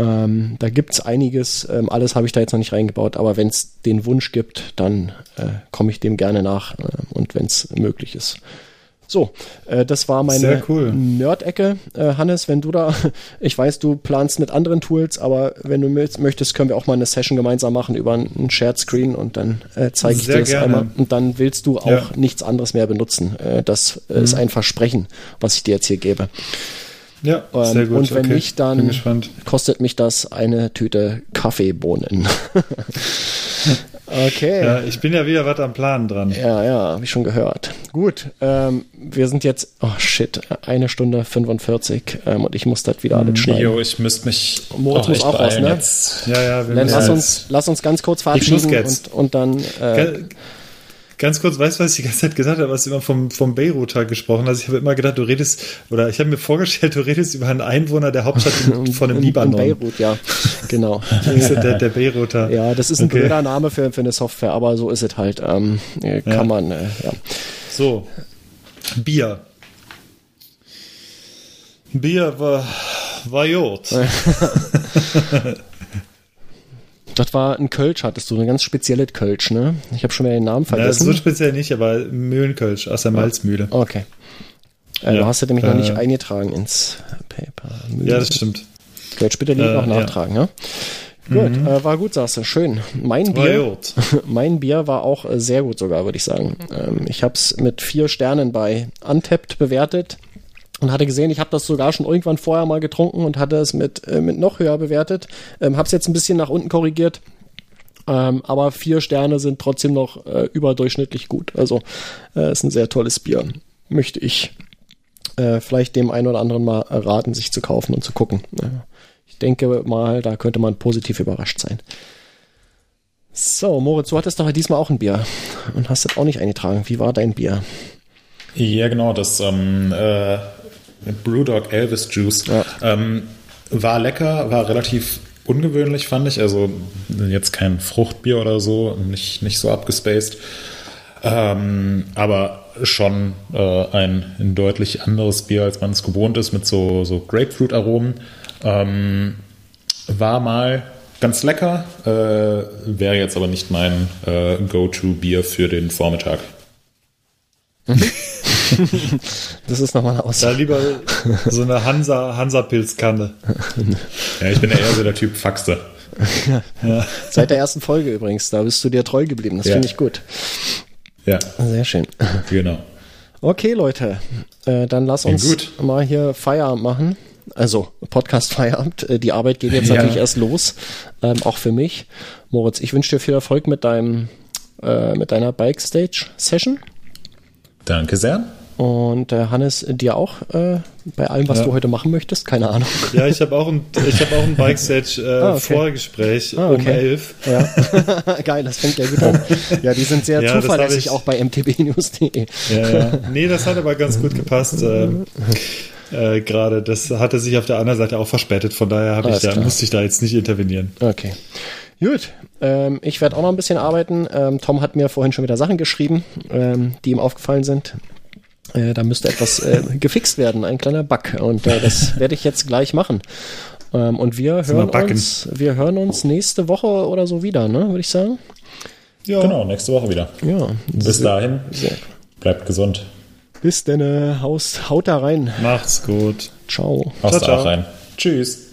Ähm, da gibt's einiges, ähm, alles habe ich da jetzt noch nicht reingebaut, aber wenn es den Wunsch gibt, dann äh, komme ich dem gerne nach äh, und wenn es möglich ist. So, äh, das war meine cool. Nerd-Ecke. Äh, Hannes, wenn du da, ich weiß, du planst mit anderen Tools, aber wenn du möchtest, können wir auch mal eine Session gemeinsam machen über einen Shared Screen und dann äh, zeige ich Sehr dir das gerne. einmal. Und dann willst du auch Ja. nichts anderes mehr benutzen. Äh, das äh, ist ein Versprechen, was ich dir jetzt hier gebe. Ja, Ähm, sehr gut. Und wenn okay. nicht, dann kostet mich das eine Tüte Kaffeebohnen. okay. Ja, ich bin ja wieder was am Plan dran. Ja, ja, habe ich schon gehört. Gut, ähm, wir sind jetzt, oh shit, eine Stunde 45 ähm, und ich muss das wieder alles schneiden. Jo, ich müsste mich Moritz muss auch raus, beeilen ne? jetzt. Ja, ja, wir Dann müssen lass jetzt- uns, lass uns ganz kurz verabschieden und, und dann äh, Ganz kurz, weißt du, was ich die ganze Zeit gesagt habe, was du immer vom, vom Beiruter gesprochen hast? Ich habe immer gedacht, du redest, oder ich habe mir vorgestellt, du redest über einen Einwohner der Hauptstadt in- von dem in, in Libanon. Beirut, ja, genau. der, der Beiruter. ja, das ist ein Okay. blöder Name für, für eine Software, aber so ist es halt. Ähm, äh, kann Ja. man, äh, ja. So, Bier. Bier war, war Jod. Das war ein Kölsch, hattest du, ein ganz spezielles Kölsch, ne? Ich habe schon wieder den Namen Ja, vergessen. so speziell nicht, aber Mühlenkölsch aus der Malzmühle. Okay. Äh, Ja, du hast ja nämlich noch äh, nicht eingetragen ins Paper. Ja, das stimmt. Kölsch, bitte lieb Äh, noch ja. Mhm. nachtragen, ja? Gut, äh, war gut, sagst du. Schön. Mein Bier, mein Bier war auch äh, sehr gut sogar, würde ich sagen. Ähm, ich habe es mit vier Sternen bei Untapped bewertet und hatte gesehen, ich habe das sogar schon irgendwann vorher mal getrunken und hatte es mit, äh, mit noch höher bewertet. Ähm, habe es jetzt ein bisschen nach unten korrigiert. Ähm, aber vier Sterne sind trotzdem noch äh, überdurchschnittlich gut. Also äh, ist ein sehr tolles Bier. Möchte ich äh, vielleicht dem einen oder anderen mal raten, sich zu kaufen und zu gucken. Ich denke mal, da könnte man positiv überrascht sein. So, Moritz, du hattest doch diesmal auch ein Bier und hast das auch nicht eingetragen. Wie war dein Bier? Ja, genau, das ähm, äh, Brewdog Elvis Juice Ja. ähm, war lecker, war relativ ungewöhnlich, fand ich. Also jetzt kein Fruchtbier oder so, nicht, nicht so abgespaced. Ähm, aber schon äh, ein, ein deutlich anderes Bier, als man es gewohnt ist, mit so, so Grapefruit-Aromen. Ähm, war mal ganz lecker, äh, wäre jetzt aber nicht mein äh, Go-To-Bier für den Vormittag. Das ist nochmal eine Da Aussage. lieber so eine Hansa, Hansa-Pilzkanne. Ja, ich bin ja eher so der Typ Faxe. Seit der ersten Folge übrigens, da bist du dir treu geblieben. Das Ja. finde ich gut. Ja, Sehr schön. genau. Okay, Leute, äh, dann lass uns gut. mal hier Feierabend machen. Also Podcast Feierabend. Äh, die Arbeit geht jetzt Ja. natürlich erst los, ähm, auch für mich. Moritz, ich wünsche dir viel Erfolg mit deinem äh, mit deiner Bike Stage Session Danke sehr. Und äh, Hannes dir auch äh, bei allem, was Ja. du heute machen möchtest. Keine Ahnung. Ja, ich habe auch ein, ich habe auch ein Bikestage äh, Ah, okay. Vorgespräch Ah, um okay. elf. Ja, geil, das fängt ja gut an. Ja, die sind sehr Ja, zuverlässig hab ich- auch bei mtbnews.de. Ja, ja. Nee, das hat aber ganz gut gepasst. ähm, äh, Gerade das hatte sich auf der anderen Seite auch verspätet, von daher ich da, musste ich da jetzt nicht intervenieren. Okay. Gut, ähm, ich werde auch noch ein bisschen arbeiten. Ähm, Tom hat mir vorhin schon wieder Sachen geschrieben, ähm, die ihm aufgefallen sind. Äh, da müsste etwas äh, gefixt werden, ein kleiner Bug. Und äh, das werde ich jetzt gleich machen. Ähm, und wir hören, uns, wir hören uns nächste Woche oder so wieder, ne? Würde ich sagen. Ja, Genau, nächste Woche wieder. Ja. Bis dahin, Sehr. bleibt gesund. Bis denn, äh, haust, haut da rein. macht's gut. Ciao. Haust Ciao, ciao. auch rein. Tschüss.